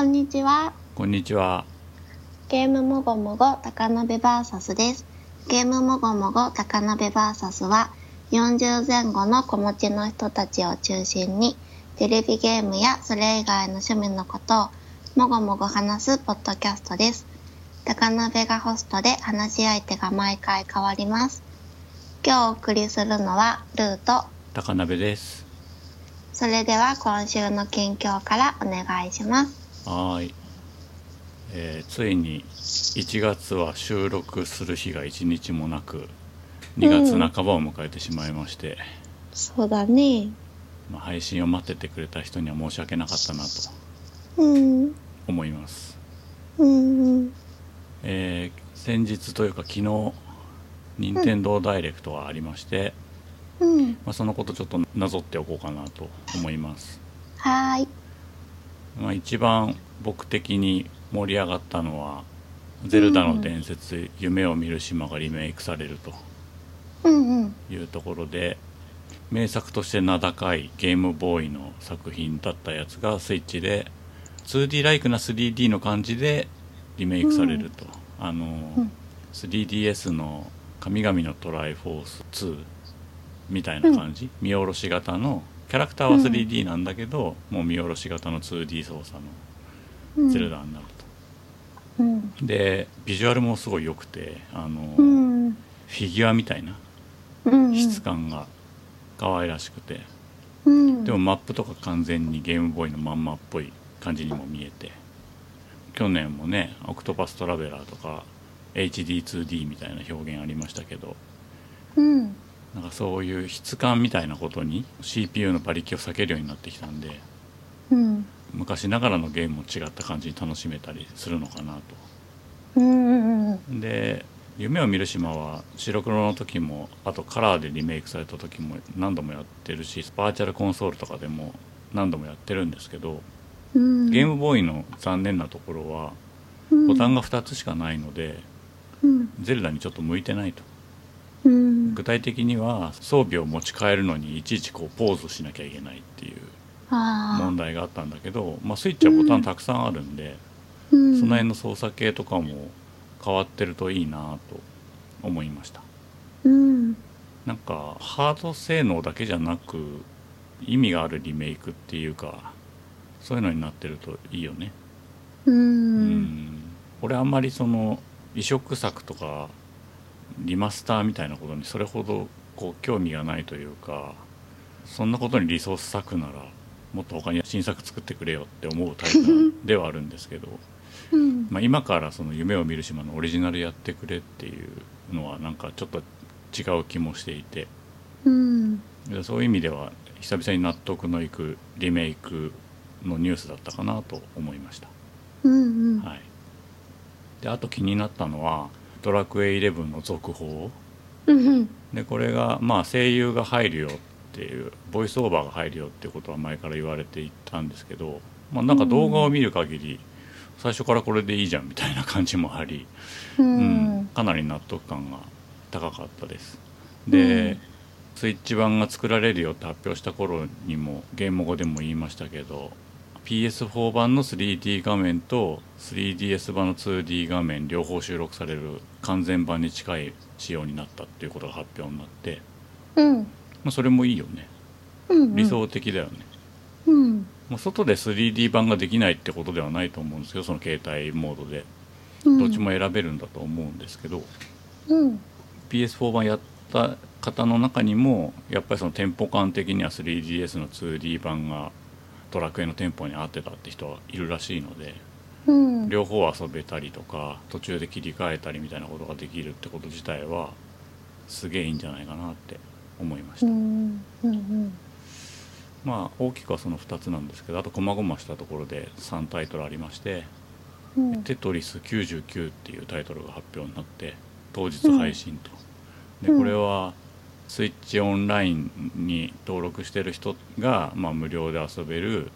こんにちは。こんにちは。ゲームもごもご高鍋バーサスです。ゲームもごもご高鍋バーサスは、40前後の子持ちの人たちを中心に、テレビゲームやそれ以外の趣味のことをもごもご話すポッドキャストです。高鍋がホストで話し相手が毎回変わります。今日お送りするのはルート。高鍋です。それでは今週の近況からお願いします。はーい。えーついに1月は収録する日が1日もなく、2月半ばを迎えてしまいまして、そうだね。まあ、配信を待っててくれた人には申し訳なかったなとうん。思います。うん。えー先日というか昨日、任天堂ダイレクトがありまして、うん。まあ、そのことちょっとなぞっておこうかなと思います。はーい。まあ、一番僕的に盛り上がったのは「ゼルダの伝説、夢を見る島」がリメイクされるうんうん。というところで名作として名高いゲームボーイの作品だったやつがスイッチで 2D ライクな 3D の感じでリメイクされると、あの、うん 3DS の「神々のトライフォース2」みたいな感じ、見下ろし型のキャラクターは 3D なんだけど、もう見下ろし型の 2D 操作のうん。ゼルダになるうん。と、でビジュアルもすごい良くてあの、うん。フィギュアみたいなうん。質感が可愛らしくて、うん。でもマップとか完全にゲームボーイのまんまっぽい感じにも見えて去年もね「オクトパストラベラー」とか HD2D みたいな表現ありましたけどうん。なんかそういう質感みたいなことに CPU の馬力を避けるようになってきたんでうん。昔ながらのゲームも違った感じに楽しめたりするのかなとうん。うん。で「夢を見る島」は白黒の時もあとカラーでリメイクされた時も何度もやってるしバーチャルコンソールとかでも何度もやってるんですけどうん。ゲームボーイの残念なところはボタンが2つしかないのでうん。ゼルダにちょっと向いてないとうん。具体的には装備を持ち帰るのにいちいちこうポーズしなきゃいけないっていう。問題があったんだけど、まあ、スイッチはボタンたくさんあるんで、うん。その辺の操作系とかも変わってるといいなと思いましたうん。なんかハード性能だけじゃなく意味があるリメイクっていうかそういうのになってるといいよねう。うんん俺あんまりその移植作とかリマスターみたいなことにそれほどこう興味がないというかそんなことにリソース割くならもっと他に新作作ってくれよって思うタイプではあるんですけど、うん。まあ、今からその夢を見る島のオリジナルやってくれっていうのはなんかちょっと違う気もしていてうん。でそういう意味では久々に納得のいくリメイクのニュースだったかなと思いました。うん。はい、であと気になったのは「ドラクエ11」の続報うん。でこれがまあ声優が入るよっていうボイスオーバーが入るよっていうことは前から言われていたんですけど、まあ、なんか動画を見る限り最初からこれでいいじゃんみたいな感じもあり、ううんん。かなり納得感が高かったですで、うんスイッチ版が作られるよって発表した頃にもゲーム語でも言いましたけど PS4 版の 3D 画面と 3DS 版の 2D 画面両方収録される完全版に近い仕様になったっていうことが発表になって、うん。まあ、それもいいよねうん。理。想的だよね、うん。まあ、外で 3D 版ができないってことではないと思うんですけどその携帯モードでうん。どっちも選べるんだと思うんですけど、うん。PS4 版やった方の中にもやっぱりそのテンポ感的には 3DS の 2D 版がドラクエのテンポに合ってたって人はいるらしいのでうん。両方遊べたりとか途中で切り替えたりみたいなことができるってこと自体はすげえいいんじゃないかなって思いました、うん。うん。まあ大きくはその2つなんですけどあと細々したところで3タイトルありましてうん。テトリス99っていうタイトルが発表になって当日配信と、うんでこれはスイッチオンラインに登録してる人が、まあ、無料で遊べる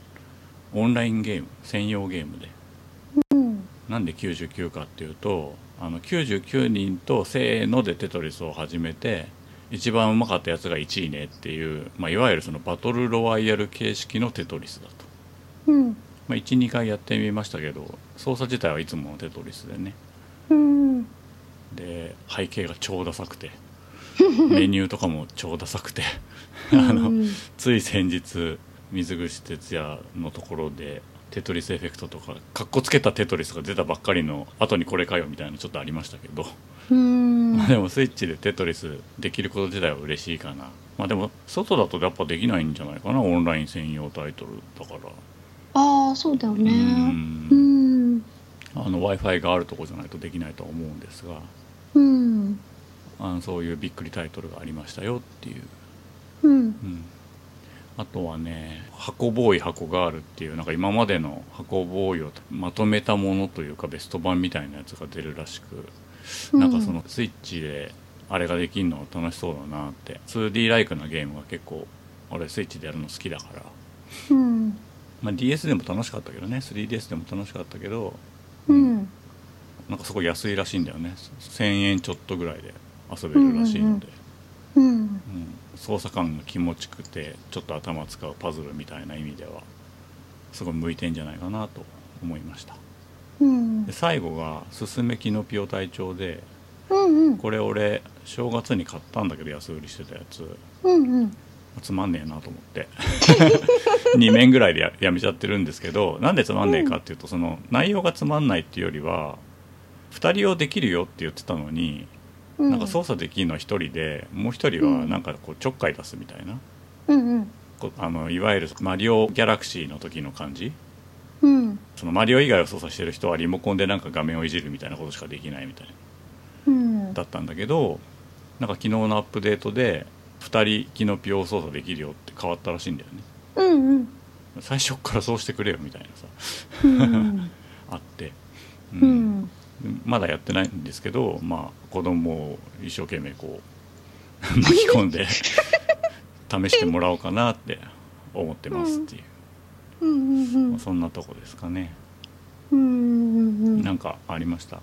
オンラインゲーム専用ゲームで。うん。なんで99かっていうとあの99人とせーのでテトリスを始めて一番うまかったやつが1位ねっていう、まあ、いわゆるそのバトルロワイヤル形式のテトリスだと。うん。まあ、12回やってみましたけど操作自体はいつものテトリスでね。うん。で背景が超ダサくてメニューとかも超ダサくて。あのうんつい先日水口哲也のところでテトリスエフェクトとかかっこつけたテトリスが出たばっかりの後にこれかよみたいなのちょっとありましたけど、うん。ま あでもスイッチでテトリスできること自体は嬉しいかな。まあでも外だとやっぱできないんじゃないかな。オンライン専用タイトルだから。ああそうだよね。うん。うん。あの w i f i があるとこじゃないとできないとは思うんですが。うんあのそういうびっくりタイトルがありましたよっていう、うん。うん、あとはね「箱ボーイ箱ガール」っていうなんか今までの箱ボーイをまとめたものというかベスト版みたいなやつが出るらしく、なんかそのスイッチであれができるの楽しそうだなって。2D ライクなゲームが結構俺スイッチでやるの好きだから、うん。まあ、DS でも楽しかったけどね。3DS でも楽しかったけどうん。なんかそこ安いらしいんだよね。1000円ちょっとぐらいで遊べるらしいので、うん。うん。操作感が気持ちくてちょっと頭使うパズルみたいな意味ではすごい向いてん。じゃないかなと思いましたうん。で最後が「すすめキノピオ隊長で」うん。うん。これ俺正月に買ったん。だけど安売りしてたやつうん。うん。つまん。ねえなと思って2面ぐらいでややめちゃってるん。ですけどなん。でつまん。ねえかっていうとその内容がつまん。ないっていうよりは2人用できるよって言ってたのにうん。なんか操作できるのは1人でもう1人はなんかこうちょっかい出すみたいな。うんうん。こあのいわゆるマリオギャラクシーの時の感じ？うん。そのマリオ以外を操作してる人はリモコンでなんか画面をいじるみたいなことしかできないみたいうん。だったんだけどなんか昨日のアップデートで2人キノピオを操作できるよって変わったらしいんだよね。うんうん。最初っからそうしてくれよみたいなさ。うん あって、ううんんまだやってないんですけどまあ子供を一生懸命こう 巻き込んで 試してもらおうかなって思ってますっていう、うん。うんまあそんなとこですかね、うんうんうん。なんかありました？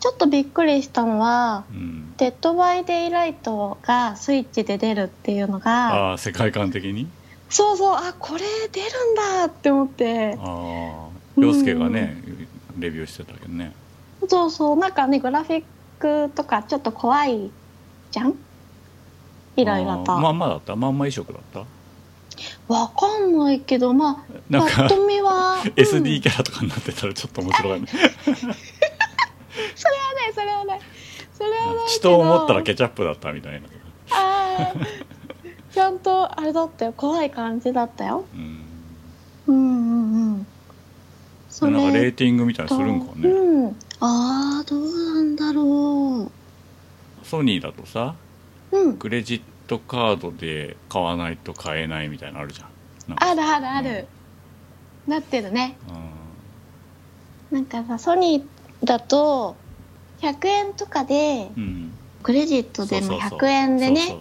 ちょっとびっくりしたのはうん「デッド・バイ・デイ・ライト」がスイッチで出るっていうのがああ世界観的に？そうそう。あこれ出るんだって思って。ああ洋介がねレビューしてたけどね。そうそうなんかねグラフィックとかちょっと怖いじゃん？いろいろと、まんまだった？まんま移植だった？わかんないけどまあなんかと見は、うん。SD キャラとかになってたらちょっと面白いね それはねそれはねそれはないけど。血と思ったらケチャップだったみたいな。あー。ちゃんとあれだったよ。怖い感じだったよ。うん。うんなんかレれーティングみたいにするんかね。うん。ああどうなんだろソニーだとさううん。クレジットカードで買わないと買えないみたいなのあるじゃん。あるあるある、なってるね。うなんかさソニーだと100円とかでんうん。クレジットでもそうそうそう。100円でね。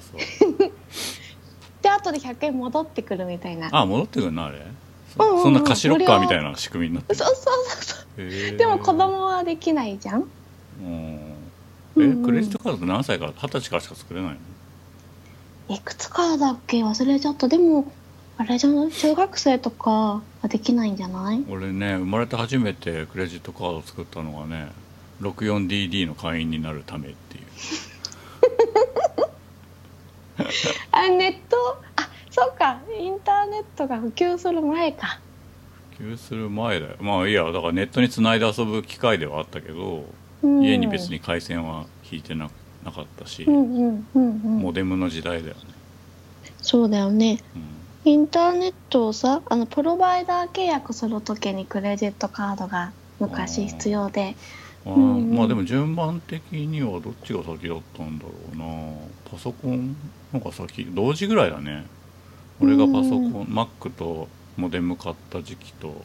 で後で100円戻ってくるみたいな。あ戻ってくるのあれ？そうんな貸しロッカーみたいな仕組みになってる。そうそうそうそう。でも子供はできないじゃん。うん。うんうん。えクレジットカードって何歳から？二十歳からしか作れないの？いくつからだっけ忘れちゃった。でもあれじゃない中学生とかはできないんじゃない？俺ね生まれて初めてクレジットカード作ったのがね 64DD の会員になるためっていう。あネット？あそうか。インターネットが普及する前か。普及する前だよ。まあいいやだからネットにつないで遊ぶ機会ではあったけど、うん。家に別に回線は引いてななかったし、うんうんモデムの時代だよね、そうだよね。うん。インターネットをさあのプロバイダー契約するときにクレジットカードが昔必要で。あー。うんうん。まあでも順番的にはどっちが先だったんだろうな。パソコンのが先。同時ぐらいだね俺がパソコン、うん Mac とモデム買った時期と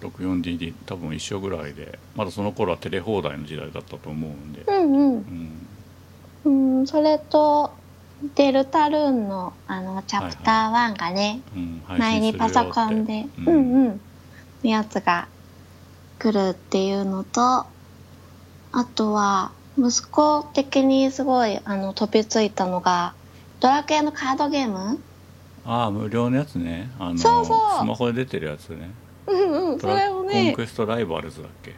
64DD 多分一緒ぐらいでまだその頃はテレ放題の時代だったと思うんで、うんうん。うん、うんそれとデルタルーンのあのチャプター1がね、うん、配前信するよって。にパソコンでううんんうんのやつが来るっていうのとあとは息子的にすごいあの飛びついたのがドラクエのカードゲームああ無料のやつね。あのそうそう。スマホで出てるやつね。うんうんそれをコンねクエストライバルズだっけ？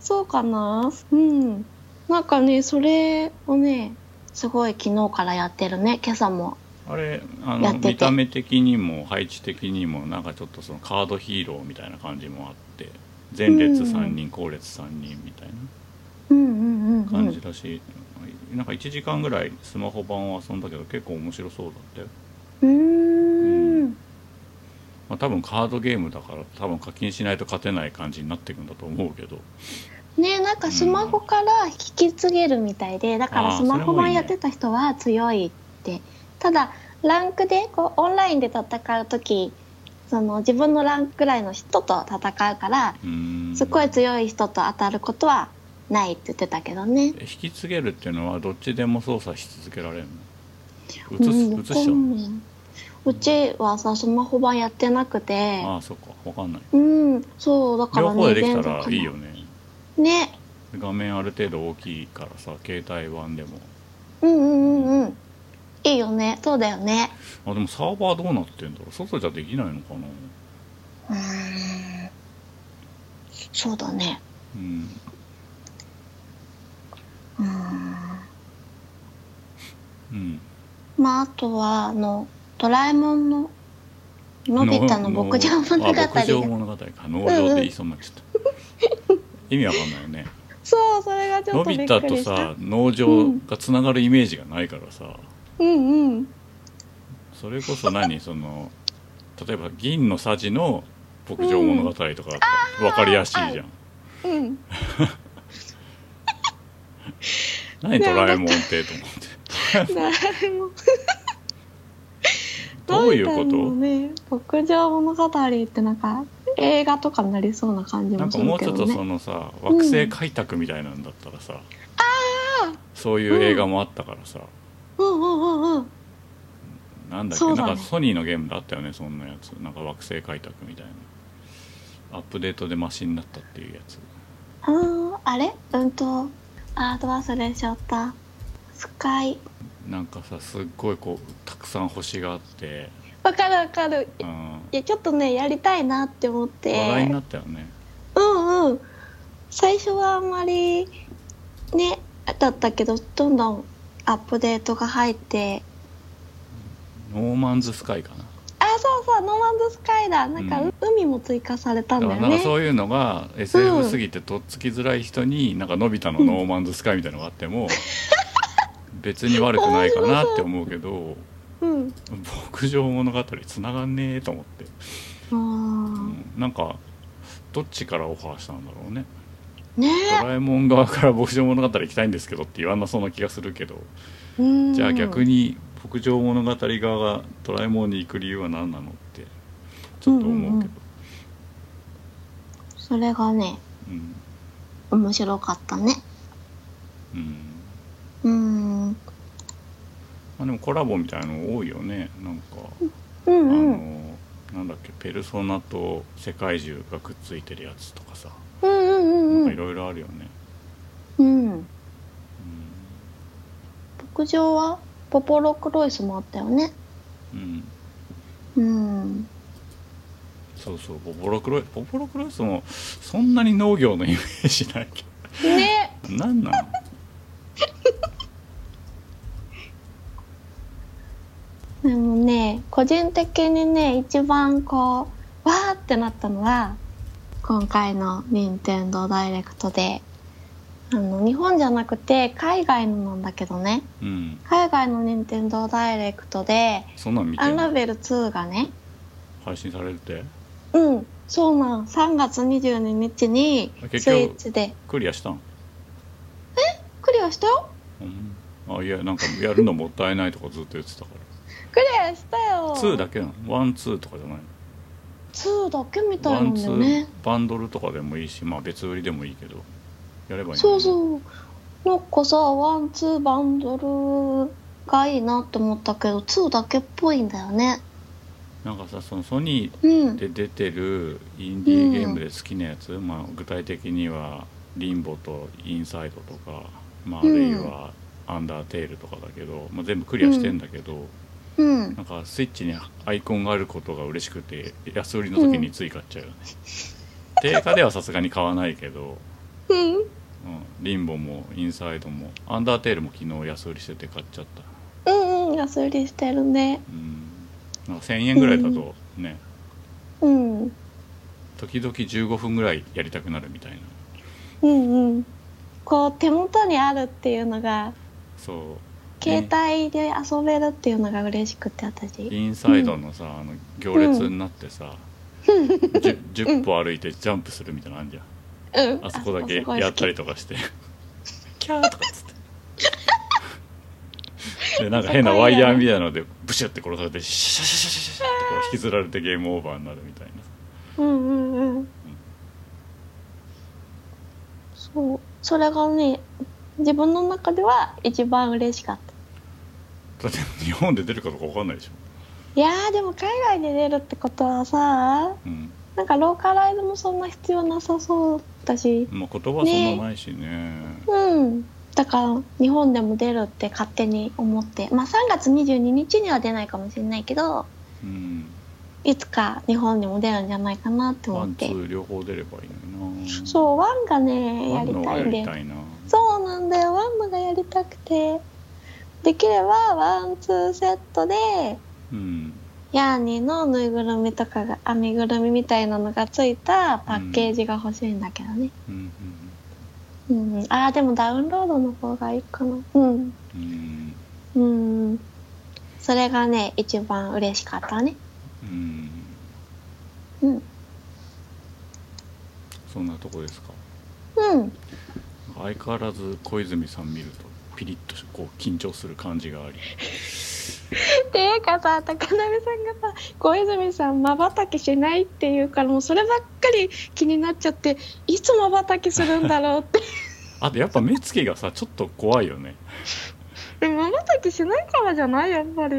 そうかな。うん。なんかねそれをねすごい昨日からやってるね。今朝も。あれあの見た目的にも配置的にもなんかちょっとそのカードヒーローみたいな感じもあって前列3人後列3人みたいうんうんうんなうん。感じだし、なんか1時間ぐらいスマホ版を遊んだけど結構面白そうだったよ、うーん。まあ、多分カードゲームだから多分課金しないと勝てない感じになっていくんだと思うけど。ねなんかスマホから引き継げるみたいでだからスマホ版やってた人は強いって。ただランクでこうオンラインで戦う時その自分のランクぐらいの人と戦うからすっごい強い人と当たることはないって言ってたけどね。引き継げるっていうのはどっちでも操作し続けられるの？す移しちゃうの？うちはさスマホ版やってなくて。ああそっかわかんない。うんそうだからね両方でできたらいいよね。ね。画面ある程度大きいからさ携帯版でも。うんうんうんうん。いいよね。そうだよね。あでもサーバーどうなってんだろう。外じゃできないのかな。うーん。そうだね。うん。うーん。うん。まああとはあのドラえもんののび太の牧場物語。牧場物語か。農場で言いそうになっちゃった、意味わかんないよね。そうそれがちょのっとびっび太とさ農場がつながるイメージがないからさ、うんうん。それこそ何？その例えば銀のさじの牧場物語とか分かりやすいじゃん、うん。何？ドラえもんってと思って。ドラえもんどういうこと？ね牧場物語ってなんか映画とかになりそうな感じなんもするかもうちょっとけどねそのさ惑星開拓みたいなんだったらさ、そういう映画もあったからさ、うんうんうんうん。なんだっけ、ね。なんかソニーのゲームであったよねそんなやつ。なんか惑星開拓みたいな。アップデートでマシになったっていうやつ。あーあれ？うんとあーど忘れしちゃった。スカイなんかさすっごいこうたくさん星があって、わかるわかる。うん、いやちょっとねやりたいなって思って。話題になったよね。うんうん。最初はあんまりねだったけどどんどんアップデートが入って。ノーマンズスカイかな。あそうそうノーマンズスカイだ。なんか、うん。海も追加されたんだよね。なんかそういうのが SF すぎてとっつきづらい人になんかのび太のノーマンズスカイみたいなのがあっても 別に悪くないかなって思うけどうん。牧場物語つながんねえと思って、うん。なんかどっちからオファーしたんだろうね。ねドラえもん側から牧場物語行きたいんですけどって言わなそうな気がするけど。じゃあ逆に牧場物語側がドラえもんに行く理由は何なのってちょっと思うけど。それがねうん。面白かったね。うんうん。うんまあ、でもコラボみたいなの多いよね。なんか、あうん。のなんだっけペルソナと世界中がくっついてるやつとかさ。うんうんうんなんかいろいろあるよね、うん。うん。牧場はポポロクロイスもあったよね。うん、うん。そうそうポポロクロイポポロクロイスもそんなに農業のイメージないけねど。なんなの？でもね個人的にね一番こうわーってなったのは今回の任天堂ダイレクトで。あの日本じゃなくて海外のなんだけどね。うん。海外の任天堂ダイレクトでそんなん見てアンラベル2がね配信されるって？うんそうなん。3月22日にスイッチで。クリアしたん、クリアした？ようん、あいやなんかやるのもったいないとかずっと言ってたかクリアしたよ。ら2だけなの。ワンツーとかじゃない2だけみたいなんだよね。バンドルとかでもいいしまあ別売りでもいいけどやればいいそううそう。なんかさワンツーバンドルがいいなって思ったけど2だけっぽいんだよね。なんかさそのソニうん。ーで出てるインディーゲームで好きなやつ、まあ、具体的には「リンボ」と「インサイド」とか、まあ、あうんるいは「アンダーテール」とかだけど、まあ、全部クリアしてんだけど、うん。なんかスイッチにアイコンがあることが嬉しくて安売りの時につい買っちゃうよね、定価ではさすがに買わないけど、うん。うん、リンボもインサイドもアンダーテールも昨日安売りしてて買っちゃった。うんうん安売りしてるね。うん。なんか1000円ぐらいだとね、うん。時々15分ぐらいやりたくなるみたいな。うんうんこう手元にあるっていうのがそう。携帯で遊べるっていうのが嬉しくて私。インサイドのさ、あの行列になってさ、10, 10歩歩いてジャンプするみたいなのあんじゃん。うん。あそこだけやったり好とかして。キャーとかっつって。でなんか変なワイヤーみたいなのでブシュって殺されてシャシャシャシャシャってこう引きずられてゲームオーバーになるみたいな。きうんうんうんそう。それがね自分の中では一番嬉しかった。だって日本で出るかどうか分かんないでしょ、いやーでも海外で出るってことはさうん。なんかローカライズもそんな必要なさそうだし。まあ、言葉そんなないしね。うん。だから日本でも出るって勝手に思って。まあ3月22日には出ないかもしれないけど。うんいつか日本にも出るんじゃないかなってワンツ思ってー両方出ればいいのにな。そうワンがねやりたいんだよ。りたいな。そうなんだよ。ワンのがやりたくて。できればワンツーセットでうん。ヤーニーのぬいぐるみとかが編みぐるみみたいなのがついたパッケージが欲しいんだけどね、うんうんああでもダウンロードの方がいいかな。うんうん。うん。うん。それがね一番嬉しかったねうん。うん。そんなとこですか？うん。相変わらず小泉さん見るとピリッとこう緊張する感じがあり。っ ていうかさ高鍋さんがさ小泉さんまばたきしないっていうからもうそればっかり気になっちゃっていつまばたきするんだろうって。あとやっぱ目つきがさちょっと怖いよね。まばたきしないからじゃないやっぱり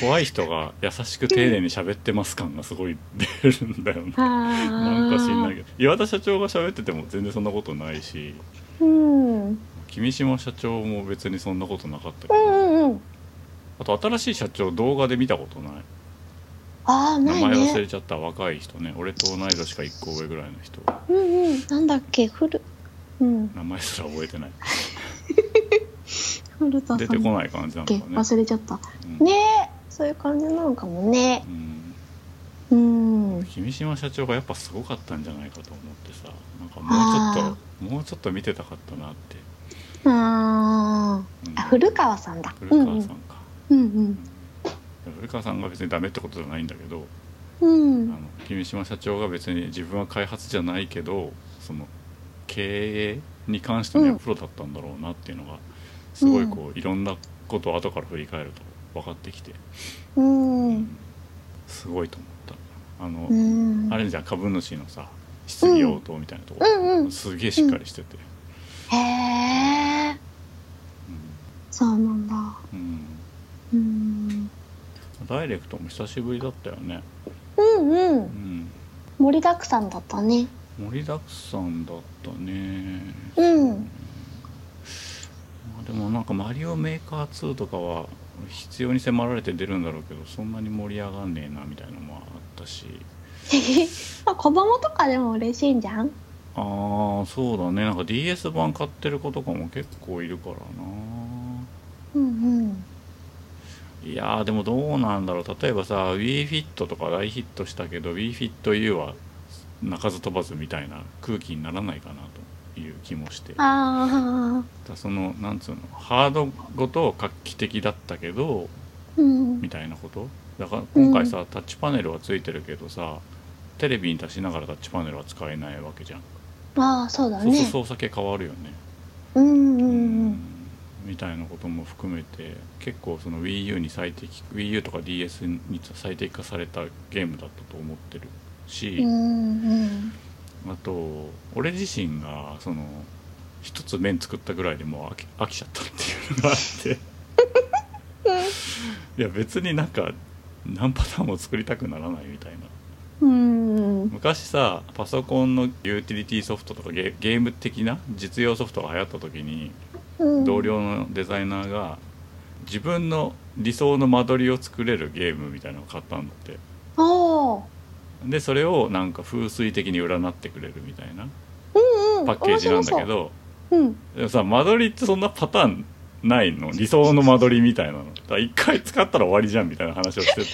怖い人が優しく丁寧に喋ってます感がすごい出るんだよななんか知んないけど。岩田社長が喋ってても全然そんなことないし。うん。うん君島社長も別にそんなことなかったけうど、んうん。あと新しい社長動画で見たことない。ああない名前忘ねれちゃった若い人ね。俺と同い年か1個上ぐらいの人。うんうん。なんだっけ？フルうん。名前すら覚えてない 古田さん。出てこない感じなのかね。忘れちゃった。うん。ねえそういう感じなのかもね。うん。うん。君島社長がやっぱすごかったんじゃないかと思ってさ。なんかもうちょっともうちょっと見てたかったなって、あー。うん。あ古川さんだ。古川さんか、うんうん。古川さんが別にダメってことじゃないんだけど、うん。うんあの君島社長が別に自分は開発じゃないけどその経営に関してのプロだったんだろうなっていうのがすごいこういろんなことを後から振り返ると分かってきて、うん。すごいと思った。あの、うん。あれじゃん株主のさ質疑応答みたいなとこ。ろ、うんうんすげえしっかりしてて、へえそうなんだ。うん。ダイレクトも久しぶりだったよね、うんううん。ん、盛りだくさんだったね。盛りだくさんだったね。うん。まあでもなんかマリオメーカー2とかは必要に迫られて出るんだろうけどそんなに盛り上がんねえなみたいなのもあったし。まあ子供とかでも嬉しいんじゃん。ああそうだね。なんか DS 版買ってる子とかも結構いるからな。うんいやーでもどうなんだろう。例えばさ WeFit とか大ヒットしたけど WeFitU は鳴かず飛ばずみたいな空気にならないかなという気もして。うんあそのなんつうのハードごと画期的だったけどうん。みたいなこと？だから今回さ、タッチパネルはついてるけどさテレビに出しながらタッチパネルは使えないわけじゃん、ああそうだそうねすると操作系変わるよねうんうんううんみたいなことも含めて結構その WiiU に最適 WiiU とか DS に最適化されたゲームだったと思ってるし、うんうんあと俺自身がその一つ麺作ったぐらいでもう飽き飽きちゃったっていうのがあって。いや別になんか何パターンも作りたくならないみたいな。昔さパソコンのユーティリティソフトとかゲゲーム的な実用ソフトが流行った時にうん。同僚のデザイナーが自分の理想の間取りを作れるゲームみたいなのを買ったんだってでそれをなんか風水的に占ってくれるみたいなパッケージなんだけどでもさ間取りってそんなパターンないの？理想の間取りみたいなの。だから一回使ったら終わりじゃんみたいな話をしてて。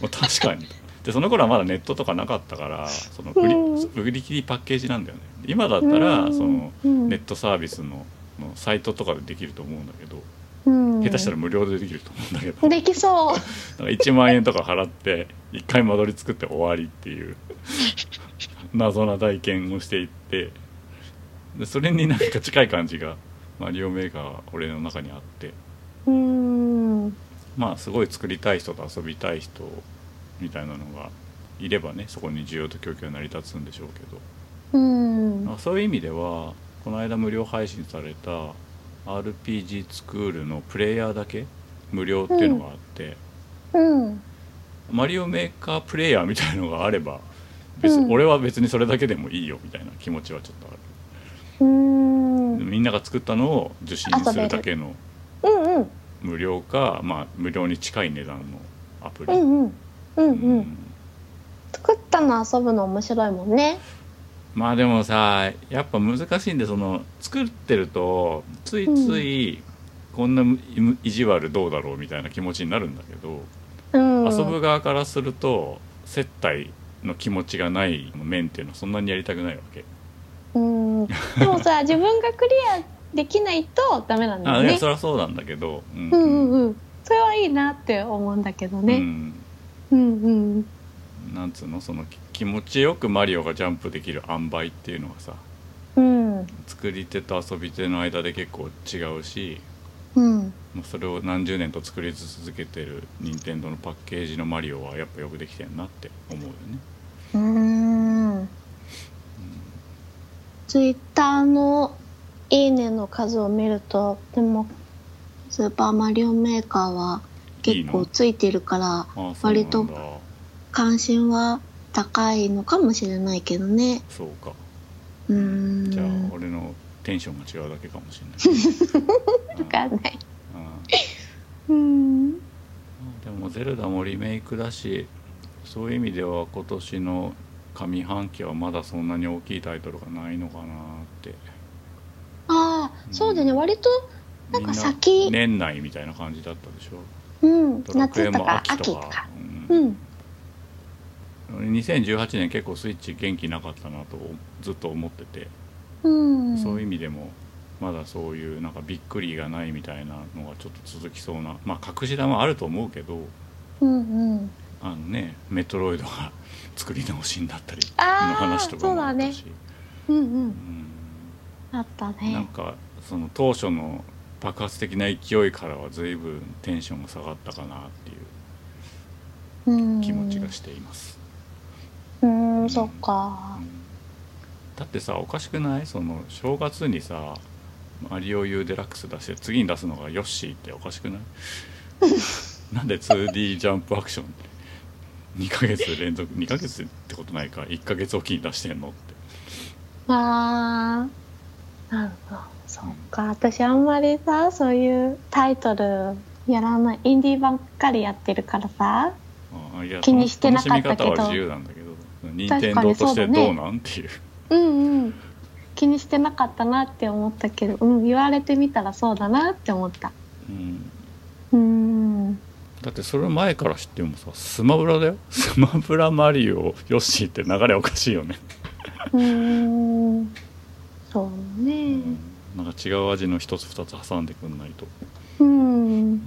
もう確かにでその頃はまだネットとかなかったからその売りうん。売り切りパッケージなんだよね。今だったらうんそのうん。ネットサービスののサイトとかでできると思うんだけど。うん下手したら無料でできると思うんだけど。できそう。だから1万円とか払って1回間取り作って終わりっていう謎な体験をしていってでそれになんか近い感じがマリオメーカーは俺の中にあって。うーん。まあすごい作りたい人と遊びたい人みたいなのがいればねそこに需要と供給が成り立つんでしょうけど。うん。まあそういう意味ではこの間無料配信された RPG スクールのプレイヤーだけ？無料っていうのがあって、うん。マリオメーカープレイヤーみたいのがあれば別、うん。俺は別にそれだけでもいいよみたいな気持ちはちょっとある、みんなが作ったのを受信するだけのうん無料か、まあ、無料に近い値段のアプリ、うんうん。うんううんん。作ったの遊ぶの面白いもんねまあでもさやっぱ難しいんでその作ってるとついついこんな意地悪どうだろうみたいな気持ちになるんだけど、うん。遊ぶ側からすると接待の気持ちがない面っていうのはそんなにやりたくないわけ。うん。でもさ 自分がクリアできないとダメなんだよね。そりゃそうなんだけど、うんうん。うんうんそれはいいなって思うんだけどね。うん。うんうん。なんつうの？そのき気持ちよくマリオがジャンプできる塩梅っていうのがさうん。作り手と遊び手の間で結構違うしうん。もうそれを何十年と作り続けてる任天堂のパッケージのマリオはやっぱよくできてんなって思うよね。うーん。ツイッターの「いいね」の数を見るとでもスーパーマリオメーカーは結構ついてるから割とだ関心は高いのかもしれないけどね。そうか。うーん。じゃあ俺のテンションが違うだけかもしれない。わかんない。うん。うん。でも「ゼルダ」もリメイクだしそういう意味では今年の上半期はまだそんなに大きいタイトルがないのかなって。ああそうだね。うん。割となんか先年内みたいな感じだったでしょ。うん。夏とか秋とか。ううん。ん2018年結構スイッチ元気なかったなとずっと思ってて、うん。そういう意味でもまだそういうなんかびっくりがないみたいなのがちょっと続きそうなまあ隠し玉あると思うけどうんうん。あのねメトロイドが 作り直しになったりの話とかもあったし。うんううん。ん。あったなんねかその当初の爆発的な勢いからは随分テンションが下がったかなっていううん。気持ちがしています、うんそっか。うんだってさおかしくない？その正月にさ「マリオ U デラックス」出して次に出すのがヨッシーっておかしくない？なんで 2D ジャンプアクション？2ヶ月連続？2ヶ月ってことないか？1ヶ月おきに出してんのって。ああなるほど。そっか。私あんまりさそういうタイトルやらないインディーばっかりやってるからさあいや気にしてなかったけど。楽しみ方は自由なんだけど任天堂としてどうなん？っていう。うんうん。気にしてなかったなって思ったけど、うん、言われてみたらそうだなって思った。うん。うん。だってそれ前から知ってもさスマブラだよ。スマブラマリオヨッシーって流れおかしいよね、うん。そうね。うん。なんか違う味の一つ二つ挟んでくんないと、うん。うん。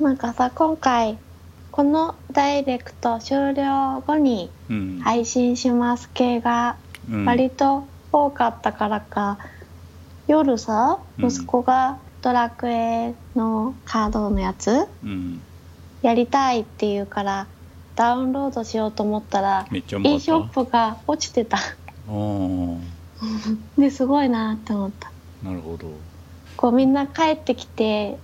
なんかさ今回このダイレクト終了後にうん。配信します系がうん。割と多かったからか、夜さうん。息子がドラクエのカードのやつうん、やりたいって言うからダウンロードしようと思ったら e ショップが落ちてた。ですごいなって思った。なるほど。こうみんな帰ってきて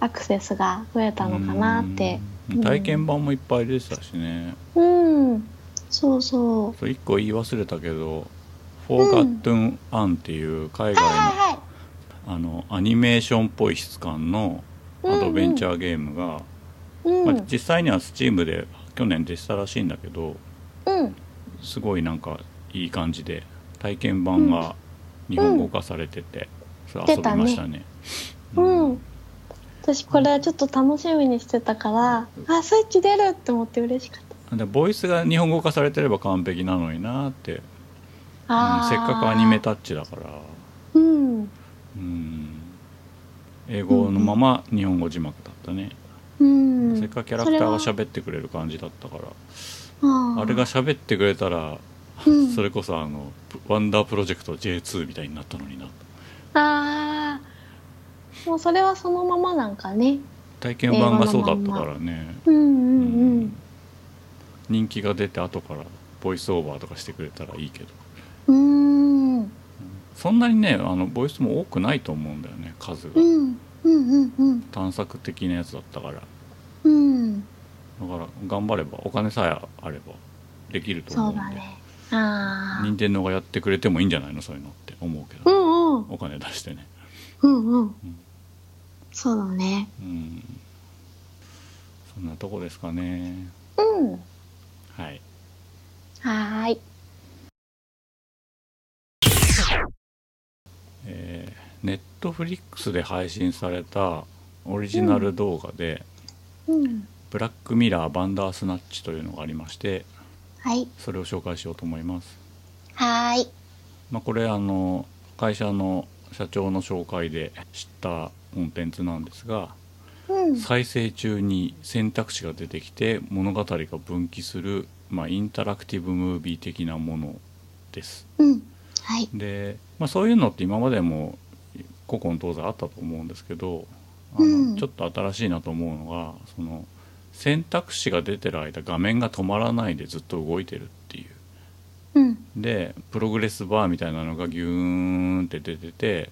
アクセスが増えたのかなってうん体験版もいっぱい出てたしね、うん。そうそう。そう一個言い忘れたけど「フォーガットゥン・アン」っていう海外の、はいはいはい。あのアニメーションっぽい質感のアドベンチャーゲームが、うん。まあ、実際には Steam で去年出てたらしいんだけどうん。すごいなんかいい感じで体験版が日本語化されてて、それ遊びましたね。うん私これちょっと楽しみにしてたからあスイッチ出るって思って嬉しかった。でボイスが日本語化されてれば完璧なのになって、うんせっかくアニメタッチだから。うん。うん。英語のまま日本語字幕だったね、うん。せっかくキャラクターが喋ってくれる感じだったから。あれが喋ってくれたら、うん。それこそあのワンダープロジェクト J2 みたいになったのにな。あーもうそれはそのままなんかね。体験版がそうだったからね。うんうんうん人気が出て後からボイスオーバーとかしてくれたらいいけど。うーん。うんそんなにねあのボイスも多くないと思うんだよね数が、うんうんうん探索的なやつだったから。だかうんら頑張ればお金さえあればできると思そううんで。だね。ああ任天堂がやってくれてもいいんじゃないの？そういうのって思うけうど、んうん。お金出してね。うん。うんそうだね。うん。そんなとこですかね。うん。はい。はーい。えー、ネットフリックスで配信されたオリジナル動画で、うん。ブラックミラーバンダースナッチというのがありましてはい。それを紹介しようと思います、はーい。まあ、これあの会社の社長の紹介で知ったコンテンツなんですがうん。再生中に選択肢が出てきて物語が分岐する、まあ、インタラクティブムービー的なものです。うん。はい。で、まあ、そういうのって今までも古今東西あったと思うんですけどあの、うん。ちょっと新しいなと思うのがその選択肢が出てる間画面が止まらないでずっと動いてるっていう。うん。でプログレスバーみたいなのがギューンって出てて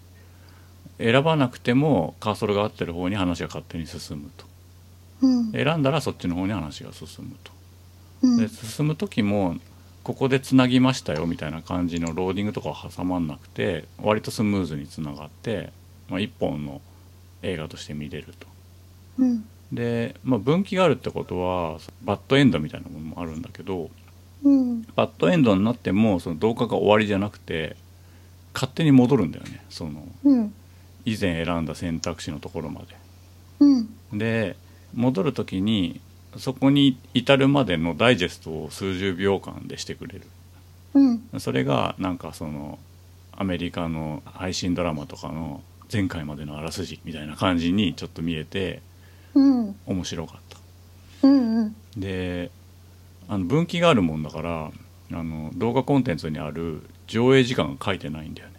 選ばなくてもカーソルが合ってる方に話が勝手に進むと。うん。選んだらそっちの方に話が進むと。うん。で進む時もここでつなぎましたよみたいな感じのローディングとかは挟まんなくて割とスムーズにつながって、まあ、一本の映画として見れると。うん。で、まあ、分岐があるってことはバッドエンドみたいなものもあるんだけどうん。バッドエンドになってもその動画が終わりじゃなくて勝手に戻るんだよねそのうん以前選んだ選択肢のところまで。うん。で戻る時にそこに至るまでのダイジェストを数十秒間でしてくれる。うん。それがなんかそのアメリカの配信ドラマとかの前回までのあらすじみたいな感じにちょっと見えてうん。面白かった。うんうん。であの分岐があるもんだからあの動画コンテンツにある上映時間が書いてないんだよね。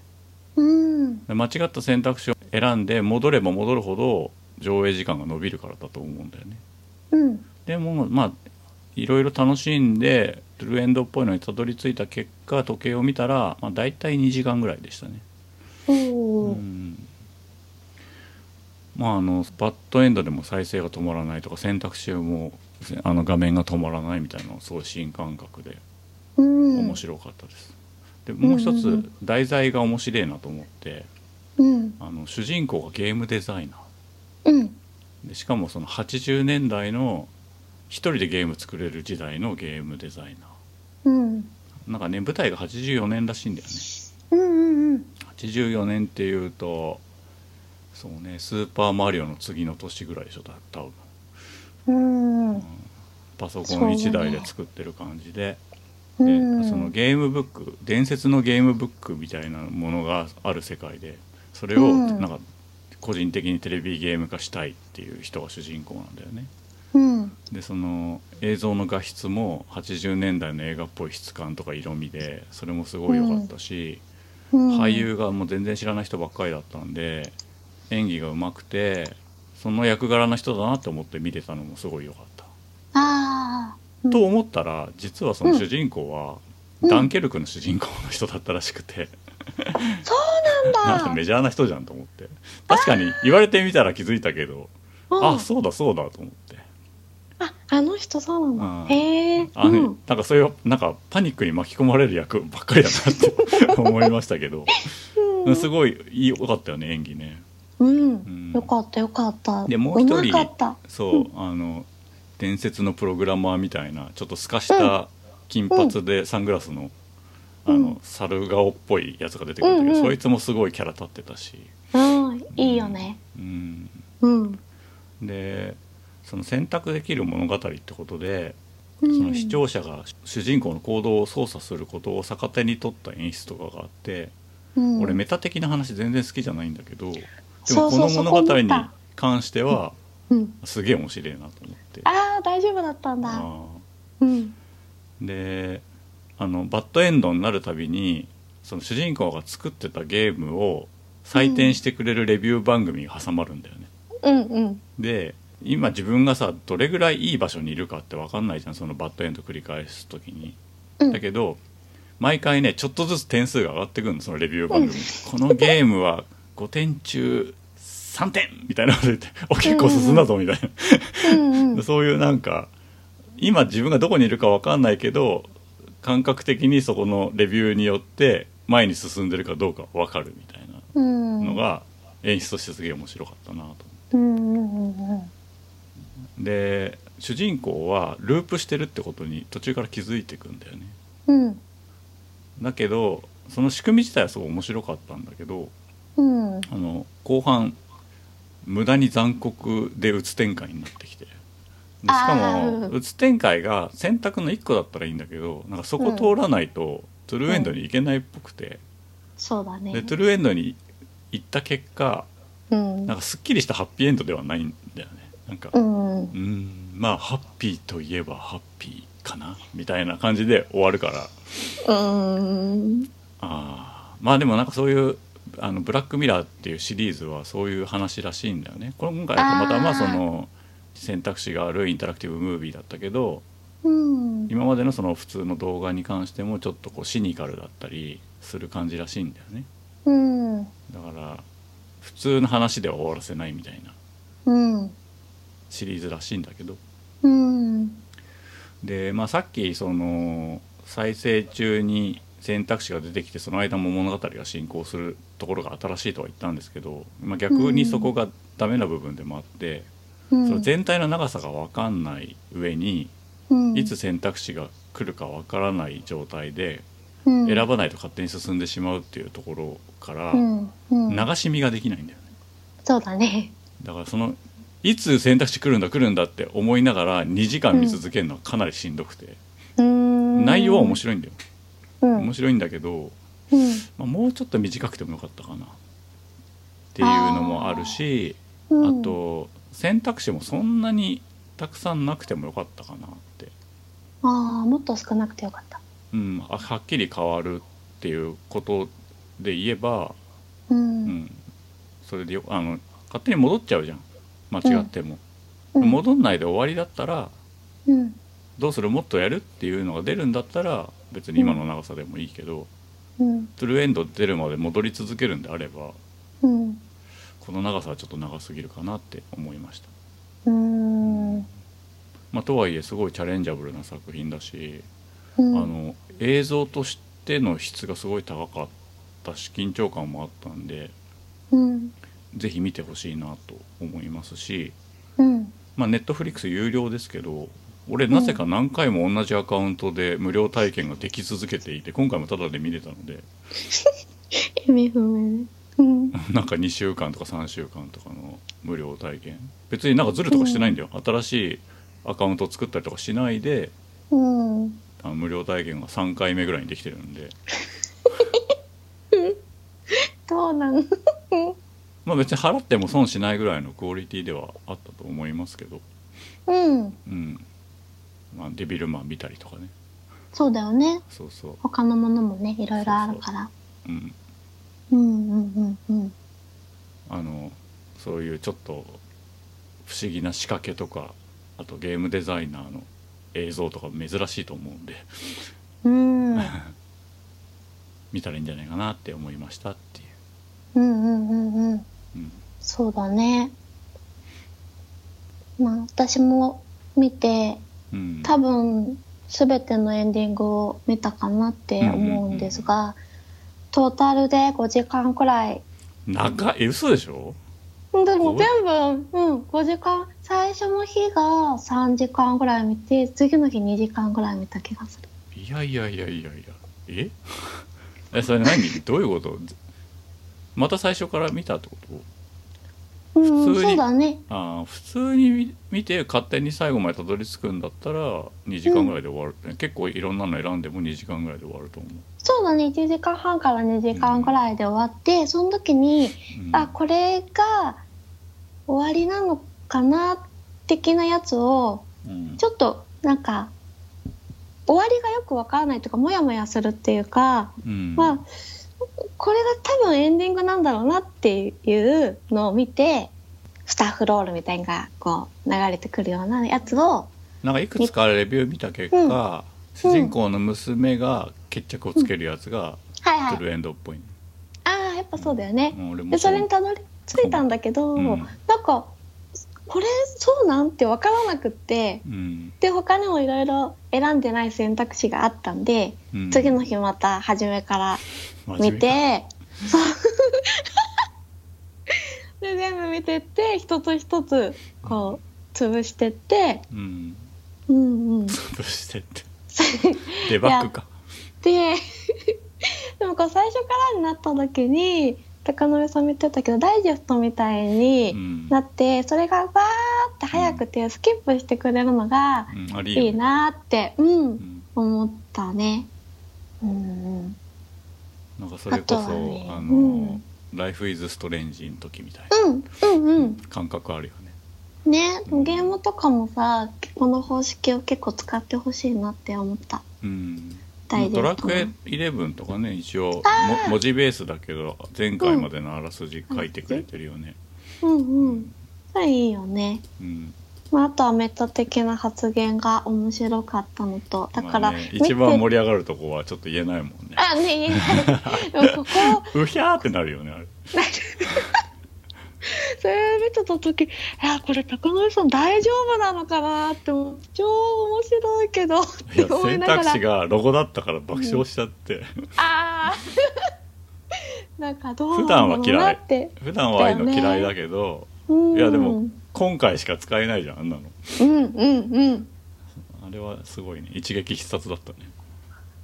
うん。で間違った選択肢を選んで戻れば戻るほど上映時間が伸びるからだと思うんだよね。うん。でもまあいろいろ楽しんでトゥルーエンドっぽいのにたどり着いた結果時計を見たら、まあ、大体2時間ぐらいでしたね。おうおん。まああのバッドエンドでも再生が止まらないとか選択肢もあの画面が止まらないみたいなのがすごい新感覚でうん。面白かったです、でもう一つ題材が面白いなと思ってうん。あの主人公がゲームデザイナうん。ーでしかもその80年代の一人でゲーム作れる時代のゲームデザイナうん。ーなんかね舞台が84年らしいんだよね。うんうんうん。84年っていうとそうねスーパーマリオの次の年ぐらいでしょた多分。うん。パソコン1台で作ってる感じで、でうんそのゲームブック伝説のゲームブックみたいなものがある世界でそれをうん。なんか個人的にテレビゲーム化したいっていう人が主人公なんだよね。うん。でその映像の画質も80年代の映画っぽい質感とか色味でそれもすごい良かったし、うん。俳優がもう全然知らない人ばっかりだったんで演技が上手くてその役柄の人だなって思って見てたのもすごい良かった。と思ったら実はその主人公は、うんダンケルクの主人公の人だったらしくて、そうななんかメジャーな人じゃんと思って。確かに言われてみたら気づいたけどうん。あそうだそうだと思って。ああの人そううん。なんだへえうん。なんかそういうなんかパニックに巻き込まれる役ばっかりだなって 思いましたけど、うん。うんすごい良かったよね演技ね。うん、ん。よかったよかった。でもう一人そう、あの伝説のプログラマーみたいなちょっと透かした金髪でサングラスの,、あの猿顔っぽいやつが出てくるんだけど、うんうん。そいつもすごいキャラ立ってたし、うんいいよね。うん、うん。でその選択できる物語ってことで、うん。その視聴者が主人公の行動を操作することを逆手に取った演出とかがあって、うん。俺メタ的な話全然好きじゃないんだけどでもこの物語に関してはうん。すげえ面白いなと思って。ああ大丈夫だったんだ。あうん。ーであのバッドエンドになるたびにその主人公が作ってたゲームを採点してくれるレビュー番組が挟まるんだよね。うんうんで今自分がさどれぐらいいい場所にいるかって分かんないじゃんそのバッドエンド繰り返す時に。うんだけど毎回ねちょっとずつ点数が上がってくるのそのレビュー番組、このゲームは5点中3点みたいなこと言って「お結構進んだぞ」みたいな。うんうん そういうなんか今自分がどこにいるか分かんないけど感覚的にそこのレビューによって前に進んでるかどうか分かるみたいなうん。のが演出としてすげえ面白かったなと。うんうんうんうん。で主人公はループしてるってことに途中から気づいていくんだよね。うん。だけどその仕組み自体はすごい面白かったんだけどうん。あの後半無駄に残酷でうつ展開になってきてでしかあもーうつ展開が選択の1個だったらいいんだけどなんかそこ通らないとトゥルーエンドに行けないっぽくて、そうだね。でトゥルーエンドに行った結果うん。なんかすっきりしたハッピーエンドではないんだよね。なんかううんまあハッピーといえばハッピーかなみたいな感じで終わるから。うん。あーまあでもなんかそういうあのブラックミラーっていうシリーズはそういう話らしいんだよね。今回たまたまあーその選択肢があるインタラクティブムービーだったけどうん。今までのその普通の動画に関してもちょっとこうシニカルだったりする感じらしいんだよね。うん。だから普通の話では終わらせないみたいなうん。シリーズらしいんだけど。うん。で、まあ、さっきその再生中に選択肢が出てきてその間も物語が進行するところが新しいとは言ったんですけど、まあ、逆にそこがダメな部分でもあって、うんその全体の長さが分かんない上にうん。いつ選択肢が来るか分からない状態でうん。選ばないと勝手に進んでしまうっていうところから流し見ができないんだよね。そうだね。だからそのいつ選択肢来るんだ来るんだって思いながら2時間見続けるのはかなりしんどくて、うん。内容は面白いんだよ。うん。面白いんだけど、うん。まあ、もうちょっと短くてもよかったかな。っていうのもあるしあ,、うん。と選択肢もそんなにたくさんなくてもよかったかなって、ああもっと少なくてよかった。うん、あはっきり変わるっていうことで言えば、ううん。ん、それでよあの勝手に戻っちゃうじゃん。間違っても、うん。戻んないで終わりだったらうん。どうする？もっとやるっていうのが出るんだったら別に今の長さでもいいけど、うん。トゥルーエンド出るまで戻り続けるんであればうんこの長さはちょっと長すぎるかなって思いました、うん。まあ、とはいえすごいチャレンジャブルな作品だし、うん。あの映像としての質がすごい高かったし緊張感もあったんでうん。ぜひ見てほしいなと思いますしうん。まあネットフリックス有料ですけど俺なぜか何回も同じアカウントで無料体験ができ続けていて今回もタダで見れたので。意味不明。ねうん。なんか2週間とか3週間とかの無料体験。別になんかズルとかしてないんだよ、新しいアカウントを作ったりとかしないでうん。あの無料体験が3回目ぐらいにできてるんで。どうなん？まあ別に払っても損しないぐらいのクオリティではあったと思いますけど。うん。うん、まあ、デビルマン見たりとかね。そうだよね。そうそう。他のものもねいろいろあるから。うんうんうんうんうん。あのそういうちょっと不思議な仕掛けとかあとゲームデザイナーの映像とか珍しいと思うんでうん。見たらいいんじゃないかなって思いましたっていう。んうんうんうん。う、うん、そうだね。まあ私も見てうん。多分全てのエンディングを見たかなって思うんですが、トータルで5時間くらい。長い。え嘘でしょ？でもご全部、うん、5時間、最初の日が3時間ぐらい見て、次の日2時間ぐらい見た気がする。いやいやいやいやいや。え？えそれ何？どういうこと？また最初から見たってこと？うん、普通に。ね。ああ普通に見見て勝手に最後までたどり着くんだったら2時間ぐらいで終わる。ってね、結構いろんなの選んでも2時間ぐらいで終わると思う、そうだね、1時間半から2時間ぐらいで終わって、その時に、うん。あ、これが終わりなのかな、的なやつを、うん。ちょっと、なんか、終わりがよくわからないとか、もやもやするっていうか、うん。まあ、これが多分エンディングなんだろうなっていうのを見て、スタッフロールみたいなのがこう流れてくるようなやつを、なんかいくつかレビュー見た結果、うん。主人公の娘が決着をつけるやつがはいはい。トゥルーエンドっぽい、ああ、やっぱそうだよね。うん。で、それにたどり着いたんだけど、うん。なんか、これそうなんてわからなくって、うん。で、他にもいろいろ選んでない選択肢があったんで、うん。次の日また初めから見て、そう。で、全部見てって、一つ一つ、こう、潰してって、うん。うんうん。潰してって。デバッグか。で、でもこう最初からになった時に、高野さんも言ってたけど、ダイジェストみたいにうん。なって、それがバーって早くてスキップしてくれるのがいいなって、うん、うん。思ったね。うんうん。なんかそれこそあ,、ねの、うん。ライフイズストレンジの時みたいなうん、うん、うん。感覚あるよね。ね、ゲームとかもさ、この方式を結構使ってほしいなって思った。うん。ドラェストのクエ11とかね一応文字ベースだけど前回までのあらすじ書いてくれてるよね。うん。うん。それいいよね。うんまあ、あとはメタ的な発言が面白かったのと、だから、まあね、一番盛り上がるとこはちょっと言えないもんね。あ、ね、言えない。ここ、うひゃーってなるよねあれ。それ見てた時、いや、これ高野さん大丈夫なのかなって超面白いけど、って思い選ながら。択肢がロゴだったから爆笑しちゃって、ああなんかどう普段はなんだろうな嫌い。って。普段はああいうの嫌いだけどうん。いやでも今回しか使えないじゃんあんなのうんうんうん。あれはすごいね一撃必殺だったね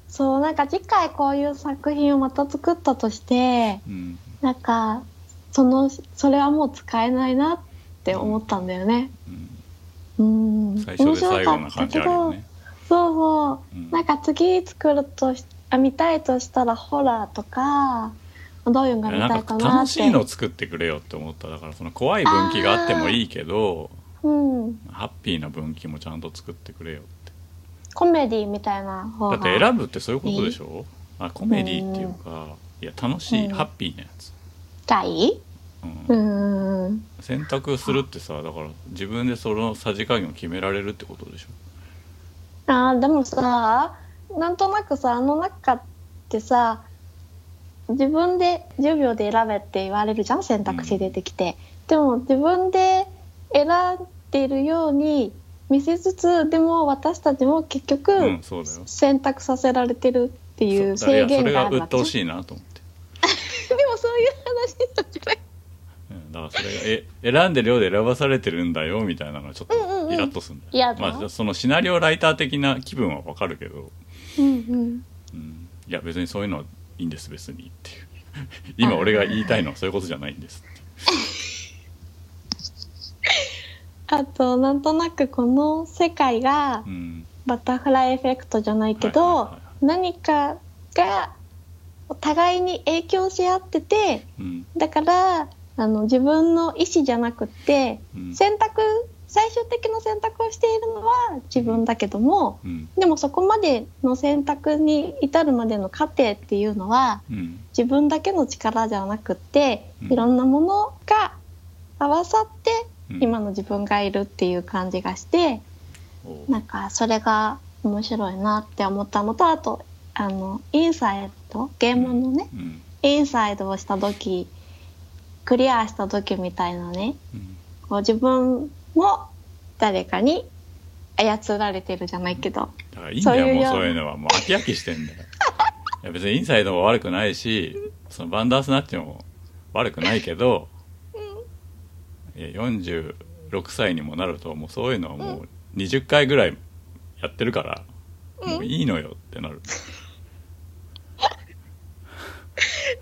そう、なんか次回こういう作品をまた作ったとして、うんなんか、その、それはもう使えないなって思ったんだよね。うんうん。最初で最後な感じあるよねそうそう。うんなんか次作るとし、あ、見たいとしたらホラーとか、どういうのが見たいかかな。楽しいの作ってくれよって思った。だからその怖い分岐があってもいいけどうん。ハッピーな分岐もちゃんと作ってくれよって。コメディみたいな方だが。って選ぶってそういうことでしょ？あコメディっていうかいや楽しい、うん。ハッピーなやつ、がいい？うん。うん。選択するってさだから自分でそのさじ加減を決められるってことでしょ？あーでもさ、なんとなくさ、あの中ってさ、自分で10秒で選べって言われるじゃん選択肢出てきて。でも自分で選んでるように見せつつ、でも私たちも結局、うん選択させられてるっていう制限があそれが鬱るわけじゃん陶しいなと思って、でもそういう話なんじゃない。うん、だからそれがえ選んでるようで選ばされてるんだよみたいなのがちょっうんうんうん。とイラッとするんだよ、嫌だまあ、そのシナリオライター的な気分はわかるけど、うんうん。うん、いや別にそういうのはいいんです別にっていう。今俺が言いたいのはそういうことじゃないんですあと、なんとなくこの世界がうん。バタフライエフェクトじゃないけど、何かがお互いに影響し合ってて、うん。だから、あの、自分の意思じゃなくって、うん。選択、最終的な選択をしているのは自分だけども、うん。でもそこまでの選択に至るまでの過程っていうのは、うん。自分だけの力じゃなくって、うん。いろんなものが合わさって、うん。今の自分がいるっていう感じがして、おう。なんかそれが面白いなって思ったのと、あと、あの、インサイド、ゲームのね、うん。インサイドをした時、クリアした時みたいなね、うん。こう自分も誰かに操られてるじゃないけど、だからいいんだよもうそういうのはもう飽き飽きしてんだよ。いや別にインサイドも悪くないしそのバンダースナッチも悪くないけど、いや46歳にもなるともうそういうのはもう20回ぐらいやってるから、もういいのよってなる。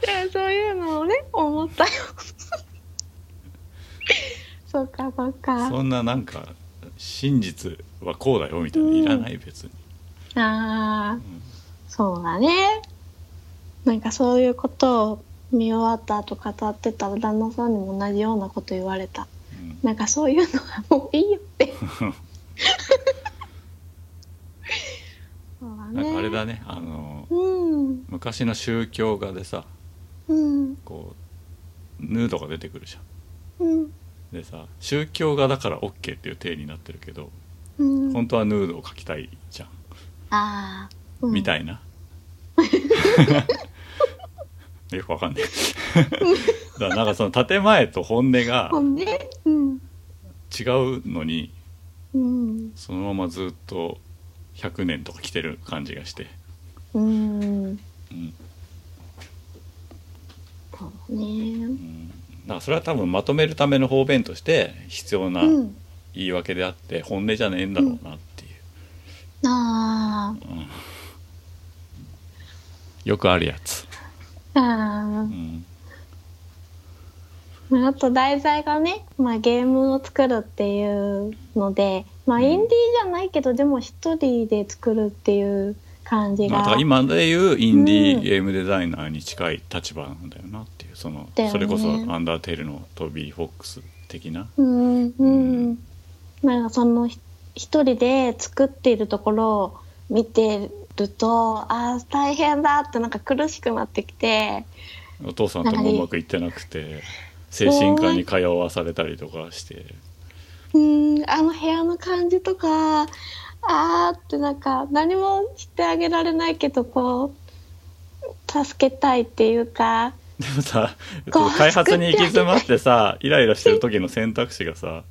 でそういうのをね思ったよそっかそっか。そんななんか真実はこうだよみたいなのいらない別に、ああ、んそうだね。なんかそういうことを見終わった後語ってたら旦那さんにも同じようなこと言われた。うん。なんかそういうのはもういいよって。そうだねなんかあれだね。あのうん。昔の宗教画でさうん。こうヌードが出てくるじゃん。うんでさ宗教画だから OK っていう体になってるけどうん。本当はヌードを描きたいじゃん、ああ、うん、みたいな。よくわかんない。だからなんかその建前と本音が違うのにうん。そのままずっと100年とか来てる感じがして、うん。うん。そうね。うん、だそれは多分まとめるための方便として必要なうん。言い訳であって本音じゃねえんだろうなっていう、あよくあるやつ、ああうん、ああと題材がね、まあ、ゲームを作るっていうので、まあ、うん。インディーじゃないけど、でも一人で作るっていう感じが、まあ、今でいうインディーゲームデザイナーに近い立場なんだよな。っそのそれこそ「アンダーテール」のトビー・フォックス的な？うんううん。んなんかそのひ一人で作っているところを見てるとああ大変だってなんか苦しくなってきて。お父さんともうまくいってなくて精神科に通わされたりとかして。うんあの部屋の感じとかあーってなんか何もしてあげられないけどこう助けたいっていうかでもさ開発に行き詰まってさイライラしてる時の選択肢がさ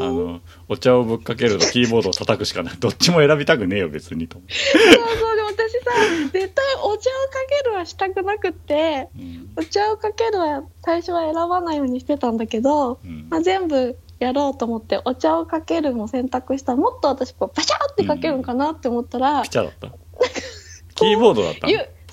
あのお茶をぶっかけるとキーボードを叩くしかない。どっちも選びたくねえよ別にと思そうそうでも私さ絶対お茶をかけるはしたくなくってう、うん。お茶をかけるは最初は選ばないようにしてたんだけど、うん。まあ、全部やろうと思ってお茶をかけるも選択したらもっと私こうパシャーってかけるんかなって思ったら、ピチャだった。キーボードだったの？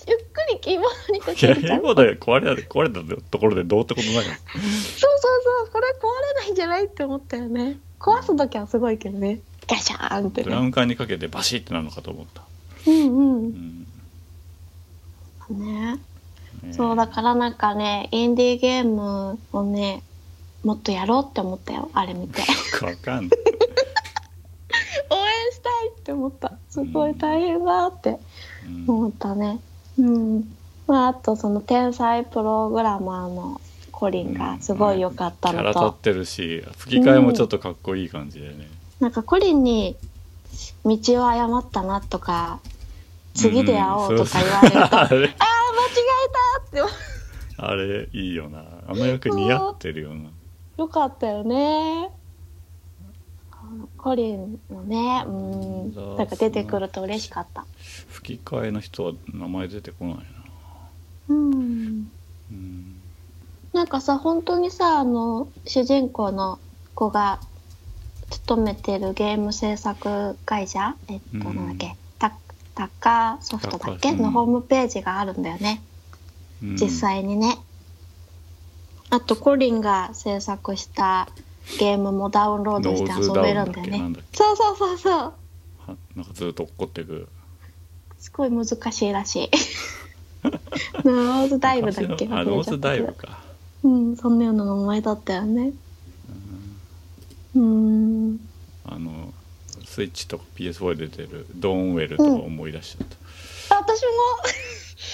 ゆゆっくりキーボードにかけるじゃん。ーボードで壊れた壊れたところでどうってことないそうそうそうこれ壊れないんじゃないって思ったよね。壊す時はすごいけどね。ガシャーンってね。ブラウン管にかけてバシッてなるのかと思った、うんううんん。ね。ね。そうだからなんかねインディーゲームをねもっとやろうって思ったよ。あれ見て。よくわかんない。応援したいって思った。すごい大変だってうん。思ったねうん。まああとその天才プログラマーのコリンがすごい良かったのと、キャラ立ってるし吹き替えもちょっとかっこいい感じでね、なんかコリンに道を誤ったなとか次で会おうとか言われると、ああ間違えたって。あれいいよな。あの役似合ってるよな。よかったよね。コリンのねうん。なんか出てくると嬉しかった吹き替えの人は名前出てこないな。うん。うん。なんかさ本当にさあの主人公の子が勤めてるゲーム制作会社？えっと、うんなんだっけ？タタッカーソフトだっけ、のホームページがあるんだよね。うん。実際にね、あとコリンが制作したゲームもダウンロードして遊べるんだよね。そうそうそうそう。はなんかずっと怒ってくすごい難しいらしい。ノーズダイブだっけ？あノーズダイブか。どうんそんなような名前だったよね。うん。あのスイッチとか PS4 で出てるドーンウェルとか思い出しちゃった、あ私も。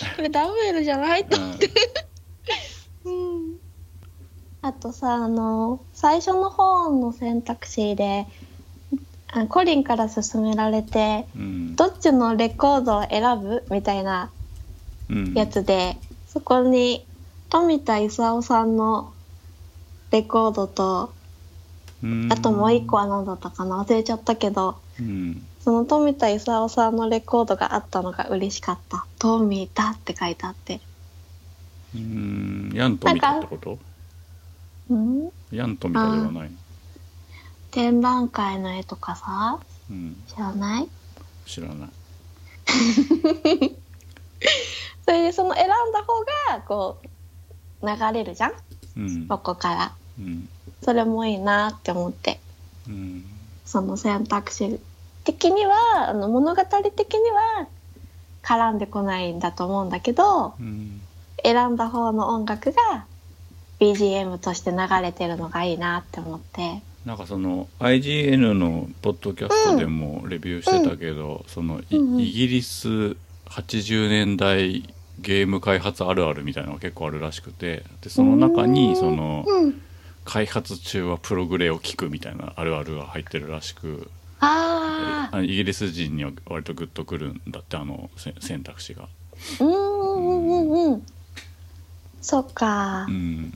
これダウエルじゃないとうん。うん。あとさあの最初の方の選択肢であコリンから勧められてうん。どっちのレコードを選ぶ？みたいなうん。やつで、そこに富田勲さんのレコードとうん。あともう一個は何だったかな？忘れちゃったけどうん。その富田勲さんのレコードがあったのが嬉しかった「トミタ」って書いてあって。うん。ヤントミタってこと？うん？ヤントミタではないの？展覧会の絵とかさうん。知らない？知らない。それでその選んだ方がこう流れるじゃん？うん。ここから。うん。それもいいなって思って。うん。その選択肢的にはあの物語的には絡んでこないんだと思うんだけどうん。選んだ方の音楽が BGM として流れてるのがいいなって思ってなんかその IGN のポッドキャストでもレビューしてたけど、そのいうんうん。イギリス80年代ゲーム開発あるあるみたいなのが結構あるらしくてでその中にそのうん。開発中はプログレを聞くみたいなあるあるが入ってるらしくあイギリス人には割とグッとくるんだってあのせ選択肢が。うんうんうん。うん。そっか。うん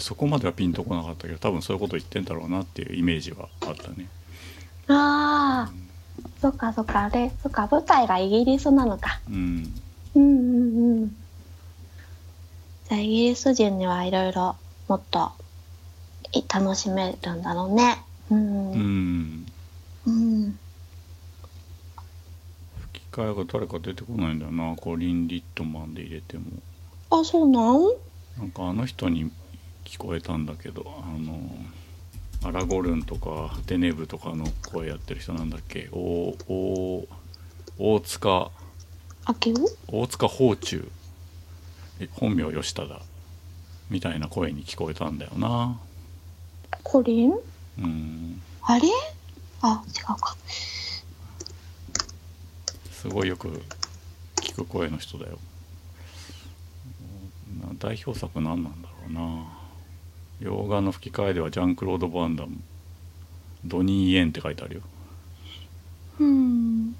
そこまではピンとこなかったけど多分そういうこと言ってんだろうなっていうイメージはあったね。ああそっかそっか。あれそっか。舞台がイギリスなのか。うん。うんうんうん。じゃあイギリス人にはいろいろもっとい楽しめるんだろうね。うん。ううん、んうん、吹き替えが誰か出てこないんだよな。コリン・リットマンで入れても。あそうなん？なんかあの人に聞こえたんだけどあのアラゴルンとかデネブとかの声やってる人なんだっけ？おお大塚。あける大塚宝中。え本名吉忠。みたいな声に聞こえたんだよな。コリン？うん。あれ？あ違うか。すごいよく聞く声の人だよ。な代表作何なんだろうな洋画の吹き替えではジャンクロード・バンダム。ドニー・イエンって書いてあるよ、うん。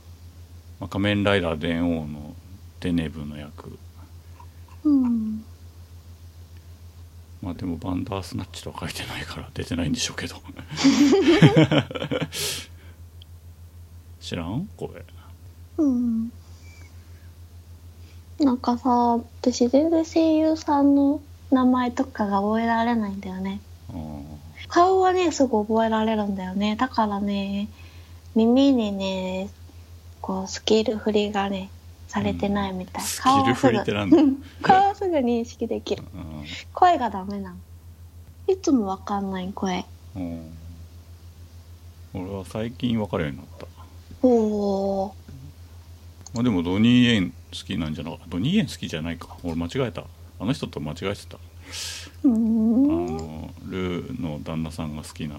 まあ、仮面ライダー電王のデネブの役。うん。まあでもバンダースナッチとは書いてないから出てないんでしょうけど。知らん？これ。うん。なんかさ私全然声優さんの名前とかが覚えられないんだよね。顔はねすぐ覚えられるんだよね。だからね耳にねこうスキル振りがねされてないみたい、スキ顔はすぐル振りってなんだ？うん 顔はすぐ認識できる。あ声がダメなの。いつもわかんない声。ーうん。俺は最近分かるようになった。おおまあでもドニー・エン好きなんじゃなかった。ドニー・エン好きじゃないか。俺間違えたあの人と間違えてた、うあのルーの旦那さんが好きな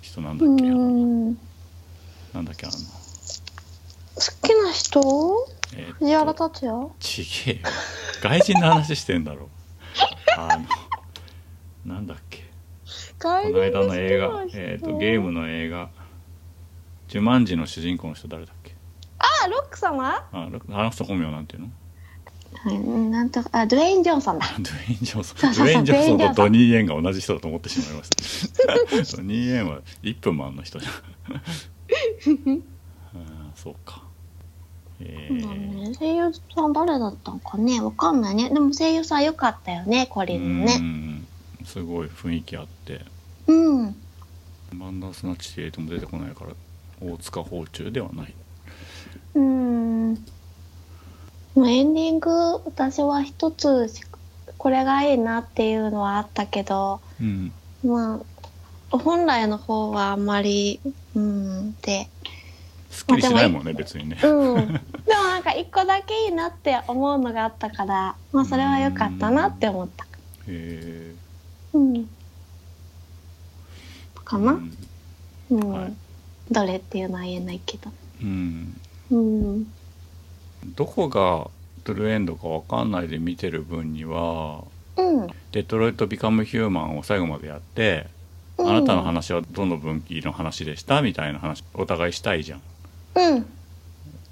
人なんうだっけ、なんだっけあの、好きな人？え藤原竜也ちげえよ。外人の話してんだろ。あのなんだっけ？ここの間の映画、えー、とゲームの映画「ジュマンジ」の主人公の人誰だっけ？あロック様？あロあの人本名なんていうの？はい。なんとかあドゥエイン・ジョンソンだ。ドゥエイン・ジョンソン。ドゥエイン・ジョンソンとドニー・エンが同じ人だと思ってしまいました。ドニー・エンは1分マンの人じゃん。あーそうか。えー。ね声優さん誰だったのかね？わかんないね。でも声優さん良かったよねコリンのうねん。すごい雰囲気あって。うん。バンダースナッチって入れても出てこないから大塚宝中ではない。うんエンディング私は一つしこれがいいなっていうのはあったけどうん。まあ本来の方はあんまりうんで。すっきりしないもんね別にね。うん。でもなんか一個だけいいなって思うのがあったからまあそれは良かったなって思った。へえ。うん。かな、うん。うん。はい。どれっていうのは言えないけど。うん。うんどこがトゥルーエンドか分かんないで見てる分にはうん「デトロイト・ビカム・ヒューマン」を最後までやって、あなたの話はどの分岐の話でしたみたいな話お互いしたいじゃん。っうん。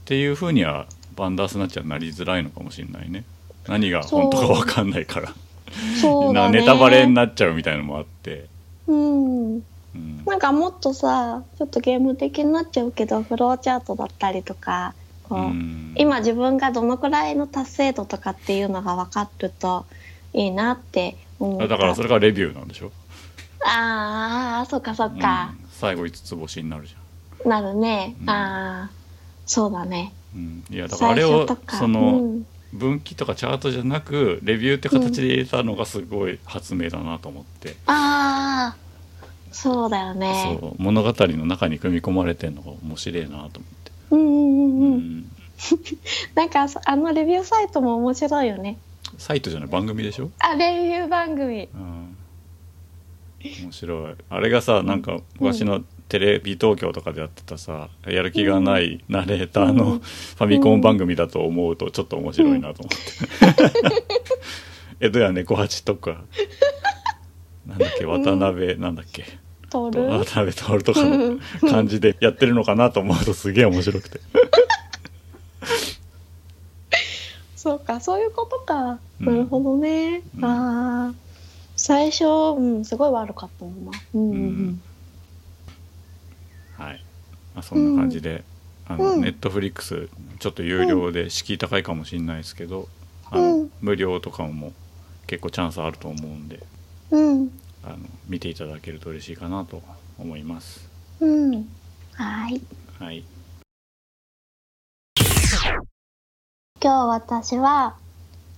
ていうふうにはバンダースナッチはなりづらいのかもしれないね。何が本当か分かんないから、なネタバレになっちゃうみたいのもあって。うん。うん。なんかもっとさちょっとゲーム的になっちゃうけどフローチャートだったりとかこう、うん。今自分がどのくらいの達成度とかっていうのが分かるといいなって思った。あだからそれがレビューなんでしょ？ああそっかそっか、うん。最後5つ星になるじなるね、うん。ああそうだね。ゃん、うん、いやだからあれをその、うん。分岐とかチャートじゃなくレビューって形で入れたのがすごい発明だなと思って、ああそうだよね。そう。物語の中に組み込まれてんのが面白いなと思って、うんうんうんうん、うん。なんかそあのレビューサイトも面白いよね。サイトじゃない番組でしょ、あレビュー番組。うん、面白い。あれがさなんか昔のテレビ東京とかでやってたさやる気がないナレーターのうん。ファミコン番組だと思うとちょっと面白いなと思って、江戸や猫八とか。なんだっけ渡辺、なんだっけ渡辺徹とかの感じでやってるのかなと思うとすげえ面白くて。そうかそういうことか、うん。なるほどね、うん。ああ最初うんすごい悪かったもんな。うんうんうん。はい、まあ、そんな感じで、あのうん。ネットフリックスちょっと有料で敷居高いかもしれないですけど、あのうん。無料とかも結構チャンスあると思うんで。うんあの見ていただけると嬉しいかなと思います。うん。はい。はい。今日私は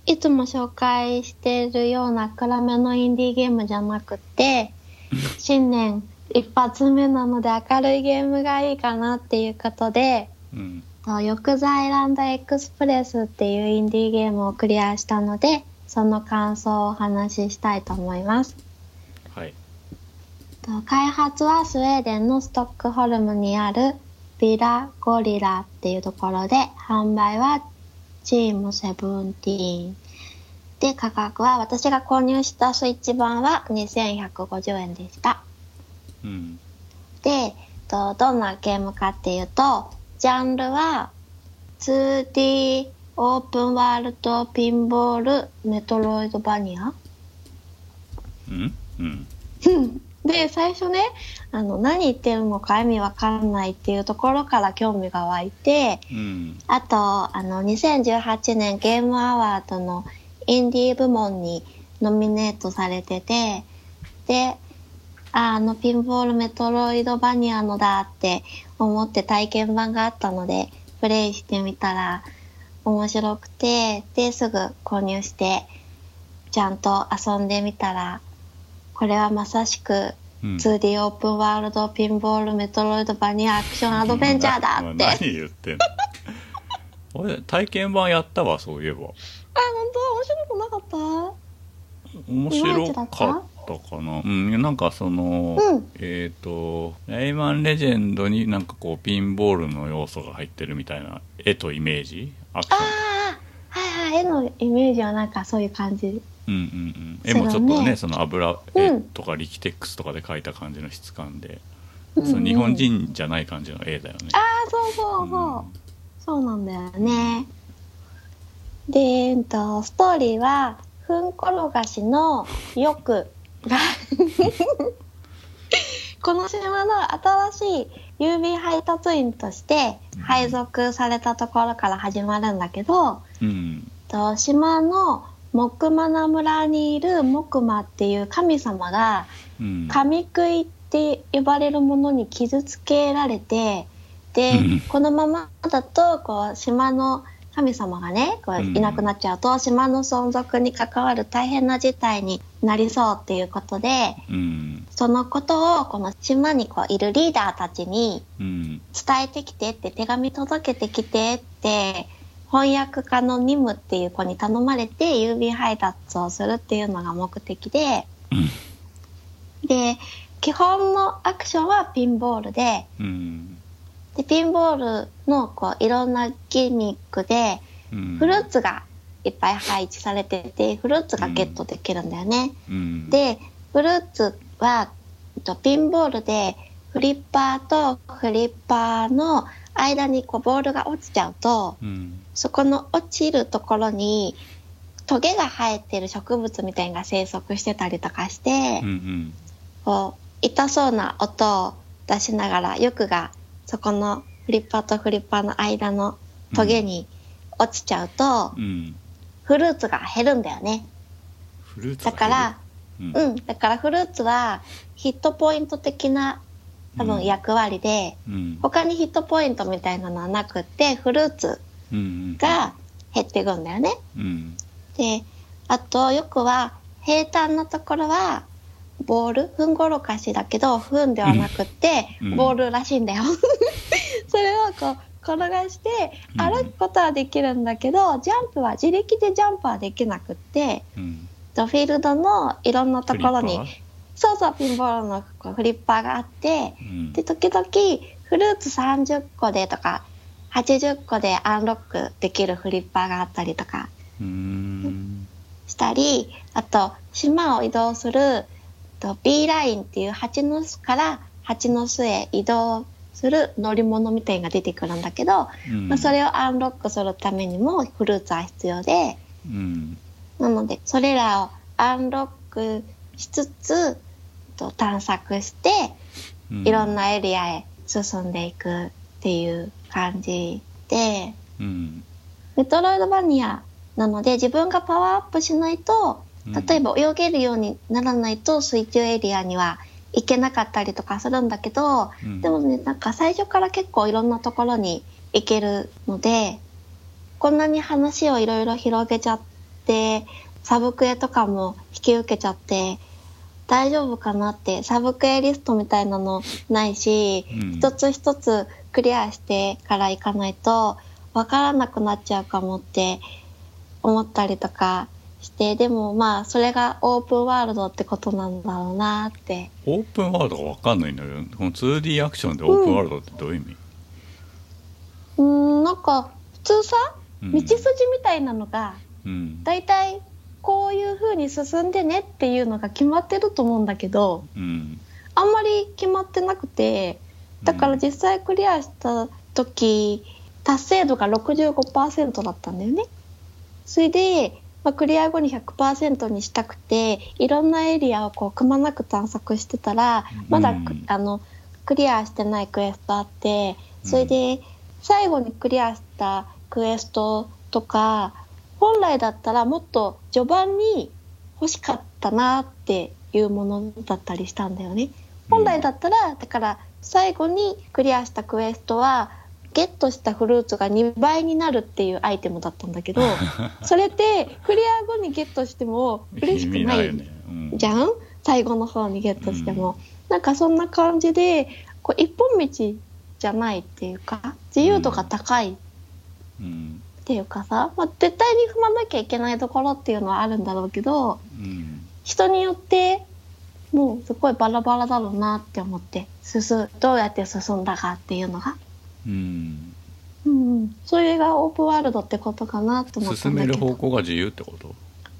いつも紹介しているような暗めのインディーゲームじゃなくて 新年一発目なので明るいゲームがいいかなっていうことでうん。と浴剤アイランドエクスプレスっていうインディーゲームをクリアしたのでその感想をお話ししたいと思います開発はスウェーデンのストックホルムにあるビラゴリラっていうところで販売はチームセブンティーン。で価格は私が購入したスイッチ版は2150円でした。うんでとどんなゲームかっていうとジャンルは 2D オープンワールドピンボールメトロイドバニア。うん？うん で最初ねあの何言ってるのか意味わかんないっていうところから興味が湧いてうん。あとあの2018年ゲームアワードのインディー部門にノミネートされててでああのピンボールメトロイドバニアのだって思って体験版があったのでプレイしてみたら面白くてですぐ購入してちゃんと遊んでみたらこれはまさしくうん。2D オープンワールドピンボールメトロイドバニアアクションアドベンチャーだなって。何言ってんの？俺体験版やったわそういえば。あ、本当？面白くなかっ面白かったかな？うんなんかその、うん。えっ、とライマンレジェンドになんかこうピンボールの要素が入ってるみたいな絵とイメージ？アクシたョン。ああ、はいはい、絵のイメージはなんかそういう感じ。うんうんうん。絵もちょっとねその油うん。絵とかリキテックスとかで描いた感じの質感で、うんうんその日本人じゃない感じの絵だよね。ああ、そうそうそう。そうなんだよね。で、えっと、ストーリーは、ふんころがしの欲が、この島の新しい郵便配達員として配属されたところから始まるんだけど、うん。と島の木マナ村にいる木馬っていう神様がうん。神食いって呼ばれるものに傷つけられてでうん。このままだとこう島の神様がねこううん。いなくなっちゃうと島の存続に関わる大変な事態になりそうっていうことでうん。そのことをこの島にこういるリーダーたちにうん。伝えてきてって手紙届けてきてって翻訳家のニムっていう子に頼まれて郵便配達をするっていうのが目的でうん。で基本のアクションはピンボールでうん。でピンボールのこういろんなギミックでうん。フルーツがいっぱい配置されててフルーツがゲットできるんだよね。うん。でフルーツはえっとピンボールでフリッパーとフリッパーの間にこうボールが落ちちゃうとうんそこの落ちるところにトゲが生えてる植物みたいなのが生息してたりとかして、うんうん。こう痛そうな音を出しながら、よくがそこのフリッパーとフリッパーの間のトゲに落ちちゃうと、うん。フルーツが減るんだよね。だから、うん。うん、だからフルーツはヒットポイント的な多うん。分役割で、うん。他にヒットポイントみたいなのはなくって、フルーツが減っていくんだよね。うん。で、あとよくは平坦なところは、ボール、ふんごろかしだけど、ふんではなくって、うん。ボールらしいんだよ。それをこう、転がしてうん。歩くことはできるんだけど、ジャンプは自力でジャンプはできなくって、うん。とフィールドのいろんなところにそうそうピンボールのこうフリッパーがあってうん。で時々フルーツ30個でとか80個でアンロックできるフリッパーがあったりとかしたりあと島を移動すると B ラインっていう蜂の巣から蜂の巣へ移動する乗り物みたいなのが出てくるんだけど、うん。まあ、それをアンロックするためにもフルーツは必要で。うん。なので、それらをアンロックしつつ、と探索して、うん。いろんなエリアへ進んでいくっていう感じで、うん。メトロイドバニアなので自分がパワーアップしないと、うん。例えば泳げるようにならないと水中エリアには行けなかったりとかするんだけど、うん。でもね、なんか最初から結構いろんなところに行けるので、こんなに話をいろいろ広げちゃって、サブクエとかも引き受けちゃって、大丈夫かなって、サブクエリストみたいなのないし、うん。一つ一つクリアしてから行かないと、わからなくなっちゃうかもって思ったりとかして、でもまあ、それがオープンワールドってことなんだろうなって。オープンワールドが分かんないんだけどこの 2D アクションでオープンワールドってどういう意味、うーん、なんか、普通さ、うん。道筋みたいなのが、うん。だいたいこういう風に進んでねっていうのが決まってると思うんだけど、うん。あんまり決まってなくて、だから実際クリアした時、達成度が65%だったんだよね。それで、まあ、クリア後に100%にしたくて、いろんなエリアをこうくまなく探索してたら、まだく、うんあの、クリアしてないクエストあって、それで、最後にクリアしたクエストとか、本来だったらもっと序盤に欲しかったなっていうものだったりしたんだよね。本来だったら、だから最後にクリアしたクエストは、ゲットしたフルーツが2倍になるっていうアイテムだったんだけど、それってクリア後にゲットしても嬉しくない意味よね、うん、じゃん最後の方にゲットしても。なんかそんな感じで、こう一本道じゃないっていうか、自由度が高い。っうんていうかさ、まあ、絶対に踏まなきゃいけないところっていうのはあるんだろうけど、うん。人によってもうすごいバラバラだろうなって思って、進、どうやって進んだかっていうのが。うんうんうん。それがオープンワールドってことかなと思った進め。る方向が自由ってこと？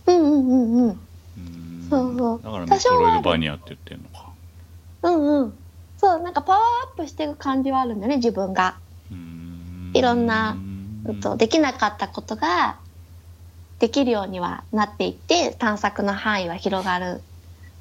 うんうんうんうん。うんそうそうだからメトロイドバニアって言ってるのかうんうん。そう、なんかパワーアップしていく感じはあるんだよね、自分が。うんいろんなううんとできなかったことができるようにはなっていって探索の範囲は広がる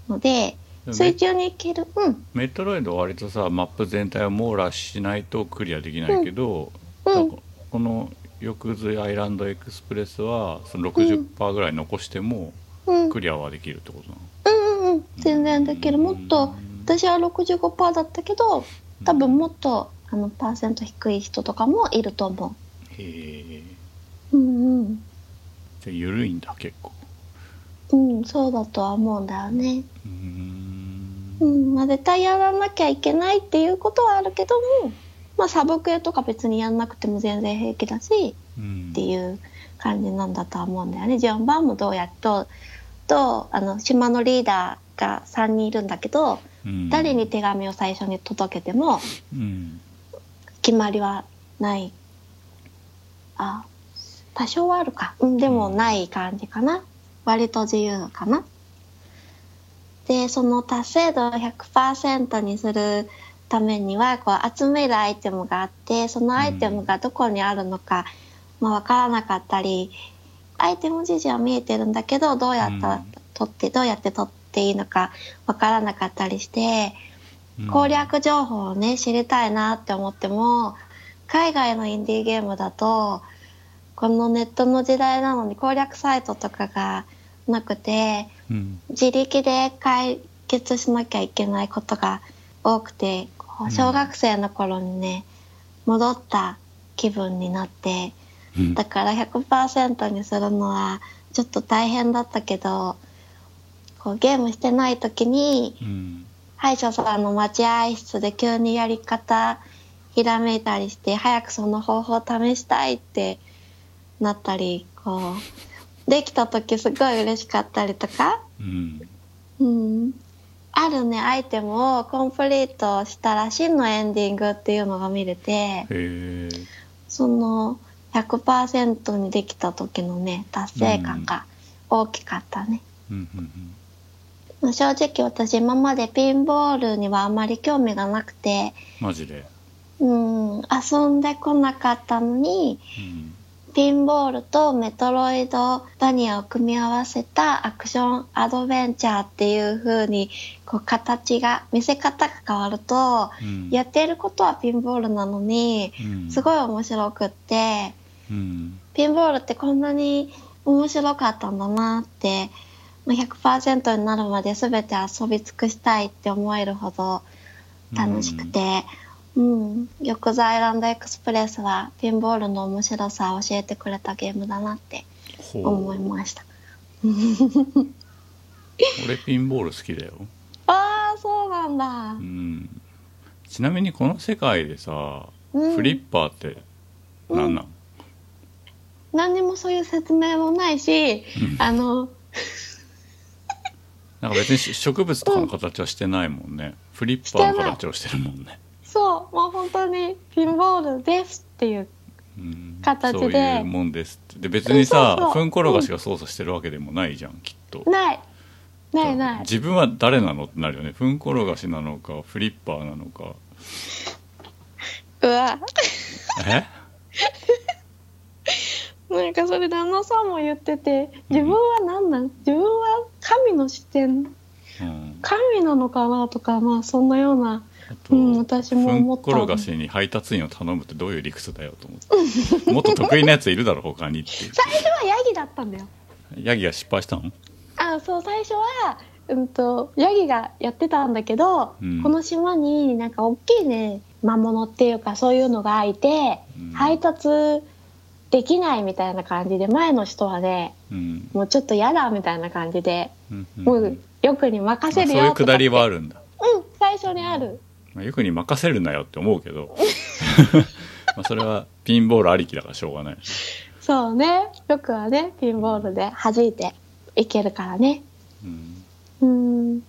ので水中に行けるうん。メトロイドは割とさマップ全体を網羅しないとクリアできないけど、うん。この翼髄アイランドエクスプレスはその60%ぐらい残してもうん。クリアはできるってことなの、うんうんうん。全然できる。もっと私は65%だったけど多分もっとあのパーセント低い人とかもいると思へえううんうん。じゃあ緩いんだ結構うんそうだとは思うんだよねうーんうんまあ絶対やらなきゃいけないっていうことはあるけどもまあサブクエとか別にやんなくても全然平気だしうんっていう感じなんだとは思うんだよね。順番もどうやっと、と、あの、島のリーダーが3人いるんだけど、うん誰に手紙を最初に届けてもうん決まりはない。あ、多少はあるか。うん、でもない感じかな。割と自由かな。で、その達成度を100%にするためには、こう集めるアイテムがあって、そのアイテムがどこにあるのか、まあわからなかったり、アイテム事情は見えてるんだけど、どうやったらうん取って、どうやって取っていいのかわからなかったりして、うん攻略情報をね、知りたいなって思っても、海外のインディーゲームだと、このネットの時代なのに攻略サイトとかがなくて、うん。自力で解決しなきゃいけないことが多くて、小学生の頃にね、戻った気分になって、うん。だから100%にするのはちょっと大変だったけど、こうゲームしてない時に、うん。歯医者さんの待合室で急にやり方ひらめいたりして、早くその方法を試したいってなったり、こう、できた時すごい嬉しかったりとか、うん。うん。あるね、アイテムをコンプリートしたら真のエンディングっていうのが見れて、へえその100%にできた時のね、達成感が大きかったね。うんうんまあ正直私今までピンボールにはあまり興味がなくて、マジで。うん、遊んでこなかったのに、うんピンボールとメトロイドバニアを組み合わせたアクションアドベンチャーっていう風に、こう形が、見せ方が変わると、うん。やっていることはピンボールなのに、うん。すごい面白くって、うん。ピンボールってこんなに面白かったんだなって、まあ100%になるまで全て遊び尽くしたいって思えるほど楽しくて、うん、よくザアイランドエクスプレスはピンボールの面白さを教えてくれたゲームだなってほ思いうました。俺ピンボール好きだよ。ああ、そうなんだ。う。ん。ちなみにこの世界でさうん。フリッパーって何なん何にもそういう説明もないし、あの、なんか別にし植物とかの形はしてないもんね。フリッパーの形をしてるもんねそう、もう本当にピンボールですっていう。うん形でそういうもんですって。で別にさそうそうふんころがしが操作してるわけでもない。じゃんきっとない。ない。ない。自分は誰なのってなるよね。ふん。ころがしなのかフリッパーなのか。うわ。え？なんかそれ旦那さんも言ってて、自分は何なん？自分は神の視点、うん。神なのかな？とか、まあそんなような、うん、私も思った。ころがしに配達員を頼むってどういう理屈だよと思って。もっと得意なやついるだろ他にって最初はヤギだったんだよ。ヤギが失敗したの？あ、そう、最初は、うんと、ヤギがやってたんだけど、うん。この島になんか大きいね、魔物っていうかそういうのがいて、うん。配達できないみたいな感じで、前の人はね、うん。もうちょっと嫌だみたいな感じで、うんうんもう、よくに任せるよとかって。いうくだりはあるんだ、うん、最初にある。まあ、よくに任せるなよって思うけど まあそれはピンボールありきだからしょうがないそうね。よくはね、ピンボールで弾いていけるからね。うんうん。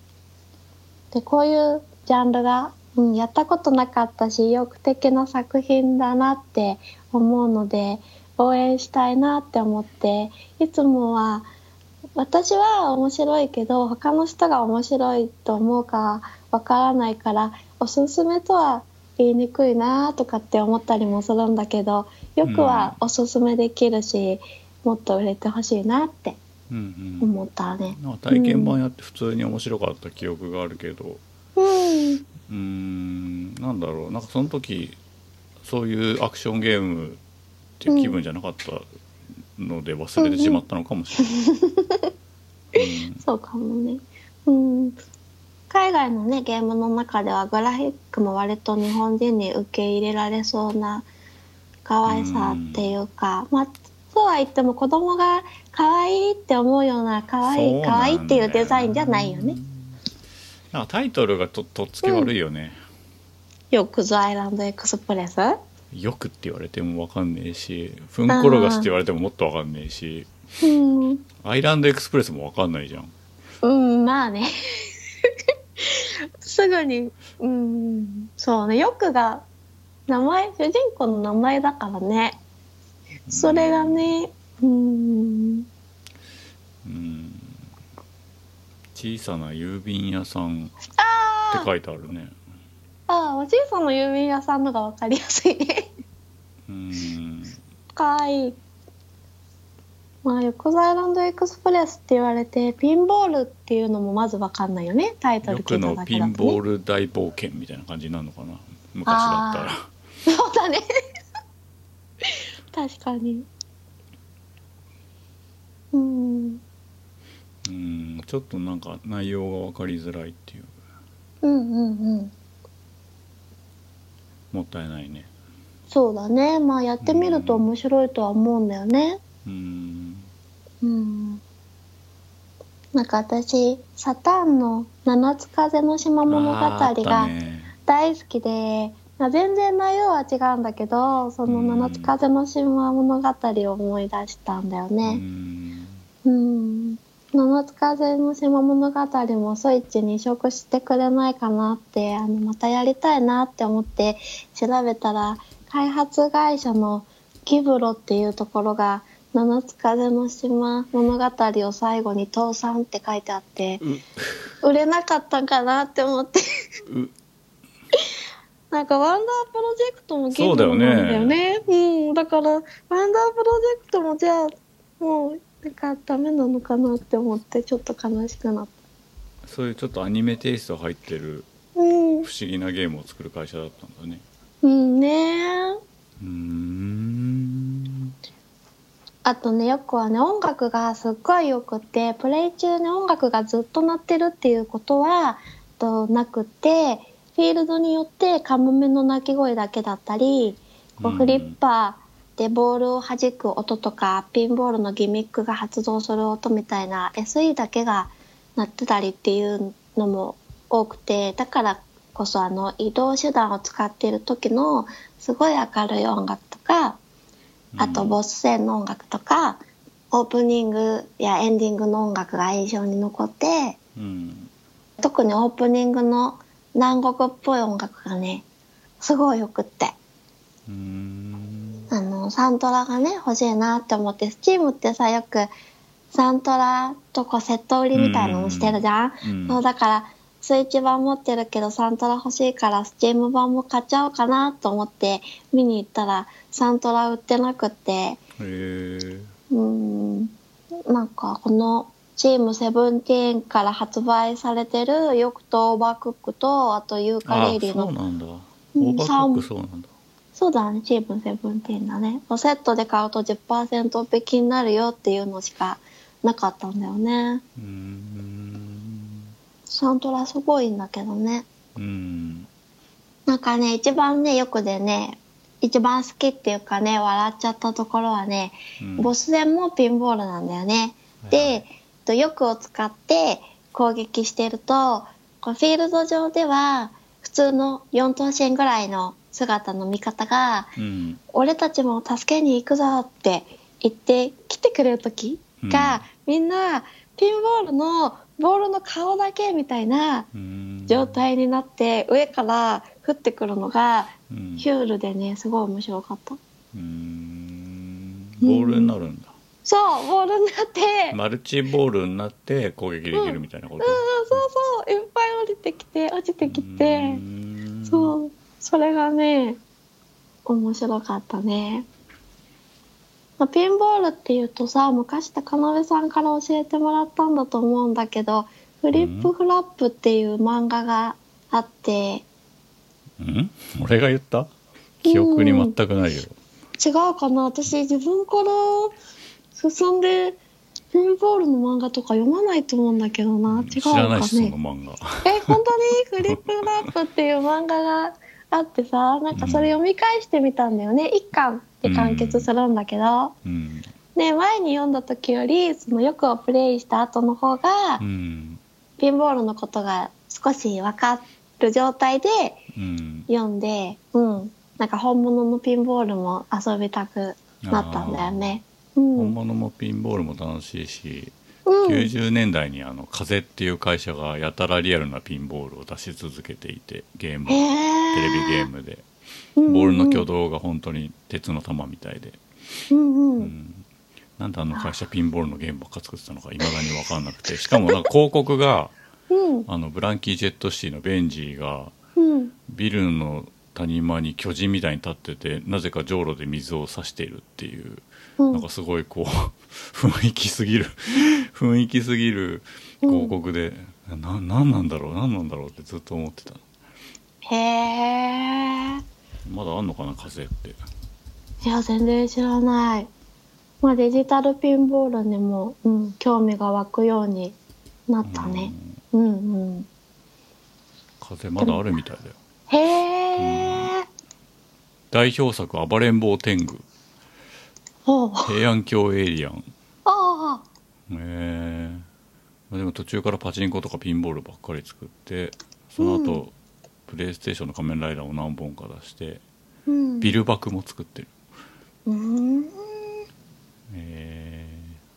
で、こういうジャンルが、うん、やったことなかったし、意欲的な作品だなって思うので、応援したいなって思って、いつもは、私は面白いけど、他の人が面白いと思うかわからないから、おすすめとは言いにくいなとかって思ったりもするんだけど、よくはおすすめできるし、もっと売れてほしいなってうんうん思ったね。なんか体験版やって普通に面白かった記憶があるけどうん。うーんなんだろうなんかその時そういうアクションゲームっていう気分じゃなかったので忘れてしまったのかもしれない、そうかもね。うん。海外のね、ゲームの中ではグラフィックも割と日本人に受け入れられそうな可愛さっていうか、まあ、そうは言っても子供が可愛いって思うような可うん愛い可愛いっていうデザインじゃないよね。なんかタイトルがととっつき悪いよね、よくズアイランドエクスプレス？よくって言われてもわかんねえしふんころがしって言われてももっとわかんねえし。うん。アイランドエクスプレスもわかんないじゃん。うん、まあね。すぐに、うん、そうね、よくが、名前、主人公の名前だからね。それがね、うん、うん。小さな郵便屋さんってあ書いてあるね。あ、ああ、おじいさんの郵便屋さんのがわかりやすいね。うん。かわいい。まあ、横澤ランドエクスプレスって言われて、ピンボールっていうのもまずわかんないよね。タイトル聞いただけだと、ね。ピンボール大冒険みたいな感じになるのかな昔だったらそうだね。確かに。うん。うんちょっとなんか内容が分かりづらいっていううんうんうん。もったいないねそうだね。まあやってみると面白いとは思うんだよね。うんうん。なんか私、サターンの七つ風の島物語がね大好きで、まあ全然内容は違うんだけど、その七つ風の島物語を思い出したんだようね。んうん。七つ風の島物語もソイッチに移植してくれないかなって、あの、またやりたいなって思って調べたら、開発会社のギブロっていうところが、七つ風の島物語を最後に倒産って書いてあって、売れなかったんかなって思って。なんかワンダープロジェクトもギブロなんだよね。うん。だから、ワンダープロジェクトもじゃあ、もう、なんかダメなのかなって思って、ちょっと悲しくなった。そういうちょっとアニメテイスト入ってるうん。不思議なゲームを作る会社だったんだねうんねうーんあとね、よくはね、音楽がすっごいよくって、プレイ中に音楽がずっと鳴ってるっていうことは、となくて、フィールドによってカモメの鳴き声だけだったり、こううん。フリッパーでボールを弾く音とか、ピンボールのギミックが発動する音みたいな SE だけが鳴ってたりっていうのも多くて、だからこそあの移動手段を使っている時のすごい明るい音楽とか、あとボス戦の音楽とか、オープニングやエンディングの音楽が印象に残って、うん。特にオープニングの南国っぽい音楽がね、すごいよくって。あの、サントラがね、欲しいなって思って、スチームってさ、よく、サントラとこうセット売りみたいなのしてるじゃん、うん。そう、だから、スイッチ版持ってるけど、サントラ欲しいから、スチーム版も買っちゃおうかなと思って、見に行ったら、サントラ売ってなくって、うー。ん、なんか、この、チームセブンティーンから発売されてる、ヨクとオーバークックと、あとユーカレイリーの、そうなんだ。うんオーバークックそうなんだ。そうだね、チームセブンティーンだね。セットで買うと10%引きになるよっていうのしかなかったんだよね。うーんサントラすごいんだけどね。うんなんかね、一番ね、よくでね、一番好きっていうかね、笑っちゃったところはね、うんボス戦もピンボールなんだよね。はいで、と翼を使って攻撃してると、こうフィールド上では普通の4等身ぐらいの姿の味方が、うん俺たちも助けに行くぞって言って来てくれる時が、みんなピンボールのボールの顔だけみたいなうん状態になって上から降ってくるのがうん。ヒュールでねすごい面白かった。うーん。ボールになるんだ。そうボールになって、マルチボールになって攻撃できるみたいなこと？うん、そうそう。いっぱい降りてきて落ちてきて。そう。それがね面白かったね、まあ、ピンボールっていうとさ昔高鍋さんから教えてもらったんだと思うんだけど「フリップフラップ」っていう漫画があって。うん？俺が言った？記憶に全くないよ。違うかな？私自分から進んでピンボールの漫画とか読まないと思うんだけどな。違う知らないかね漫画。え本当に？フリップフラップっていう漫画があってさなんかそれ読み返してみたんだよね、一巻で完結するんだけど、うん。ね前に読んだ時よりそのよくをプレイした後の方が、うん。ピンボールのことが少し分かる状態でうん。読んでうん。なんか本物のピンボールも遊びたくなったんだよね。うん。本物もピンボールも楽しいし、うん、90年代にあの風っていう会社がやたらリアルなピンボールを出し続けていてゲームへーテレビゲームで。うんうん。ボールの挙動が本当に鉄の玉みたいで、うんうん。うん。なんであの会社ピンボールのゲームばっか作ってたのかいまだに分かんなくて。しかもなんか広告がうん。あのブランキー・ジェット・シティのベンジーがうん。ビルの谷間に巨人みたいに立っててなぜかじょうろで水を差しているっていう、うん。なんかすごいこう 雰囲気すぎる雰囲気すぎる広告で、な何なんだろう何なんだろうってずっと思ってたへえ。まだあんのかな風っていや、全然知らない。まあ、デジタルピンボールにも、うん、興味が湧くようになったね。うんうんうん。風まだあるみたいだよへえ。代表作「暴れん坊天狗平安京エイリアン」ああ。ええまあでも途中からパチンコとかピンボールばっかり作ってその後、プレイステーションの仮面ライダーを何本か出してうん。ビルバクも作ってるうーん。え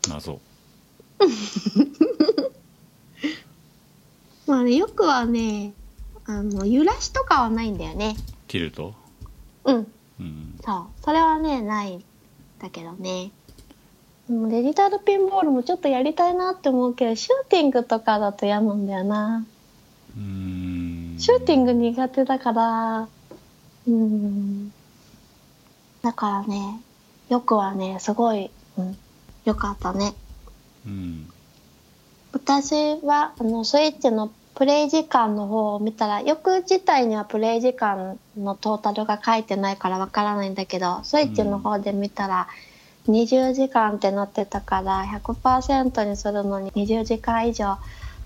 ー、謎 まあね、よくはね、あの、揺らしとかはないんだよね。ティルトうん。うんそう。それはね、ないんだけどね。でもデジタルピンボールもちょっとやりたいなって思うけど、シューティングとかだと嫌なんだよな。うーんシューティング苦手だから、うん。だからね、よくはね、すごい、うん、よかったね。うん私は、あの、スイッチのプレイ時間の方を見たら、よ自体にはプレイ時間のトータルが書いてないからわからないんだけど、スイッチの方で見たら、20時間ってなってたから、100%にするのに20時間以上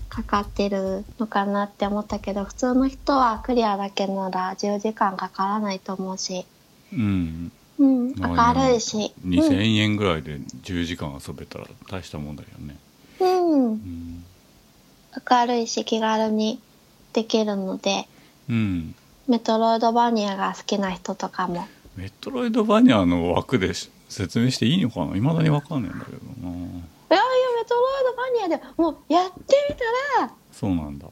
かかってるのかなって思ったけど、普通の人はクリアだけなら10時間かからないと思うし、うん。うん、まあ明るいし、2000円ぐらいで10時間遊べたら大したもんだよね。うん、うん。うん明るいし気軽にできるので、うん。メトロイドバニアが好きな人とかも。メトロイドバニアの枠でし説明していいのかな？いまだにわかんないんだけどないやいや、メトロイドバニアで。もうやってみたら、そうなんだ。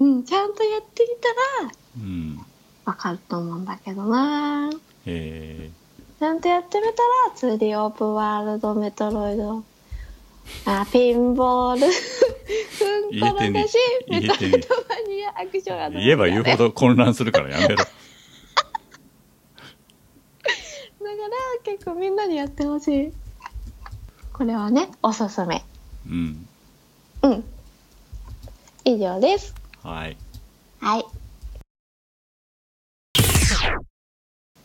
うん、ちゃんとやってみたら、うん。わかると思うんだけどな。え。ちゃんとやってみたら、2D オープンワールドメトロイド、あ、ピンボール、ふんころだし、言えてねメトロイドバニアアクションアドベンチャー言えば言うほど混乱するからやめろ。だから結構みんなにやってほしい。これはね、おすすめ。うんうん。以上です。はいはい。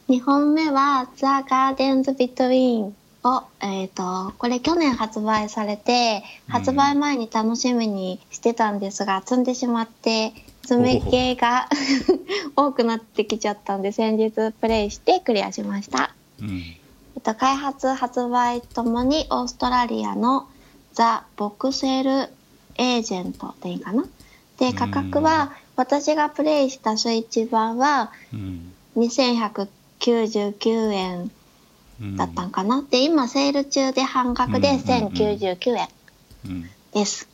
2本目は The Gardens Between を、えっ、と、これ去年発売されて、発売前に楽しみにしてたんですが、積んでしまって、詰め系が 多くなってきちゃったんで、先日プレイしてクリアしました。うんと、開発発売ともにオーストラリアのザ・ボクセルエージェントでいいかな？で価格は私がプレイしたスイッチ版はうん。2199円うんだったんかな、で今セール中で半額でうんうんうん1099円うんです、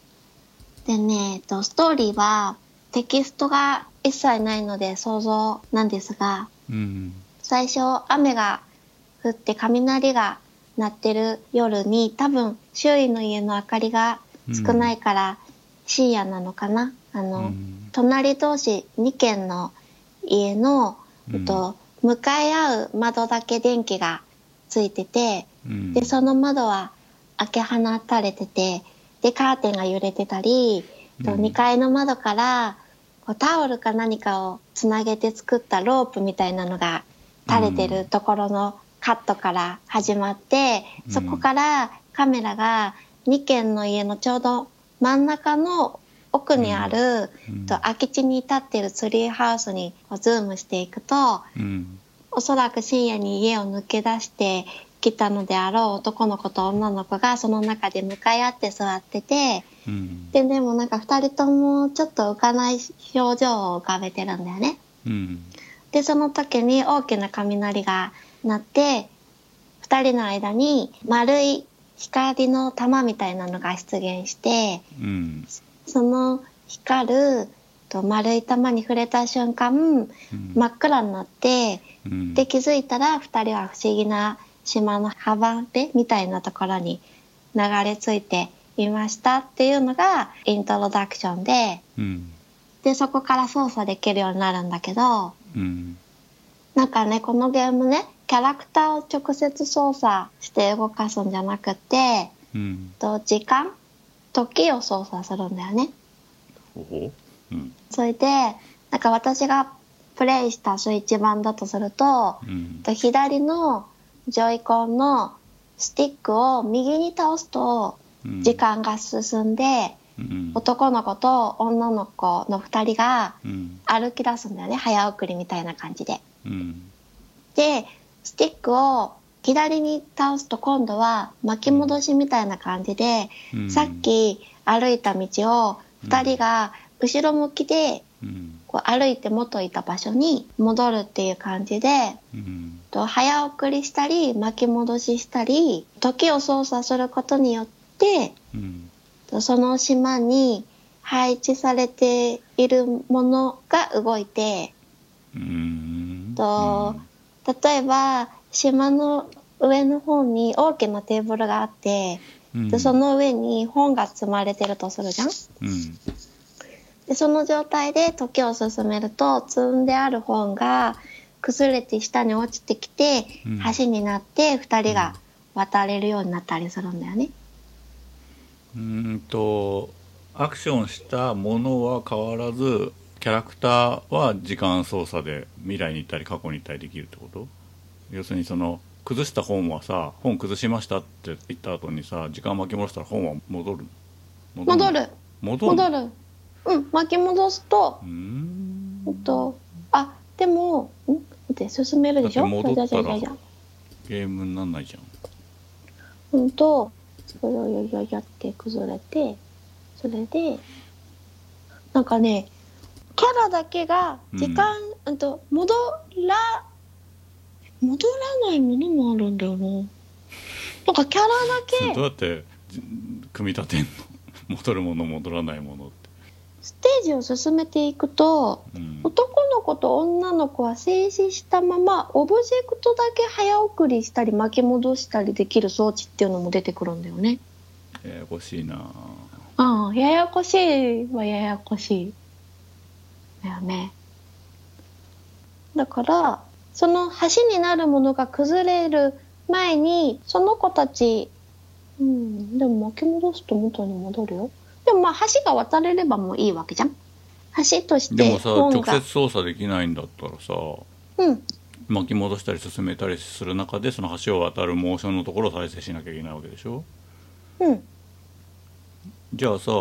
でね、えっと、ストーリーはテキストが一切ないので想像なんですがうん。最初雨が降って雷が鳴ってる夜に多分周囲の家の明かりが少ないから深夜なのかな、あの、うん。隣同士2軒の家の、うん。と、向かい合う窓だけ電気がついててうん。でその窓は開け放たれててでカーテンが揺れてたり、とうん。2階の窓からこうタオルか何かをつなげて作ったロープみたいなのが垂れてるところのカットから始まって、うん。そこからカメラが2軒の家のちょうど真ん中の奥にある、うん。と空き地に立ってるツリーハウスにこうズームしていくとうん。おそらく深夜に家を抜け出してきたのであろう男の子と女の子がその中で向かい合って座っててうん。ででもなんか2人ともちょっと浮かない表情を浮かべてるんだよね。うん。でその時に大きな雷が鳴って2人の間に丸い光の玉みたいなのが出現してうん。その光ると丸い玉に触れた瞬間うん。真っ暗になってうん。で気づいたら2人は不思議な島の幅辺みたいなところに流れ着いていましたっていうのがイントロダクションで。うん。でそこから操作できるようになるんだけどうん。なんかね、このゲームね、キャラクターを直接操作して動かすんじゃなくて、うん。と時間時を操作するんだよね。うん。それで、なんか私がプレイしたスイッチ版だとすると、うん。と左のジョイコンのスティックを右に倒すとうん。時間が進んで、うん。男の子と女の子の2人がうん。歩き出すんだよね。早送りみたいな感じで。うん。でスティックを左に倒すと今度は巻き戻しみたいな感じで、うん。さっき歩いた道を2人が後ろ向きでうん。こう歩いて元いた場所に戻るっていう感じでうん。と早送りしたり巻き戻ししたり時を操作することによってうん。とその島に配置されているものが動いてうん。と例えば島の上の方に大きなテーブルがあってうんでその上に本が積まれてるとするじゃん。うんでその状態で時を進めると積んである本が崩れて下に落ちてきて、うん橋になって2人が渡れるようになったりするんだよね。うーんとアクションしたものは変わらずキャラクターは時間操作で未来に行ったり過去に行ったりできるってこと？要するにその崩した本はさ本崩しましたって言った後にさ時間巻き戻したら本は戻る？戻る戻る。戻る。うん巻き戻すとうーん。うんとあでもん？待って進めるでしょ？戻ったらゲームになんないじゃん。うんとそれをやって崩れてそれでなんかねキャラだけが時間、うん、と戻ら戻らないものもあるんだよな。なんかキャラだけどうやってじ組み立てんの？戻るもの戻らないものって、ステージを進めていくとうん、男の子と女の子は静止したままオブジェクトだけ早送りしたり巻き戻したりできる装置っていうのも出てくるんだよね。ややこしいなあ。あ、ややこしいはややこしい。だよね。だから、その橋になるものが崩れる前に、その子たち、うん、でも巻き戻すと元に戻るよ。でもまあ橋が渡れればもういいわけじゃん。橋としてでもさ直接操作できないんだったらさうん、巻き戻したり進めたりする中でその橋を渡るモーションのところを再生しなきゃいけないわけでしょ？うん。じゃあさ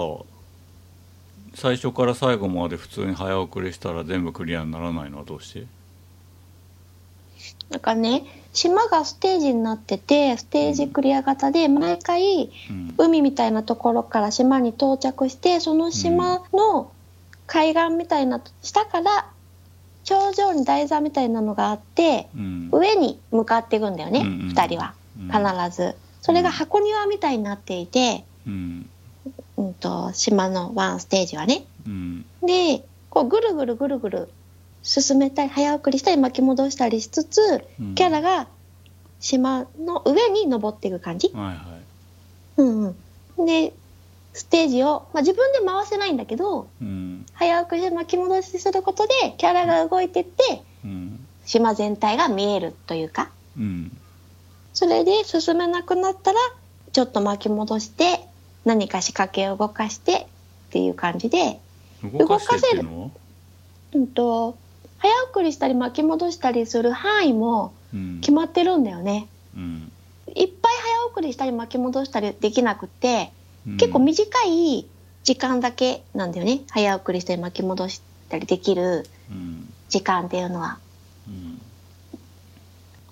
最初から最後まで普通に早送りしたら全部クリアにならないのはどうして？なんかね、島がステージになってて、ステージクリア型で毎回うん。海みたいなところから島に到着してその島の海岸みたいな下から頂上に台座みたいなのがあってうん。上に向かっていくんだよね、うんうん2人は。うん。必ず。それが箱庭みたいになっていて、うんうん、と島のワンステージはね。うん。でこうぐるぐるぐるぐる進めたり早送りしたり巻き戻したりしつつうん。キャラが島の上に登っていく感じ。はいはい。うんうん、でステージを、まあ、自分で回せないんだけどうん。早送りで巻き戻しすることでキャラが動いてってうん。島全体が見えるというか。うん。それで進めなくなったらちょっと巻き戻して何か仕掛けを動かしてっていう感じで、動かしてっていうん、と早送りしたり巻き戻したりする範囲もうん。決まってるんだよね。うん。いっぱい早送りしたり巻き戻したりできなくってうん。結構短い時間だけなんだよね。早送りしたり巻き戻したりできるうん。時間っていうのは。うん。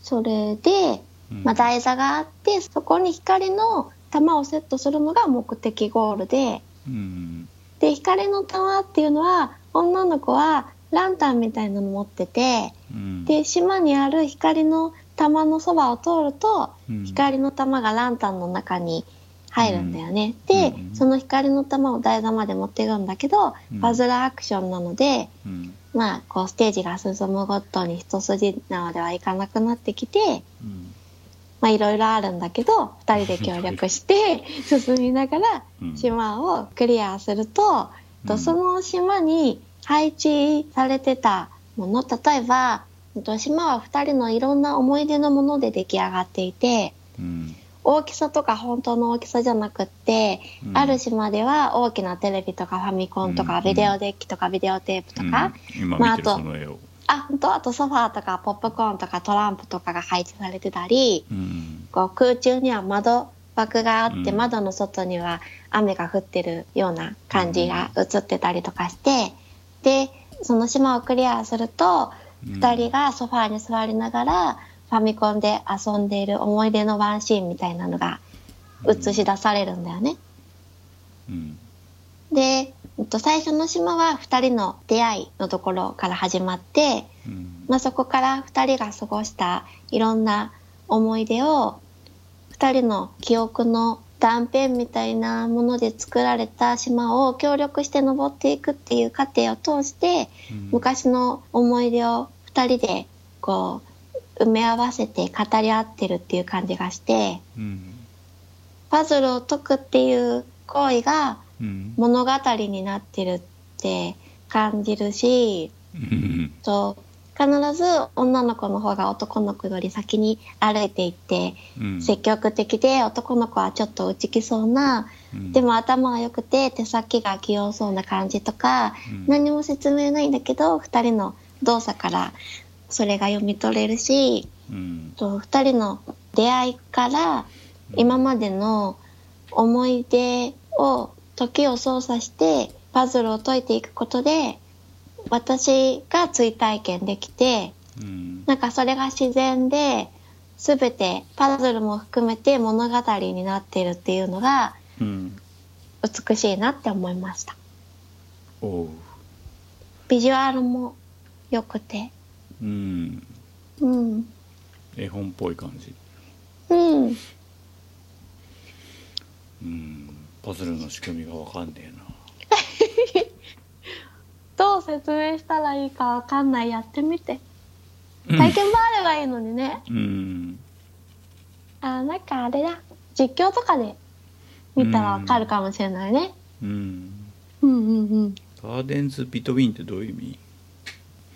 それで、うん。まあ、台座があってそこに光の玉をセットするのが目的ゴールで。うん。で光の玉っていうのは女の子はランタンみたいなの持っててうん。で島にある光の玉のそばを通るとうん。光の玉がランタンの中に入るんだよね。うん。で、うんその光の玉を台座まで持っていくんだけど、うん。パズルアクションなので、うん。まあ、こうステージが進むごとに一筋縄ではいかなくなってきて、うんまあいろいろあるんだけど、二人で協力して進みながらうん。島をクリアすると、うん。とその島に配置されてたもの、例えば島は2人のいろんな思い出のもので出来上がっていてうん。大きさとか本当の大きさじゃなくって、うん。ある島では大きなテレビとかファミコンとか、うんビデオデッキとかビデオテープとか、うん。今見てるまああとあ本当？あとソファーとかポップコーンとかトランプとかが配置されてたりうん。こう空中には窓枠があって、うん。窓の外には雨が降ってるような感じが映ってたりとかしてでその島をクリアするとうん。2人がソファーに座りながらファミコンで遊んでいる思い出のワンシーンみたいなのが映し出されるんだよね。うん。で、えっと、最初の島は2人の出会いのところから始まって、うん。まあ、そこから2人が過ごしたいろんな思い出を2人の記憶の断片みたいなもので作られた島を協力して登っていくっていう過程を通してうん。昔の思い出を2人でこう埋め合わせて語り合ってるっていう感じがしてうん。パズルを解くっていう行為がうん物語になってるって感じるしうん。と必ず女の子の方が男の子より先に歩いていってうん。積極的で男の子はちょっと内気そうなうん。でも頭が良くて手先が器用そうな感じとかうん。何も説明ないんだけど2人の動作からそれが読み取れるしうん。と2人の出会いから今までの思い出を時を操作してパズルを解いていくことで私が追体験できてうん。なんかそれが自然で全てパズルも含めて物語になっているっていうのがうん。美しいなって思いました。ビジュアルも良くて。うん。うん。絵本っぽい感じ。うん。うんパズルの仕組みがわかんねえな。どう説明したらいいかわかんない。やってみて。体験版あればいいのにね。うん。あなんかあれだ。実況とかで見たらわかるかもしれないね。うん。うん。うんうんガーデンズ・ビトウィンってどういう意味？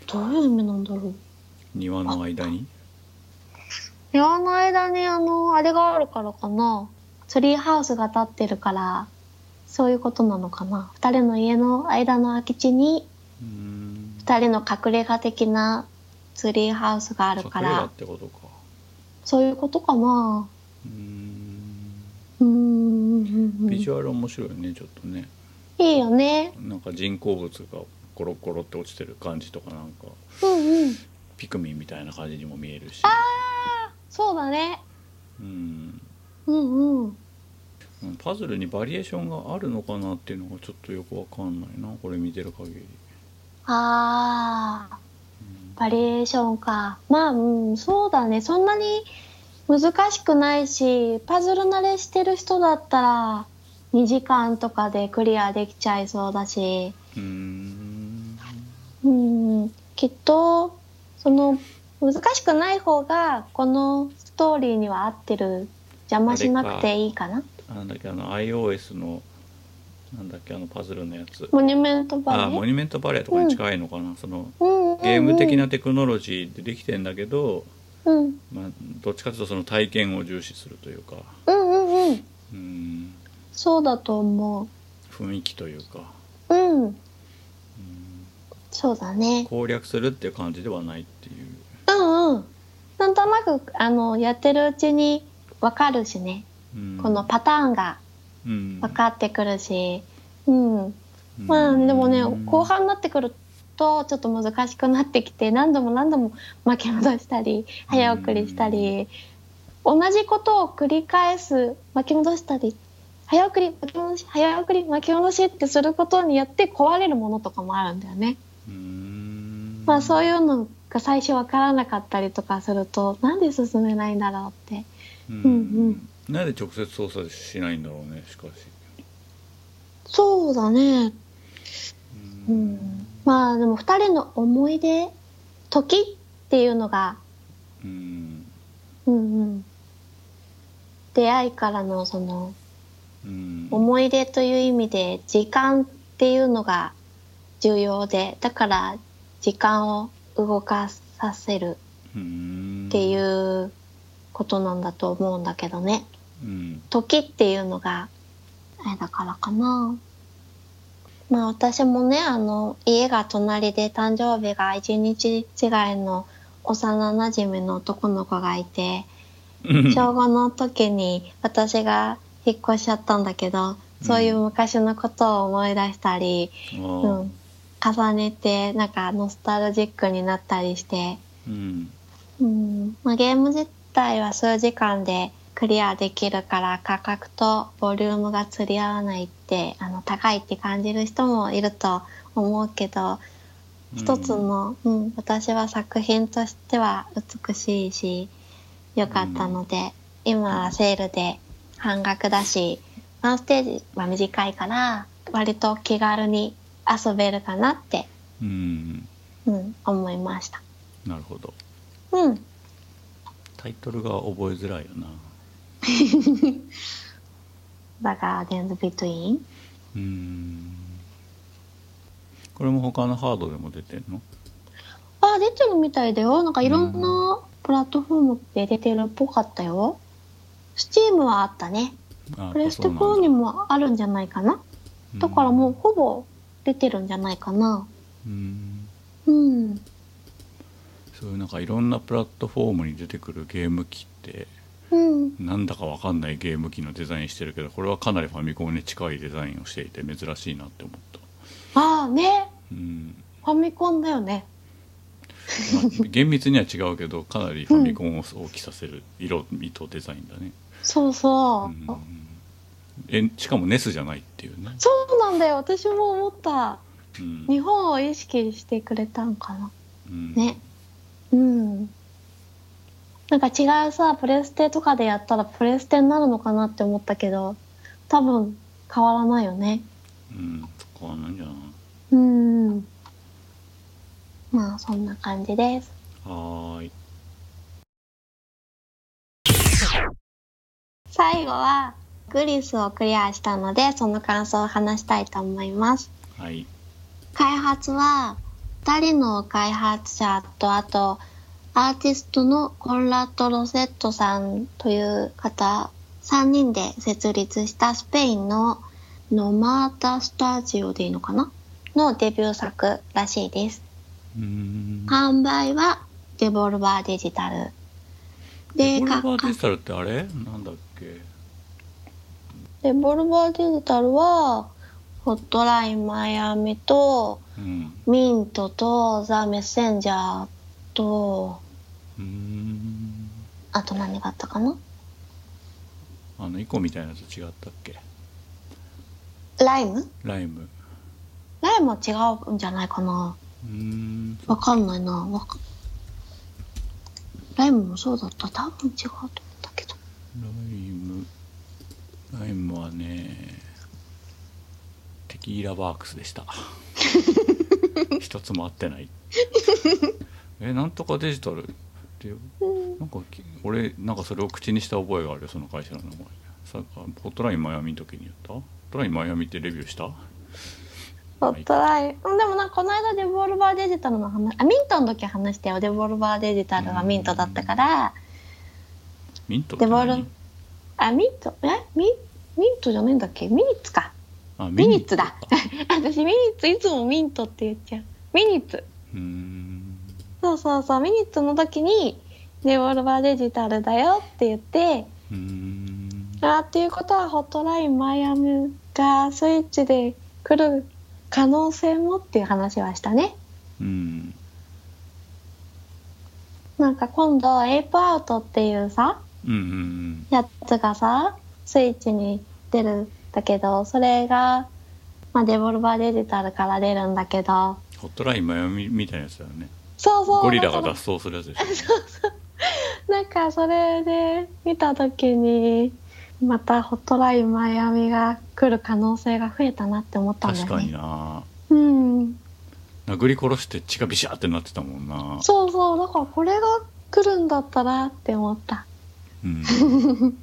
どういう意味なんだろう。庭の間に？庭の間にあのあれがあるからかなツリーハウスが立ってるからそういうことなのかな。二人の家の間の空き地にうん。二人の隠れ家的なツリーハウスがあるか隠れ家らってことか。そういうことかな。うん。ビジュアル面白いねちょっとね。いいよね。なんか人工物がコロコロって落ちてる感じとかなんかうんうん。ピクミンみたいな感じにも見えるし。そうだね。うんうんうん。パズルにバリエーションがあるのかなっていうのがちょっとよくわかんないなこれ見てる限り。あー。バリエーションか。まあうんそうだね。そんなに難しくないしパズル慣れしてる人だったら2時間とかでクリアできちゃいそうだし。うん。うん。きっとその難しくない方がこのストーリーには合ってる邪魔しなくていいかな？なんだっけあの iOS のなんだっけあのパズルのやつ。モニュメントバレあモニュメントバレーとかに近いのかな、そのうんうんうん。ゲーム的なテクノロジーでできてんだけど、うん。まあ、どっちかというとその体験を重視するというか。うんうんうん。うん。そうだと思雰囲気というか、ううん。うん。そうだね。攻略するっていう感じではないっていう。うんうん。なんとなくあのやってるうちに分かるしね、うん。このパターンがうん。分かってくるし。うん、うん。まあでもね後半になってくるとちょっと難しくなってきて何度も何度も巻き戻したり早送りしたり同じことを繰り返す巻き戻したり早送り巻き戻し早送り巻き戻しってすることによって壊れるものとかもあるんだよね。うん。まあそういうのが最初分からなかったりとかするとなんで進めないんだろうってうん。うんなんで直接操作しないんだろうねしかし。そうだね。ううん。んまあでも2人の思い出時っていうのがうん。うんうん。出会いからのそのうん。思い出という意味で時間っていうのが重要でだから時間を動かさせるうん。っていうことなんだと思うんだけどね。うん。時っていうのが、あれだからかな。まあ私もね、あの、家が隣で誕生日が一日違いの幼馴染の男の子がいて、うん。小5の時に私が引っ越しちゃったんだけど、そういう昔のことを思い出したり、あうーん、重ねてなんかノスタルジックになったりして、うん。うん。まあ、ゲーム自体は数時間でクリアできるから価格とボリュームが釣り合わないってあの高いって感じる人もいると思うけど、一つの、うん、私は作品としては美しいし良かったので、今はセールで半額だしワンステージは短いから割と気軽に遊べるかなって、うん。うん、思いました。なるほど。うんタイトルが覚えづらいよなだから、デンズビトゥイン？うんこれも他のハードでも出てんの？あ、出てるみたいだよ。なんかいろんなプラットフォームで出てるっぽかったよ。スチームはあったね。あプレステそうなんだ4にもあるんじゃないかな。だからもうほぼ出てるんじゃないかな。うんうん。そういうなんかいろんなプラットフォームに出てくるゲーム機ってうん。なんだかわかんないゲーム機のデザインしてるけどこれはかなりファミコンに近いデザインをしていて珍しいなって思った、ああね。うんファミコンだよね。まあ 厳密には違うけどかなりファミコンを大きさせる色味とデザインだね、そうそう。うんえしかも NES じゃないっていうね、そうなんだよ。私も思った。うん日本を意識してくれたんかな。うんね。うん。なんか違うさ、プレステとかでやったらプレステになるのかなって思ったけど、多分変わらないよね。うん変わんないんじゃない？うん。まあ、そんな感じです。はーい最後は、グリスをクリアしたので、その感想を話したいと思います。はい開発は、2人の開発者と、あと、アーティストのコンラッド・ロセットさんという方、3人で設立したスペインのノマータスタジオでいいのかな？のデビュー作らしいです。うん販売はデボルバーデジタル。で、デボルバかーデジタルってあれ？なんだっけ？デボルバーデジタルは、ホットラインマイアミと、うんミントと、ザ・メッセンジャーと、うん。あと何があったかな？あのイコみたいなやつ違ったっけ？ライム？ライム。ライムは違うんじゃないかな。うん。わかんないな。わかライムもそうだった。多分違うと思ったけど。ライム。ライムはねテキーラワークスでした。一つも合ってない。えなんとかデジタル。っていう。なんかき俺なんかそれを口にした覚えがあるよその会社の名前。さホットラインマイアミの時に言った？ホットラインマイアミってレビューした？ホットライン。うんでもなんかこの間デボルバーデジタルの話、あ、ミントの時話したよ。デボルバーデジタルはミントだったから、ミントデボ何ル、あ、ミント、え？ミミントじゃないんだっけ？ミニッツか。あミニッツだか。私ミニッツいつもミントって言っちゃう。ミニッツ。そうそうそう。ミニッツの時に、デボルバーデジタルだよって言って、あーっていうことはホットラインマイアミがスイッチで来る可能性もっていう話はしたね。うんなんか今度エイプアウトっていうさ、うんうんやつがさ、スイッチに出るんだけど、それが、まあデボルバーデジタルから出るんだけど、ホットラインマイアミみたいなやつだよねそうそう。ゴリラが脱走するやつでしらなんかそれで見たときに、またホットラインマイアミが来る可能性が増えたなって思ったんだよね。確かになうん。殴り殺して血がビシャーってなってたもんなそうそう、だからこれが来るんだったらって思った。うん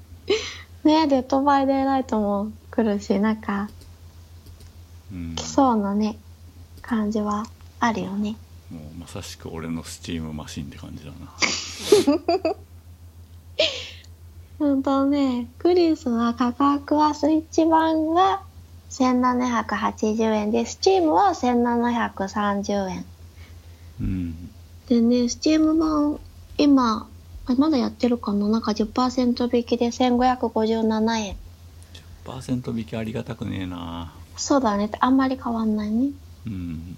ねデッドバイデイライトも来るし、なんかうん来そうなね、感じはあるよね。もうまさしく俺のスチームマシンって感じだなほんとね、クリスは価格はスイッチ版が1780円で、スチームは1730円。うんでね、スチーム版、今、あまだやってるかな？なんか10%引きで1557円。10%引きありがたくねえな。そうだね。あんまり変わんないね。うん。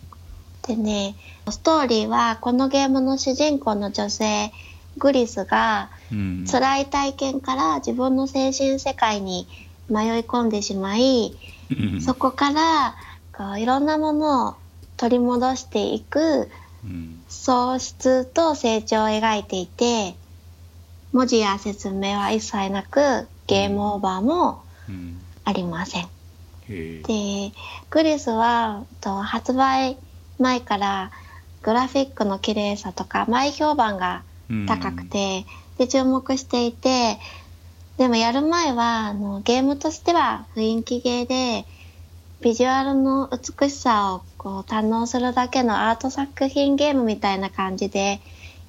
でね、ストーリーはこのゲームの主人公の女性、グリスがうん。辛い体験から自分の精神世界に迷い込んでしまい、うん。そこからこういろんなものを取り戻していくうん。喪失と成長を描いていて、文字や説明は一切なく、ゲームオーバーもうんありません。で、クリスはと発売前からグラフィックの綺麗さとか前評判が高くて、で注目していてでもやる前はあのゲームとしては雰囲気ゲーでビジュアルの美しさをこう堪能するだけのアート作品ゲームみたいな感じで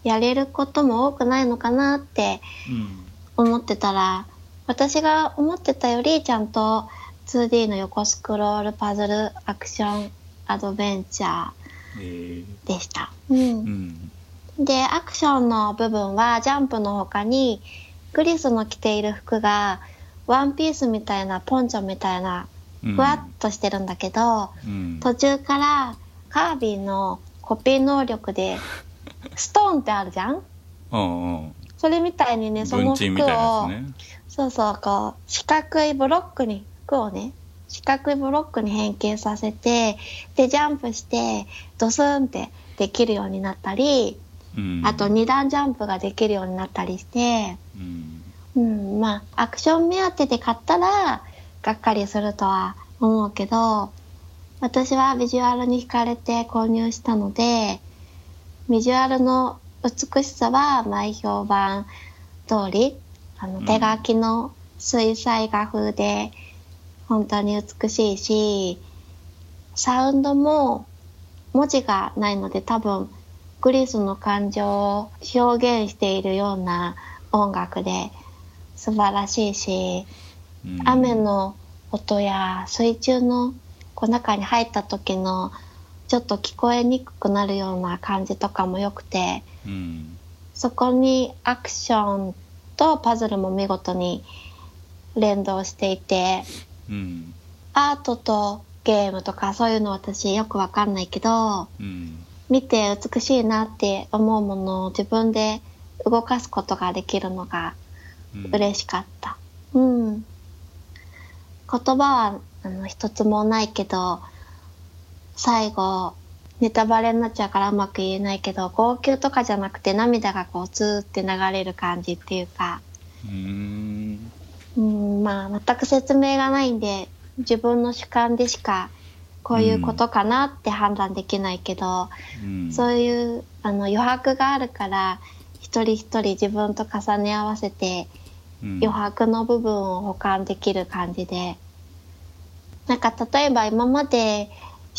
やれることも多くないのかなってうん。思ってたら私が思ってたよりちゃんと 2D の横スクロールパズルアクションアドベンチャえーでした。うん。うん。で、アクションの部分はジャンプの他に、クリスの着ている服が、ワンピースみたいなポンチョみたいな、うん。ふわっとしてるんだけど、うん。途中からカービィのコピー能力で、ストーンってあるじゃん？うんうん。それみたいにね、その服文鎮みたいなやを、つねそうそう、こう、四角いブロックに、服をね、四角いブロックに変形させて、で、ジャンプして、ドスンってできるようになったり、うん。あと二段ジャンプができるようになったりして、うん。うん、まあ、アクション目当てで買ったら、がっかりするとは思うけど、私はビジュアルに惹かれて購入したので、ビジュアルの美しさは前評判通り、あのうん手書きの水彩画風で本当に美しいし、サウンドも文字がないので多分グリスの感情を表現しているような音楽で素晴らしいし、うん。雨の音や水中のこう中に入った時のちょっと聞こえにくくなるような感じとかも良くてうん。そこにアクションとパズルも見事に連動していてうんアートとゲームとかそういうの私よくわかんないけどうん見て美しいなって思うものを自分で動かすことができるのがうん嬉しかった。うん。言葉はあの一つもないけど、最後、ネタバレになっちゃうからうまく言えないけど、号泣とかじゃなくて涙がこうツーって流れる感じっていうか、うん。うん、まあ全く説明がないんで、自分の主観でしかこういうことかなって判断できないけど、うん。そういうあの余白があるから、一人一人自分と重ね合わせて、うん。余白の部分を保管できる感じで。なんか例えば今まで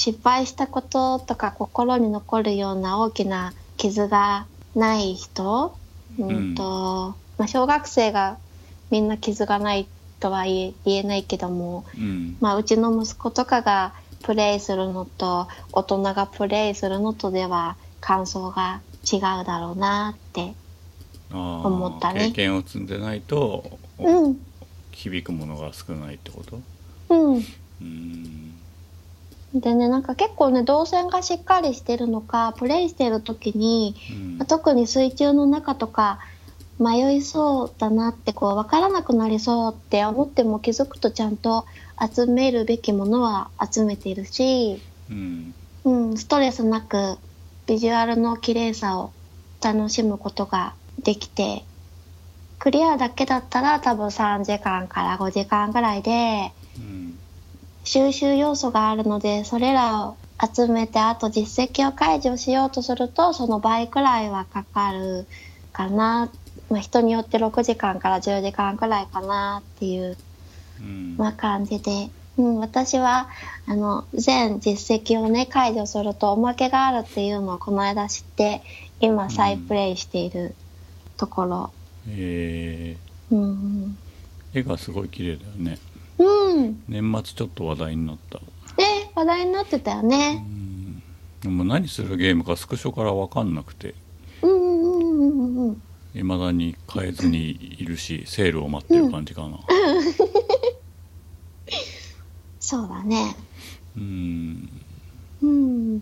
失敗したこととか心に残るような大きな傷がない人、うん。とまあ、小学生がみんな傷がないとは言え言えないけども、うん。まあ、うちの息子とかがプレイするのと大人がプレイするのとでは感想が違うだろうなって思ったね。経験を積んでないとうん。響くものが少ないってこと？うん。うんでね、なんか結構ね、動線がしっかりしてるのか、プレイしてる時に、うん。特に水中の中とか、迷いそうだなって、こう、わからなくなりそうって思っても気づくとちゃんと集めるべきものは集めているし、うん。うん、ストレスなくビジュアルの綺麗さを楽しむことができて、クリアだけだったら多分3時間から5時間ぐらいで、うん収集要素があるのでそれらを集めてあと実績を解除しようとするとその倍くらいはかかるかな、まあ、人によって6時間から10時間くらいかなっていう、うん。まあ、感じで。うん、私は、あの、全実績をね、解除するとおまけがあるっていうのをこの間知って、今再プレイしているところ。えうん。ー、絵がすごい綺麗だよねうん。年末ちょっと話題になったね、話題になってたようね。んでも何するゲームかスクショから分かんなくてうんうんうんうんうん。いまだに買えずにいるしセールを待ってる感じかな そうだね。うんうん。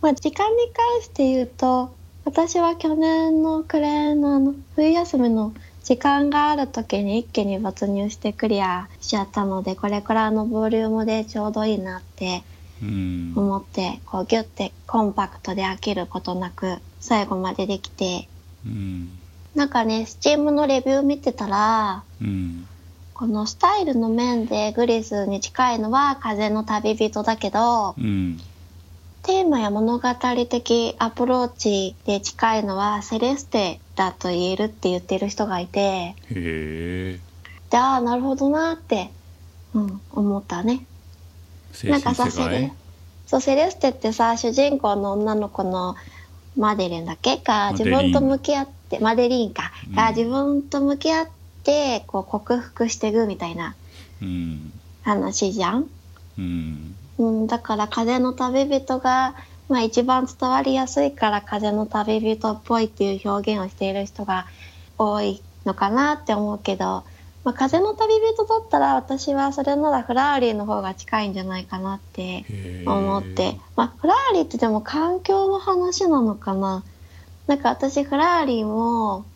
まあ、時間に関して言うと、私は去年の暮れのあの、冬休みの時間がある時に一気に没入してクリアしちゃったので、これくらいのボリュームでちょうどいいなってうん。思って、こうギュッてコンパクトで飽きることなく最後までできて、うん。なんかね、スチームのレビュー見てたら、うん。このスタイルの面でグリスに近いのは風の旅人だけど、うんテーマや物語的アプローチで近いのはセレステだと言えるって言ってる人がいて、へえ。で、ああ、なるほどなって、うん、思ったね。なんかさ、世セレ界、そう、セレステってさ、主人公の女の子のマデレンだっけ？が自分と向き合って、マデリーンか、うん。が自分と向き合って、こう克服していくみたいなうん。話じゃん？うんうん、だから風の旅人が、まあ一番伝わりやすいから風の旅人っぽいっていう表現をしている人が多いのかなって思うけど、まあ風の旅人だったら私はそれならフラーリーの方が近いんじゃないかなって思って、まあフラーリーってでも環境の話なのかな。なんか私フラーリーも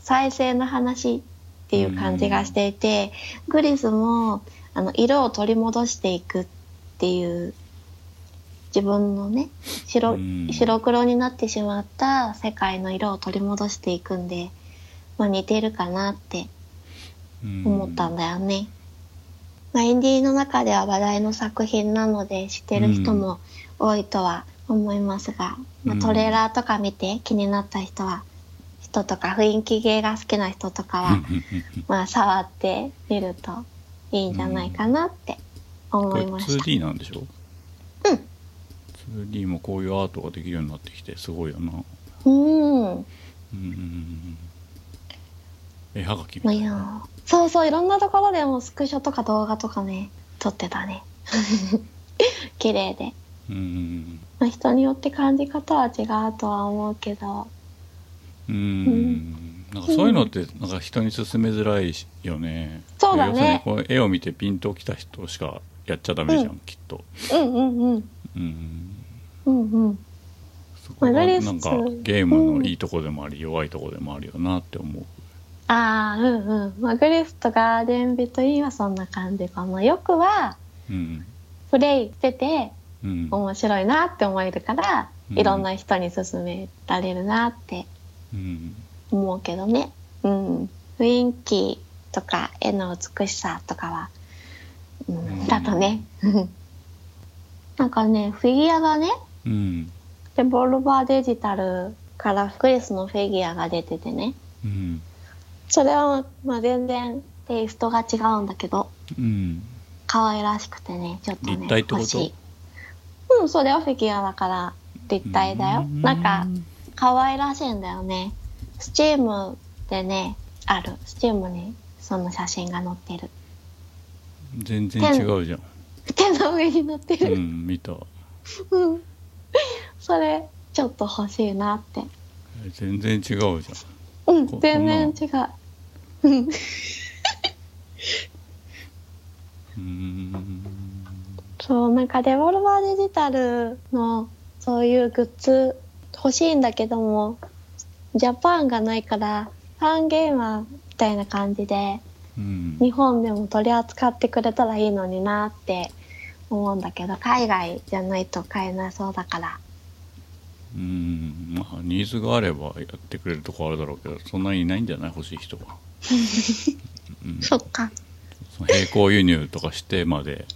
再生の話っていう感じがしていて、グリスもあの色を取り戻していくっていう自分のね白うん。白黒になってしまった世界の色を取り戻していくんで、まあ、似てるかなって思ったんだよね。まあ、インディーの中では話題の作品なので知ってる人も多いとは思いますが、まあ、うんトレーラーとか見て気になった人は人とか雰囲気芸が好きな人とかは、まあ触ってみるといいんじゃないかなって思いました。2D なんでしょ？うん。2D もこういうアートができるようになってきてすごいよな。うん。うん絵はがきみまあたいなそうそう、いろんなところでもスクショとか動画とかね、撮ってたね。綺麗で。うんまあ、人によって感じ方は違うとは思うけど、うん。なんかそういうのってなんか人に勧めづらいよね。そうだね。こう絵を見てピンときた人しかやっちゃダメじゃん、うんきっとうんうんうん。うんうんうん。そこがなんかゲームのいいとこでもあり、弱いとこでもあるよなって思うああ、うんうん。まあ、グリフとガーデンビトインはそんな感じかな。よくは、うんプレイしててうん面白いなって思えるから、うんいろんな人に勧められるなってうん思うけどね。うん。雰囲気とか絵の美しさとかは、うん、うんだとね。なんかね、フィギュアがね、うんで、ボルバーデジタルからクリスのフィギュアが出ててね。うんそれは、まあ、全然テイストが違うんだけど、うん可愛らしくてね、ちょっとね、立体ってこと？欲しい。うん、それはフィギュアだから立体だよ。うんなんか、可愛らしいんだよね。スチームでね、ある。スチームにその写真が載ってる。全然違うじゃん手の上に載ってうる。ん見たうん。それ、ちょっと欲しいなって。全然違うじゃんうんこ、全然違う。うん。うんそう、なんかデボルバーデジタルのそういうグッズ欲しいんだけども、ジャパンがないから、ファンゲーマーみたいな感じで、うん日本でも取り扱ってくれたらいいのになって思うんだけど、海外じゃないと買えなそうだから。うんまあニーズがあればやってくれるとこあるだろうけどそんなにいないんじゃない？欲しい人は、うん、そっか。その並行輸入とかしてまで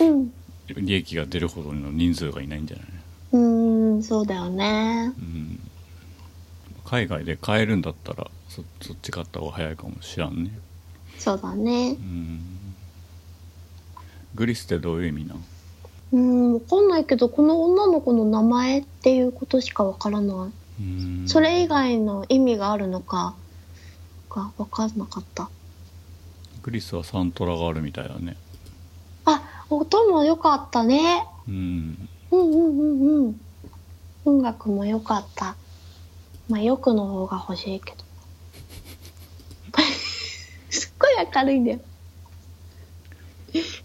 うん。利益が出るほどの人数がいないんじゃない？うーん、そうだよね。うん海外で買えるんだったらそそっち買った方が早いかもしらんねそうだねう。んグリスってどういう意味なんうん、わかんないけど、この女の子の名前っていうことしかわからない。うんそれ以外の意味があるのか、がわかんなかった。グリスはサントラがあるみたいだねあ、音も良かったね。うんうんうんうんうん。音楽も良かった。まあ、よくの方が欲しいけど。ごい明るいんだよ。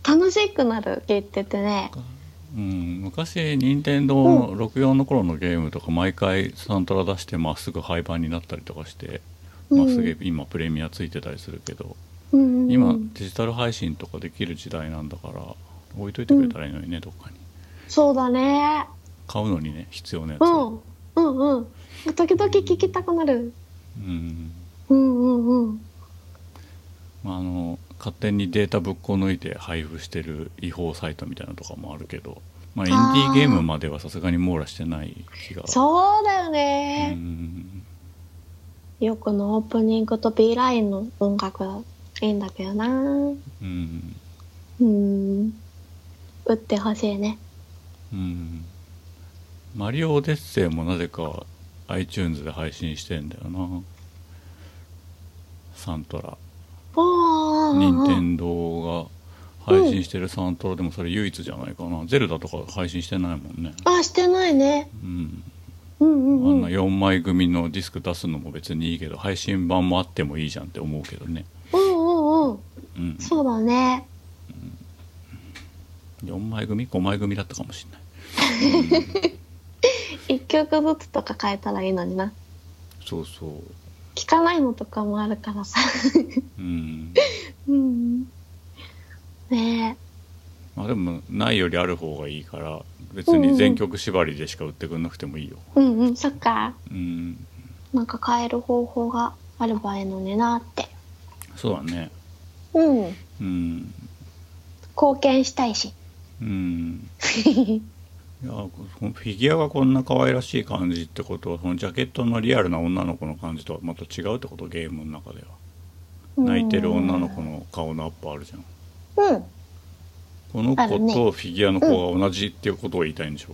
楽しくなるって言っててね。うん、昔任天堂の64の頃のゲームとか毎回サントラ出してまっすぐ廃盤になったりとかして、まあ、すげえ今プレミアついてたりするけど、うんうんうん、今デジタル配信とかできる時代なんだから置いといてくれたらいいのにね、どっかにそうだね。買うのにね必要なやつうをん。うんうん。時々聞きたくなる。うんうんうんうん。まあ、あの勝手にデータぶっこ抜いて配布してる違法サイトみたいなのとかもあるけど、まあ、インディーゲームまではさすがに網羅してない気がそうだようね。んよくのオープニングと B ラインの音楽いいんだけどな。うんうん。打ってほしいね。うんマリオオデッセイもなぜか iTunes で配信してんだよなサントラ。任天堂が配信してるサントラでもそれ唯一じゃないかな、ゼルダとか配信してないもんねあ、してないね。うんうんうんうん。あんな4枚組のディスク出すのも別にいいけど配信版もあってもいいじゃんって思うけどねうんうんうん。うんそうだね。4枚組5枚組だったかもしんない 一曲ずつとか変えたらいいのにな。そうそう聞かないのとかもあるからさ。うんうん。ねまあでもないよりある方がいいから別に全曲縛りでしか売ってくんなくてもいいよえ。うんうん、そっか。うんなんか変える方法があればいいのになって。そうだねうん。うん貢献したいし。うん いやフィギュアがこんな可愛らしい感じってことはそのジャケットのリアルな女の子の感じとはまた違うってことゲームの中では。泣いてる女の子の顔のアップあるじゃん。うん。この子とフィギュアの子が同じっていうことを言いたいんでしょ？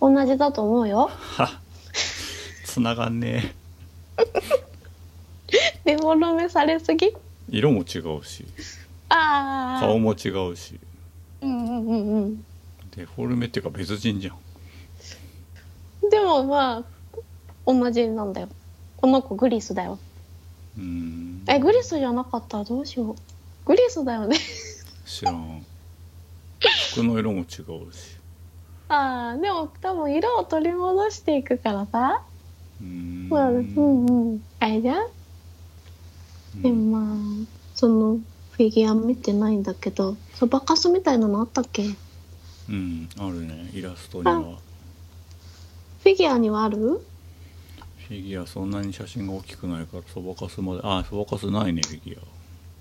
同じだと思うよ。はつながんねデフォルメされすぎ？え色も違うし。ああ。顔も違うし。うんうんうんうん。デフォルメっていうか別人じゃんでもまあ、同じなんだよ。この子グリスだよ。うーんえ、グリスじゃなかったらどうしよう。グリスだよね。知らん服の色も違うし ああ、でも多分色を取り戻していくからさ。うーんまあ、うんうん。あれじゃんうんでもまあ、そのフィギュア見てないんだけど、そばかすみたいなのあったっけ？フうんあるねイラストにはィギュアにはある？フィギュアそんなに写真が大きくないからそばかすまであそばかすないねフィギュ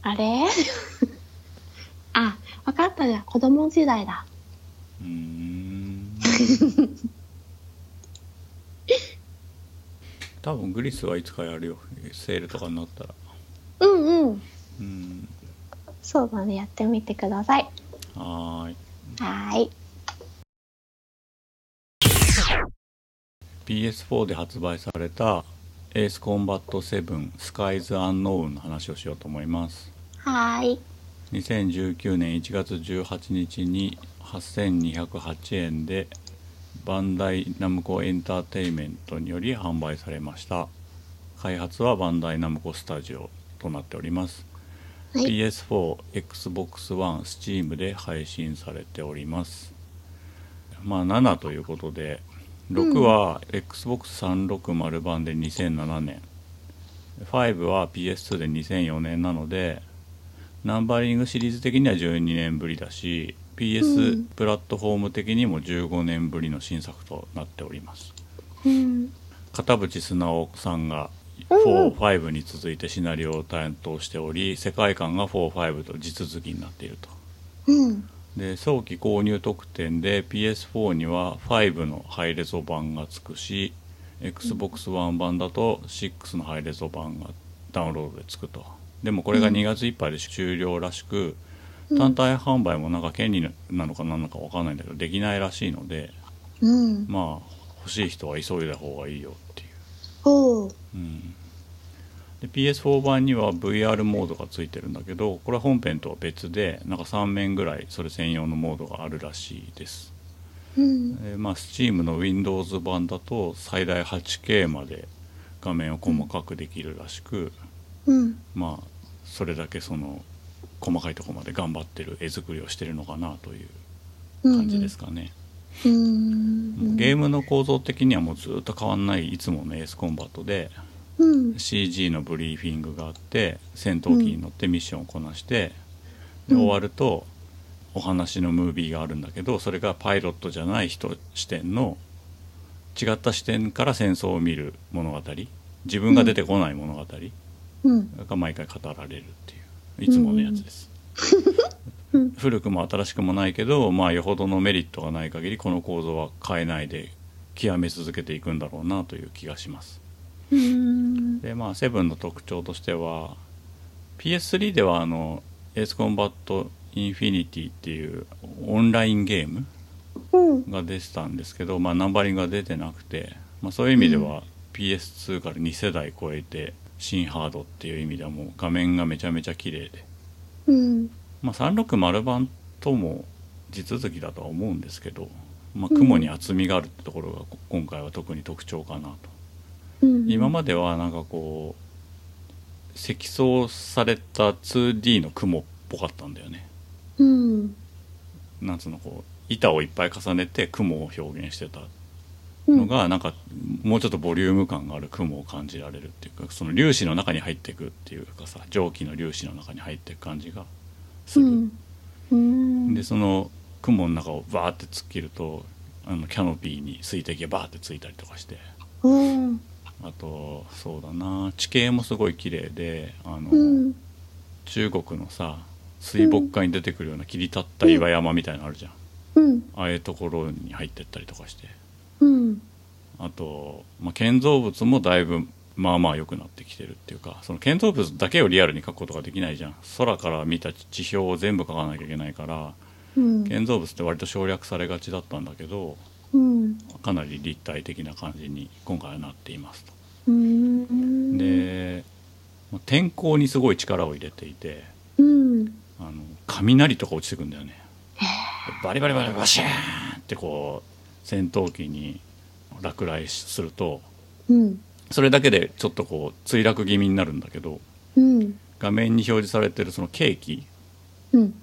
アあれ？あ、わかったじゃん。子供時代だ。うーん多分グリスはいつかやるよセールとかになったらうんうん。うんそうだね。やってみてください。はーいはーい。PS4 で発売された「エースコンバット7スカイズ・アンノーン」の話をしようと思います。はーい。2019年1月18日に8208円でバンダイナムコエンターテインメントにより販売されました。開発はバンダイナムコスタジオとなっております、はい。PS4、Xbox One、Steam で配信されております。まあ7ということで6は Xbox360 版で2007年。5は PS2 で2004年なのでナンバリングシリーズ的には12年ぶりだしう PS ん。プラットフォーム的にも15年ぶりの新作となっております。うん。片渕素直さんがうんうん。45に続いてシナリオを担当しており世界観が45と地続きになっていると。うん。で早期購入特典で PS4 には5のハイレゾ版がつくし Xbox One 版だと6のハイレゾ版がダウンロードでつくとでもこれが2月いっぱいで終了らしく、単体販売もなんか権利なのか何なのか分かんないんだけどできないらしいのでうん。まあ欲しい人は急いだ方がいいよっていう。うん、で PS4 版には VR モードがついてるんだけどこれは本編とは別でなんか3面ぐらいそれ専用のモードがあるらしいですうん。えーまあ Steam の Windows 版だと最大 8K まで画面を細かくできるらしく、うん。まあそれだけその細かいところまで頑張ってる絵作りをしてるのかなという感じですかね、うん。ゲームの構造的にはもうずっと変わんないいつものエースコンバットでうん。CG のブリーフィングがあって戦闘機に乗ってミッションをこなして、うん。で終わるとお話のムービーがあるんだけどそれがパイロットじゃない人視点の違った視点から戦争を見る物語。自分が出てこない物語。うん。が毎回語られるっていういつものやつです、うん。古くも新しくもないけどまあよほどのメリットがない限りこの構造は変えないで極め続けていくんだろうなという気がします。うん。でまあセブンの特徴としては PS3 ではあのエースコンバットインフィニティっていうオンラインゲームうん。が出てたんですけど、まあ、ナンバリングが出てなくて、まあ、そういう意味では PS2 から2世代超えて新ハードっていう意味ではもう画面がめちゃめちゃ綺麗で、うん。まあ、360版とも地続きだとは思うんですけど、まあ、雲に厚みがあるってところがこ今回は特に特徴かなと。うん。今まではなんかこう積層された 2D の雲っぽかったんだよねうん。なんつうのこう板をいっぱい重ねて雲を表現してたうん。のがなんかもうちょっとボリューム感がある雲を感じられるっていうかその粒子の中に入っていくっていうかさ蒸気の粒子の中に入っていく感じがする、うん。うん。でその雲の中をバーって突っ切るとあのキャノピーに水滴がバーってついたりとかしてうん。あとそうだな地形もすごい綺麗であの、うん。中国のさ水墨画に出てくるような切り立った岩山みたいなのあるじゃん、うん。ああいうところに入ってったりとかしてうん。あと、まあ、建造物もだいぶまあまあ良くなってきてるっていうかその建造物だけをリアルに描くことができないじゃん空から見た地表を全部描かなきゃいけないからうん。建造物って割と省略されがちだったんだけどうん。かなり立体的な感じに今回はなっていますと。うん。で、まあ天候にすごい力を入れていてうん。あの雷とか落ちてくんだよねバリバリバリバシャーンってこう戦闘機に落雷するとうん。それだけでちょっとこう墜落気味になるんだけどうん。画面に表示されてるそのケーキうん。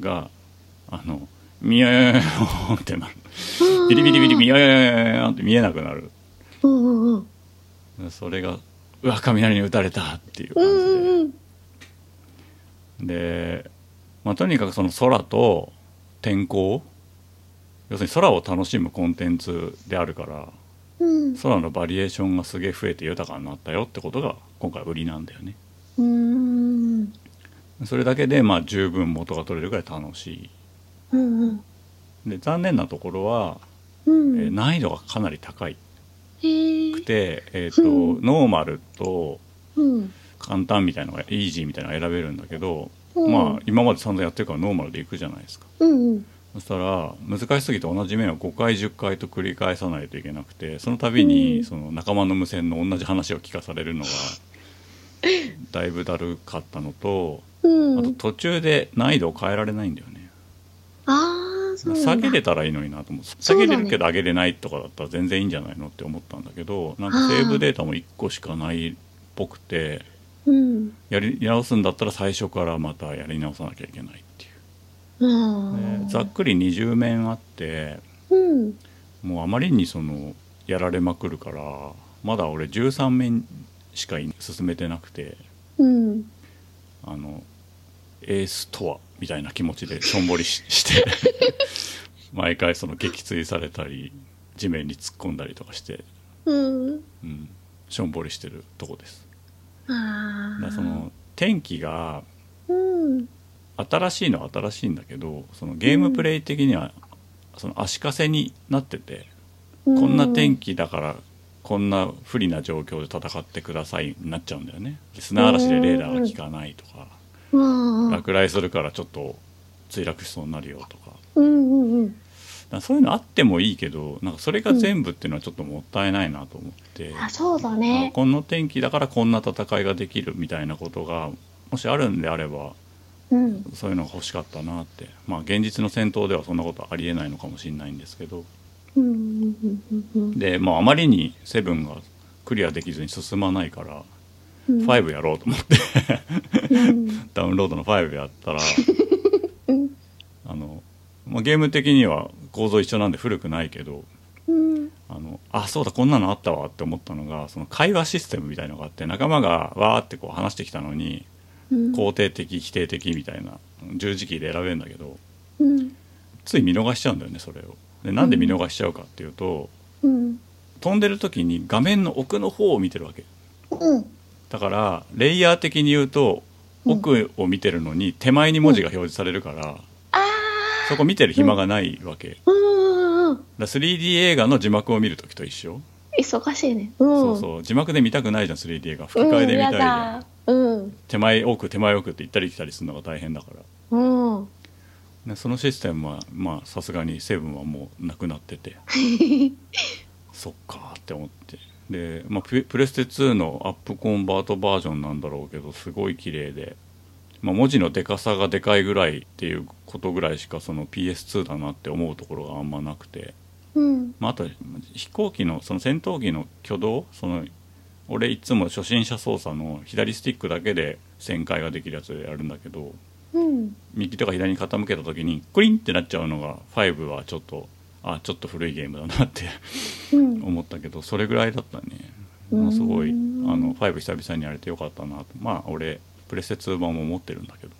があのミヤヤヤヤーンってなるビリビリビリミヤヤヤヤヤーンって見えなくなるうん。うん。それがうわ雷に打たれたっていうう感じでん。うん。で、まあ、とにかくその空と天候要するに空を楽しむコンテンツであるからうん。空のバリエーションがすげえ増えて豊かになったよってことが今回売りなんだよねうん。それだけでまあ十分元が取れるぐらい楽しうん。いで残念なところは、うん。えー難易度がかなり高いく。て、えーとうんノーマルとうん。簡単みたいなのがイージーみたいなのが選べるんだけど、うんまあ今まで散々やってるからノーマルでいくじゃないですかうん。うん。そしたら難しすぎて同じ面を5回10回と繰り返さないといけなくてその度うんにその仲間の無線の同じ話を聞かされるのが だいぶだるかったのとうん。あと途中で難易度を変えられないんだよね。下げれたらいいのになと思って下げれるけど上げれないとかだったら全然いいんじゃないのって思ったんだけどなんかセーブデータも1個しかないっぽくてうん。やり直すんだったら最初からまたやり直さなきゃいけないっていううん。でざっくり20面あってうん。もうあまりにそのやられまくるからまだ俺13面しか進めてなくてうん。あのエースとはみたいな気持ちでしょんぼりしして 毎回その撃墜されたり地面に突っ込んだりとかして、うん。うん、しょんぼりしてるとこですああ。だからその天気がうん。新しいのは新しいんだけどそのゲームプレイ的にはその足かせになってて、ここんな天気だからこんな不利な状況で戦ってくださいになっちゃうんだよね砂嵐でレーダーが効かないとか、うん。落雷するからちょっと墜落しそうになるよとか。そういうのあってもいいけどなんかそれが全部っていうのはちょっともったいないなと思って、あ、そうだあね。この天気だからこんな戦いができるみたいなことがもしあるんであればうん。そういうのが欲しかったなって。まあ現実の戦闘ではそんなことありえないのかもしれないんですけど。うんうああまりにセブンがクリアできずに進まないから、うん5やろうと思って。うん。ダウンロードの5やったら うん。あの、まあ、ゲーム的には構造一緒なんで古くないけどうん。あのあそうだこんなのあったわって思ったのがその会話システムみたいのがあって仲間がわーってこう話してきたのにうん。肯定的否定的みたいな十字キーで選べるんだけどうん。つい見逃しちゃうんだよねそれを。でなんで見逃しちゃうかっていうと、うん。飛んでる時に画面の奥の方を見てるわけ。うんだからレイヤー的に言うとうん。奥を見てるのに手前に文字が表示されるから、あそこ見てる暇がないわけ、だかーうんうん。ら 3D 映画の字幕を見る時と一緒、忙しいね。うん。そうそう。字幕で見たくないじゃん 3D 映画吹き替えで見たいじゃん、うん。手前奥手前奥って行ったり来たりするのが大変だから。うん。うんでそのシステムはまあさすがにセブンはもうなくなってて。そっかって思ってで、まあ、ププレステ2のアップコンバートバージョンなんだろうけどすごい綺麗で、まあ、文字のでかさがでかいぐらいっていうことぐらいしかその PS2 だなって思うところがあんまなくて、うん。まあ、あと飛行機のその戦闘機の挙動その俺いつも初心者操作の左スティックだけで旋回ができるやつでやるんだけどうん。右とか左に傾けた時にクリンってなっちゃうのが5はちょっとあちょっと古いゲームだなってうん。思ったけどそれぐらいだったね。うん。すごいあの5久々にやれてよかったなと。まあ俺プレステ2版も持ってるんだけど。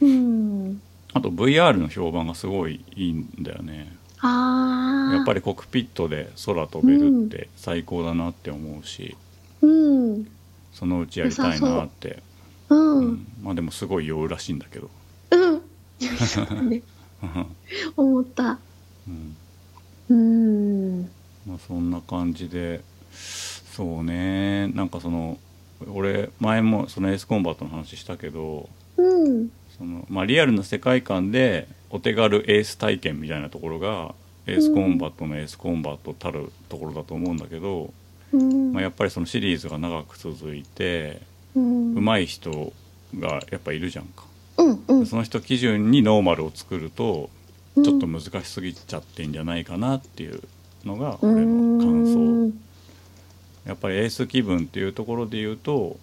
うん。あと VR の評判がすごいいいんだよね。やっぱりコックピットで空飛べるって最高だなって思うし、うん。そのうちやりたいなって、う。うん。ん。まあでもすごい酔うらしいんだけど、うん。思った。うんうん。まあ、そんな感じでそうね。なんかその俺前もそのエースコンバットの話したけどうん。その、まあ、リアルな世界観でお手軽エース体験みたいなところがエースコンバットのエースコンバットたるところだと思うんだけど、うん。まあ、やっぱりそのシリーズが長く続いてうん。上手い人がやっぱいるじゃんか、うんうん。その人基準にノーマルを作るとうんちょっと難しすぎちゃってんじゃないかなっていうのがう俺の感想。んやっぱりエース気分っていうところで言うと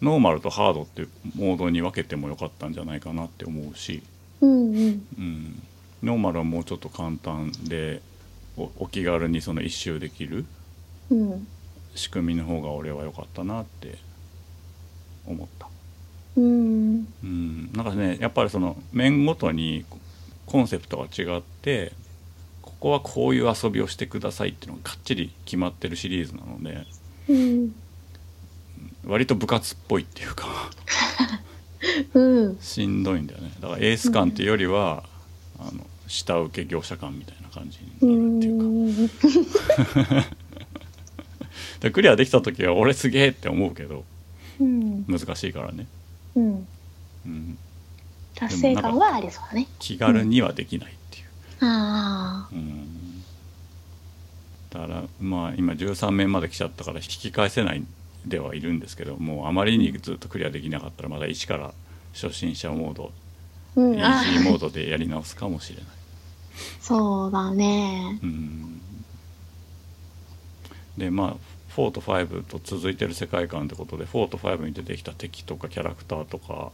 ノーマルとハードっていうモードに分けてもよかったんじゃないかなって思うし、うんうん。うん、ノーマルはもうちょっと簡単でおお気軽にその一周できるうん。仕組みの方が俺は良かったなって思った、うん。うん、なんかねやっぱりその面ごとにコンセプトが違ってここはこういう遊びをしてくださいっていうのがかっちり決まってるシリーズなのでうん。割と部活っぽいっていうか うん。しんどいんだよね。だからエース感っていうよりは、あの下請け業者感みたいな感じうになるっていうか、ん。でクリアできた時は俺すげえって思うけどうん。難しいからね、うん。うん、達成感はありそうだね。気軽にはできないっていう、あうん。だからまあ今13面まで来ちゃったから引き返せないではいるんですけどもうあまりにずっとクリアできなかったらまだ一から初心者モードうん。あージーモードでやり直すかもしれない。そうだね。うん。でまあ4と5と続いてる世界観ってことで4と5に出てきた敵とかキャラクターとか、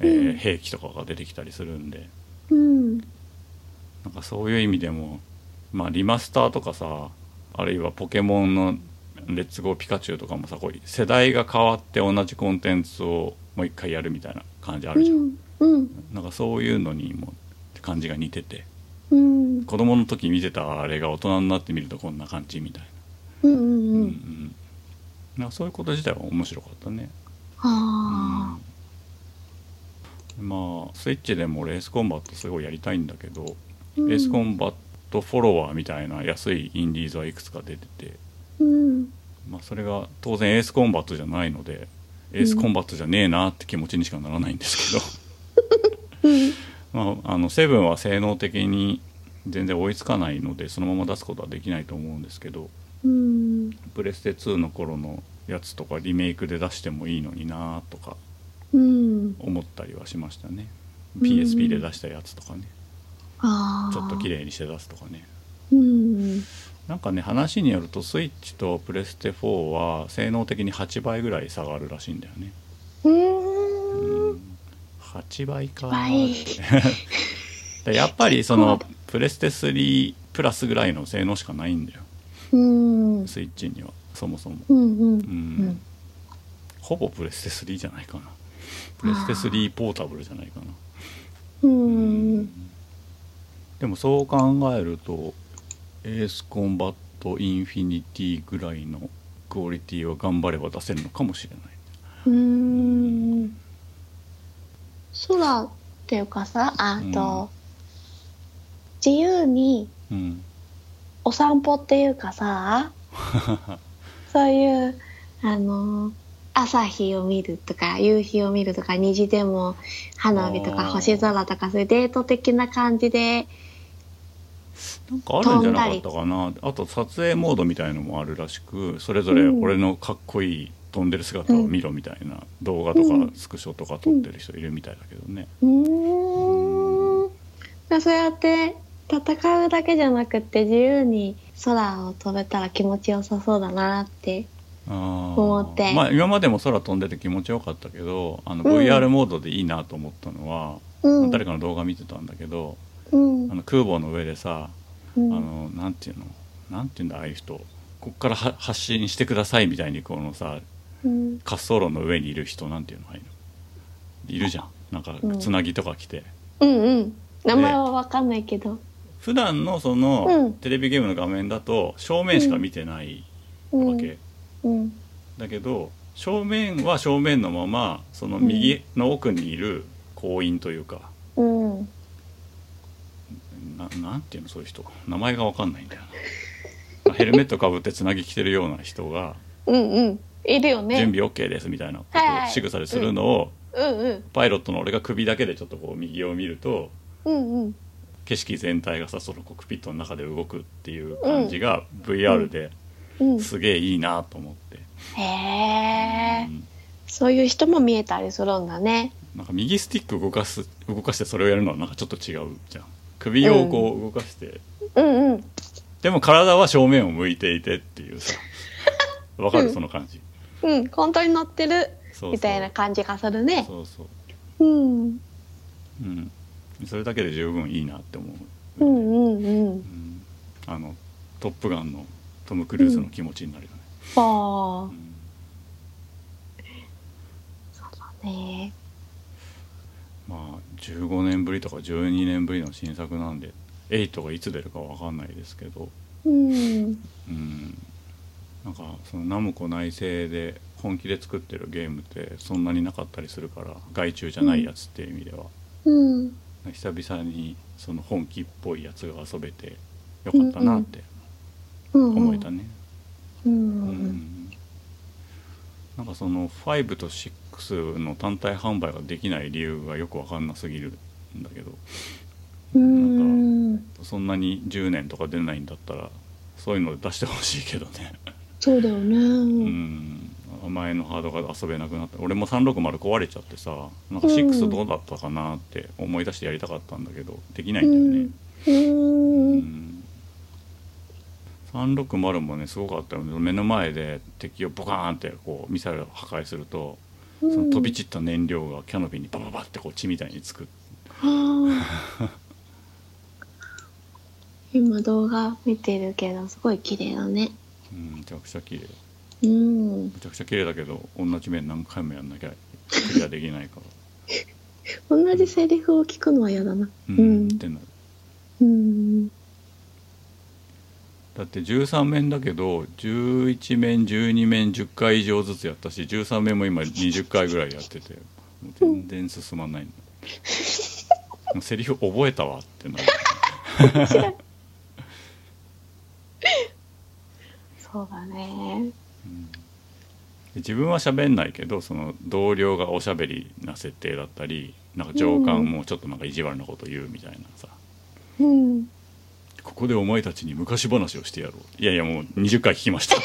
えーうん兵器とかが出てきたりするんで。うん。なんかそういう意味でもまあリマスターとかさあるいはポケモンの「レッツゴーピカチュウ」とかもさこう世代が変わって同じコンテンツをもう一回やるみたいな感じあうるじゃん、ん。うん。なんかそういうのにも感じが似てて。うん。子供の時見てたあれが大人になってみるとこんな感じみたいな。うんうんうん。ううん。んなんかそういうこと自体は面白かったね、あうんまあスイッチでもエースコンバットすごいやりたいんだけど、あエースコンバットフォロワーみたいな安いインディーズはいくつか出てて、うん。まあ、それが当然エースコンバットじゃないのでエースコンバットじゃねえなって気持ちにしかならないんですけど、う んまあ、あのセブンは性能的に全然追いつかないのでそのまま出すことはできないと思うんですけどうん。プレステ2の頃のやつとかリメイクで出してもいいのになとかうん思ったりはしましたね。ん。PSP で出したやつとかね。ちょっと綺麗にして出すとかね。うん。なんかね話によるとスイッチとプレステ4は性能的に8倍ぐらい差があるらしいんだよね。ううん。ん8倍。かやっぱりそのプレステ3プラスぐらいの性能しかないんだよ。うん。スイッチにはそもそも。うんうん。うん、ほぼプレステ3じゃないかなプレステ3ポータブルじゃないかな。うん。でもそう考えるとエースコンバットインフィニティぐらいのクオリティは頑張れば出せるのかもしれない。うん。空っていうかさあと、自由にうん。お散歩っていうかさ そういうあの朝日を見るとか夕日を見るとか虹でも花火とか星空とかそういうデート的な感じでなんかあるんじゃなかったかな。あと撮影モードみたいのもあるらしくそれぞれうん。俺のかっこいい飛んでる姿を見ろみたいな動画とかうんスクショとか撮ってる人いるみたいだけどね。うーん。まあそうやって戦うだけじゃなくって自由に空を飛べたら気持ちよさそうだなって思ってまあ今までも空飛んでて気持ちよかったけどあのうん。VR モードでいいなと思ったのは、うん。誰かの動画見てたんだけどうん。あの空母の上でさ、うん。あのなんていうのなんていうんだああいう人こっからは発信してくださいみたいにこのさうん。滑走路の上にいる人なんていうのああいうの。いるじゃん。なんかうん。つなぎとか来て、うんうん。名前は分かんないけど。普段のその、うん。テレビゲームの画面だと正面しか見てないわけ、うんだけど正面は正面のままその右の奥にいる行員というか、うん。ななんていうのそういう人名前が分かんないんだよな。ヘルメットかぶってつなぎ着てるような人がうんうん。いるよ「ね。準備 OK です」みたいな仕草でするのをうん。うんパイロットの俺が首だけでちょっとこう右を見るとうんうん。景色全体がさそのコックピットの中で動くっていう感じが VR でうんすげえいいなと思って、へえうん。そういう人も見えたりするんだね。なんか右スティック動かす動かしてそれをやるのはなんかちょっと違うじゃん。首をこう動かして、うん。うんでも体は正面を向いていてっていうさ。わかる、うん。その感じ。うん。本当に乗ってるみたいな感じがするね。そうそう。うん。うん。それだけで十分いいなって思う、うんうんうん。うん。あの「トップガン」のトム・クルーズの気持ちになるよね、ああうんね。まあ15年ぶりとか12年ぶりの新作なんで8がいつ出るかわかんないですけど。うん。うん。なんかそのナムコ内製で本気で作ってるゲームってそんなになかったりするから外注じゃないやつっていう意味では、うん。久々にその本気っぽいやつが遊べてよかったなってうん思えたね、ううん。んなんかその5と6の単体販売ができない理由がよくわかんなすぎるんだけど。うん。そんなに10年とか出ないんだったらそういうので出してほしいけどね。そうだよね。うん。前のハードが遊べなくなった俺も360壊れちゃってさなんか6どうだったかなって思い出してやりたかったんだけどできないんだよね。うん。うん360もね。すごかったよね。目の前で敵をボカーンってこうミサイルを破壊するとその飛び散った燃料がキャノピーにバババってこう血みたいにつく 今動画見てるけどすごい綺麗だね。うんめちゃくちゃ綺麗。うんめちゃくちゃ綺麗だけど同じ面何回もやんなきゃクリアできないから。同じセリフを聞くのは嫌だな。ううんん。ってなる。うんだって13面だけど11面12面10回以上ずつやったし13面も今20回ぐらいやってて全然進まない。のもうセリフ覚えたわってなる。そうだね。自分は喋んないけどその同僚がおしゃべりな設定だったりなんか上官もちょっとなんか意地悪なこと言うみたいなさ、うん。ここでお前たちに昔話をしてやろういやいやもう20回聞きました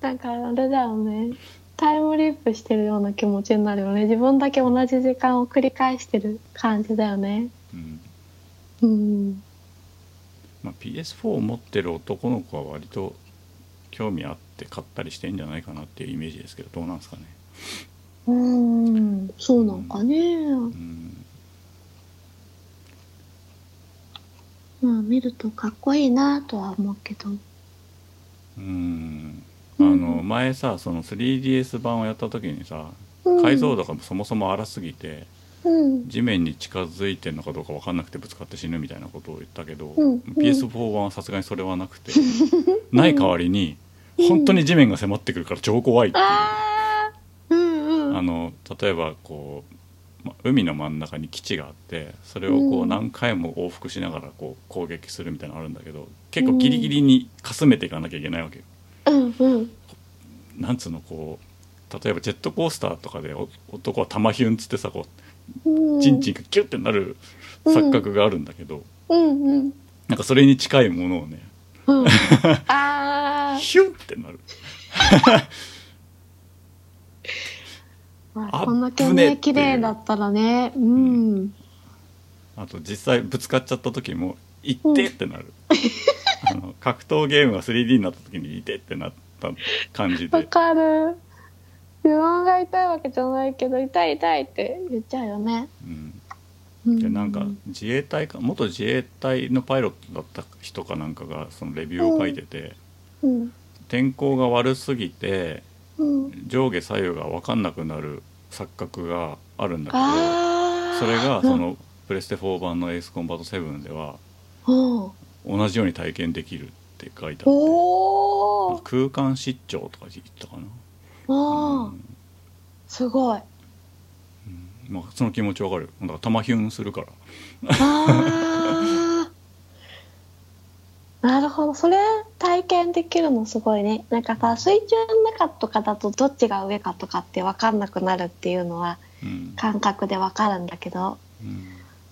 なんかあれだよね。タイムリープしてるような気持ちになるよね。自分だけ同じ時間を繰り返してる感じだよね。うんうん。まあ、PS4 を持ってる男の子は割と興味あって買ったりしてんじゃないかなっていうイメージですけどどうなんですかねうん。そうなんかね。うんまあ見るとかっこいいなとは思うけど。うん。あうん。の前さその 3DS 版をやった時にさうん。解像度がそもそも荒すぎてうん。地面に近づいてるのかどうか分かんなくてぶつかって死ぬみたいなことを言ったけど、うん。PS4 版はさすがにそれはなくて ない代わりに本当に地面が迫ってくるから超怖いっていう、あの例えばこう、ま海の真ん中に基地があってそれをこううん何回も往復しながらこう攻撃するみたいなのあるんだけど結構ギリギリにかすめていかなきゃいけないわけよ。うんうん。なんつうのこう例えばジェットコースターとかでお男は玉ヒュンつってさこう。うんチンチンがキュッてなる錯覚があるんだけど、うんうん。なんかそれに近いものをねうん。ああ。ヒュンってなる まああこんだけぶね綺麗だったらね。うん。あと実際ぶつかっちゃった時も「いって!」ってなる、あの格闘ゲームが 3D になった時に「いて!」ってなった感じわでかる。自分が痛いわけじゃないけど痛い痛いって言っちゃうよね。うんうでなんか自衛隊か元自衛隊のパイロットだった人かなんかがそのレビューを書いてて、うん天候が悪すぎてうん。上下左右が分かんなくなる錯覚があるんだけど。それがそのプレステ4版の「エースコンバット7」ではうん。同じように体験できるって書いてあって。空間失調とか言ったかな、う。んすごい。まあ、その気持ちわかるだから玉ヒュンするから。なるほど。それ体験できるのすごいね。なんかさ、水中の中とかだとどっちが上かとかって分かんなくなるっていうのはうん、感覚で分かるんだけど、うん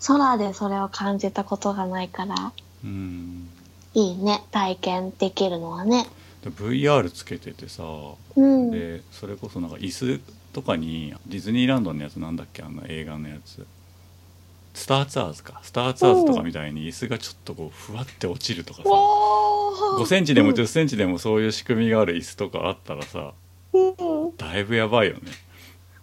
空でそれを感じたことがないから、うん、いいね。体験できるのはね。で VR つけててさうん。でそれこそなんか椅子とかにディズニーランドのやつなんだっけ？あの映画のやつスターツアーズか。スターツアーズとかみたいに椅子がちょっとこうふわって落ちるとかさ。おー。5センチでも1 0センチでもそういう仕組みがある椅子とかあったらさうん。だいぶやばいよね。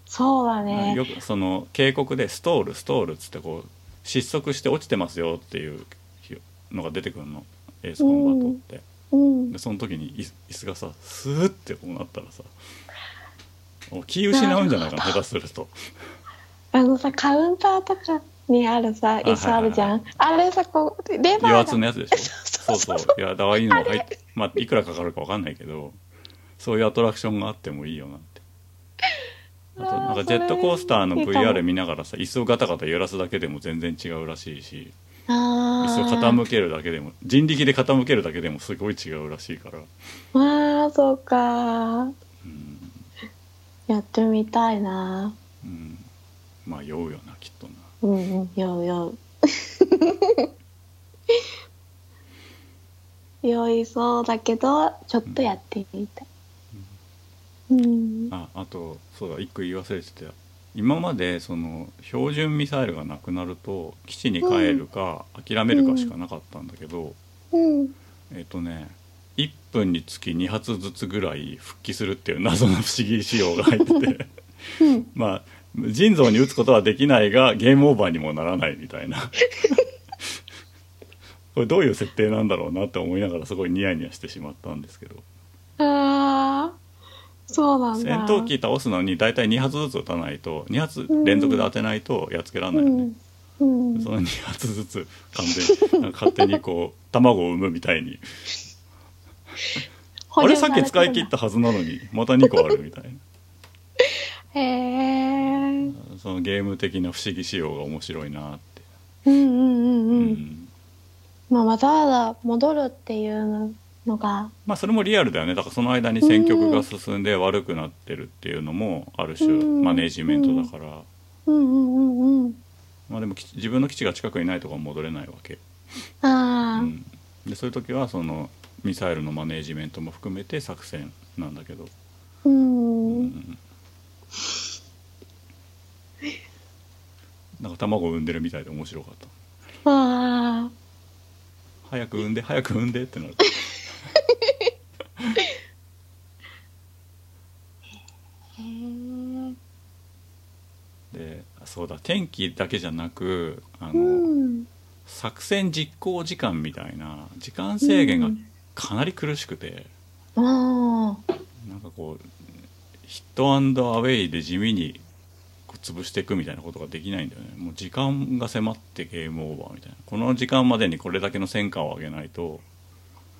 そうだね。よくその警告で「ストールストール」っつってこう失速して落ちてますよっていうのが出てくるの。エースコンバットって、うん。で。その時に椅椅子がさスーってこうなったらさ気失うんじゃないかな下手すると。あのさ、カウンターとかにあるさ、椅子あるじゃん。あれさ、こう、レバー油が圧のやつでしょ？そうそういやだからいいの。が入ってまあいくらかかるかわかんないけどそういうアトラクションがあってもいいよなって。あとなんかジェットコースターの VR 見ながらさ椅子をガタガタ揺らすだけでも全然違うらしいしあ椅子を傾けるだけでも人力で傾けるだけでもすごい違うらしいから、まあ、そうか。うん。やってみたいな。うん、まあ酔うよなきっとなうんうん、ようよう。酔いそうだけど、ちょっとやってみたい。うん。ああとそうだ一個言い忘れてた今までその標準ミサイルがなくなると基地に帰るか諦めるかしかなかったんだけど、うん。えっ、とね1分につき2発ずつぐらい復帰するっていう謎の不思議仕様が入っててうん。まあ人造に撃つことはできないがゲームオーバーにもならないみたいな これどういう設定なんだろうなって思いながらすごいニヤニヤしてしまったんですけどああ、そうなん戦だ。闘機倒すのに大体2発ずつ撃たないと2発連続で当てないとやっつけられないよね、うん。うん。その2発ずつ完全に勝手にこう 卵を産むみたいに あれさっき使い切ったはずなのにまた2個あるみたいなへえ。そのゲーム的な不思議仕様が面白いなって、うんうんうんううん。まあ、わざわざ戻るっていうのが。まあそれもリアルだよね。だからその間に戦局が進んで悪くなってるっていうのもある種うん。マネージメントだから、うんうんうんうんまあでも自分の基地が近くにないとか戻れないわけ、ああ、うん、でそういう時はそのミサイルのマネージメントも含めて作戦なんだけど、うん。うんなんか卵を産んでるみたいで面白かった。ああ早く産んで早く産んでってなる。へえでそうだ天気だけじゃなくあの、うん。作戦実行時間みたいな時間制限がうんかなり苦しくて、あなんかこうヒットアンドアウェイで地味に潰していくみたいなことができないんだよね。もう時間が迫ってゲームオーバーみたいな。この時間までにこれだけの戦果を上げないと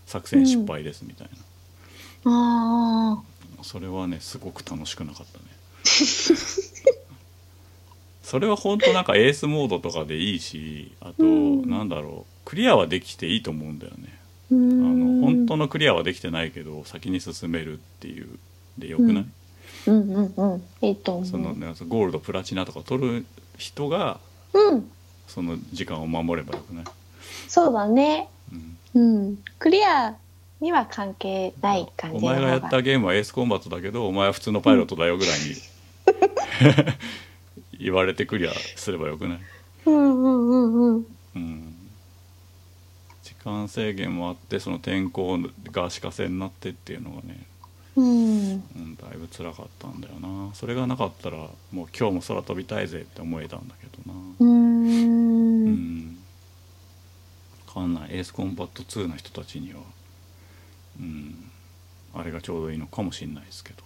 作戦失敗ですみたいな、ああそれはねすごく楽しくなかったね。それは本当なんかエースモードとかでいいしあと、うん。なんだろう。クリアはできていいと思うんだよね。うあんの本当のクリアはできてないけど先に進めるっていう。でよくない、うんうんうんいいと思う。そのねゴールドプラチナとか取る人がうん。その時間を守ればよくない、そうだね。うん。うん。クリアには関係ない感じお前がやったゲームはエースコンバットだけどお前は普通のパイロットだよぐらいに、言われてクリアすればよくない、うんうんうんうん。うん、時間制限もあってその天候が足かせになってっていうのがね、うん。うん、だいぶ辛かったんだよな。それがなかったらもう今日も空飛びたいぜって思えたんだけどな。ううん。ん。わかんない。エースコンバット2の人たちにはうん。あれがちょうどいいのかもしれないですけど。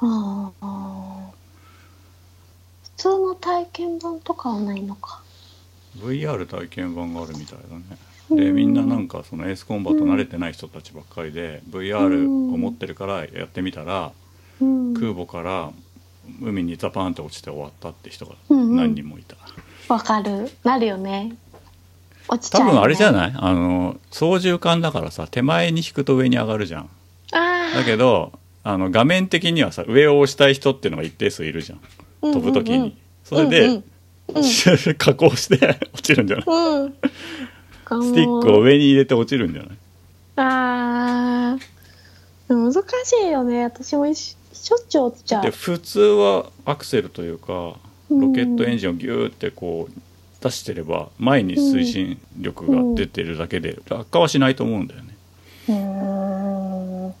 ああ普通の体験版とかはないのか。VR 体験版があるみたいだね。うんでみんななんかそのエースコンバット慣れてない人たちばっかりで VR を持ってるからやってみたらうん。空母から海にザパーンって落ちて終わったって人が何人もいた、わかる。なるよね。落ちちゃうよね。多分あれじゃない？あの操縦桿だからさ手前に引くと上に上がるじゃん。あだけどあの画面的にはさ上を押したい人っていうのが一定数いるじゃん。ど飛ぶ時に、それで、うんうん 加工して落ちるんじゃない？うんうん、スティックを上に入れて落ちるんじゃない？あー難しいよね。私もししょっちゅう落ちちゃう。で普通はアクセルというかロケットエンジンをギューってこう出してれば前に推進力が出てるだけで落下はしないと思うんだよね。うーん。だ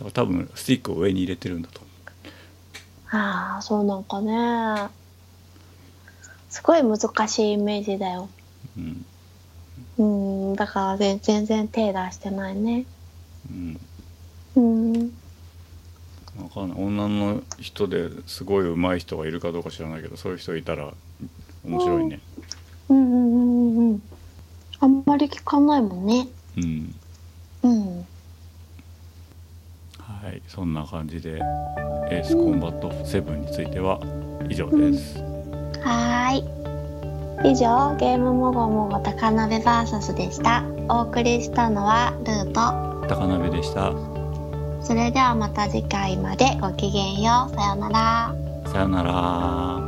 から多分スティックを上に入れてるんだと思ああそうなんかね。すごい難しいイメージだよ。ううんうんだから全全然手出してないね。うん。うん。わかんない。女の人ですごい上手い人がいるかどうか知らないけどそういう人いたら面白いね。うん。うんうんうんうん。あんまり聞かないもんね。うん。うん。はい。そんな感じでエースコンバット7については以上です、はーい以上ゲームもごもご高鍋 VS でした。お送りしたのはルート高鍋でした。それではまた次回までごきげんよう。さようなら。さようなら。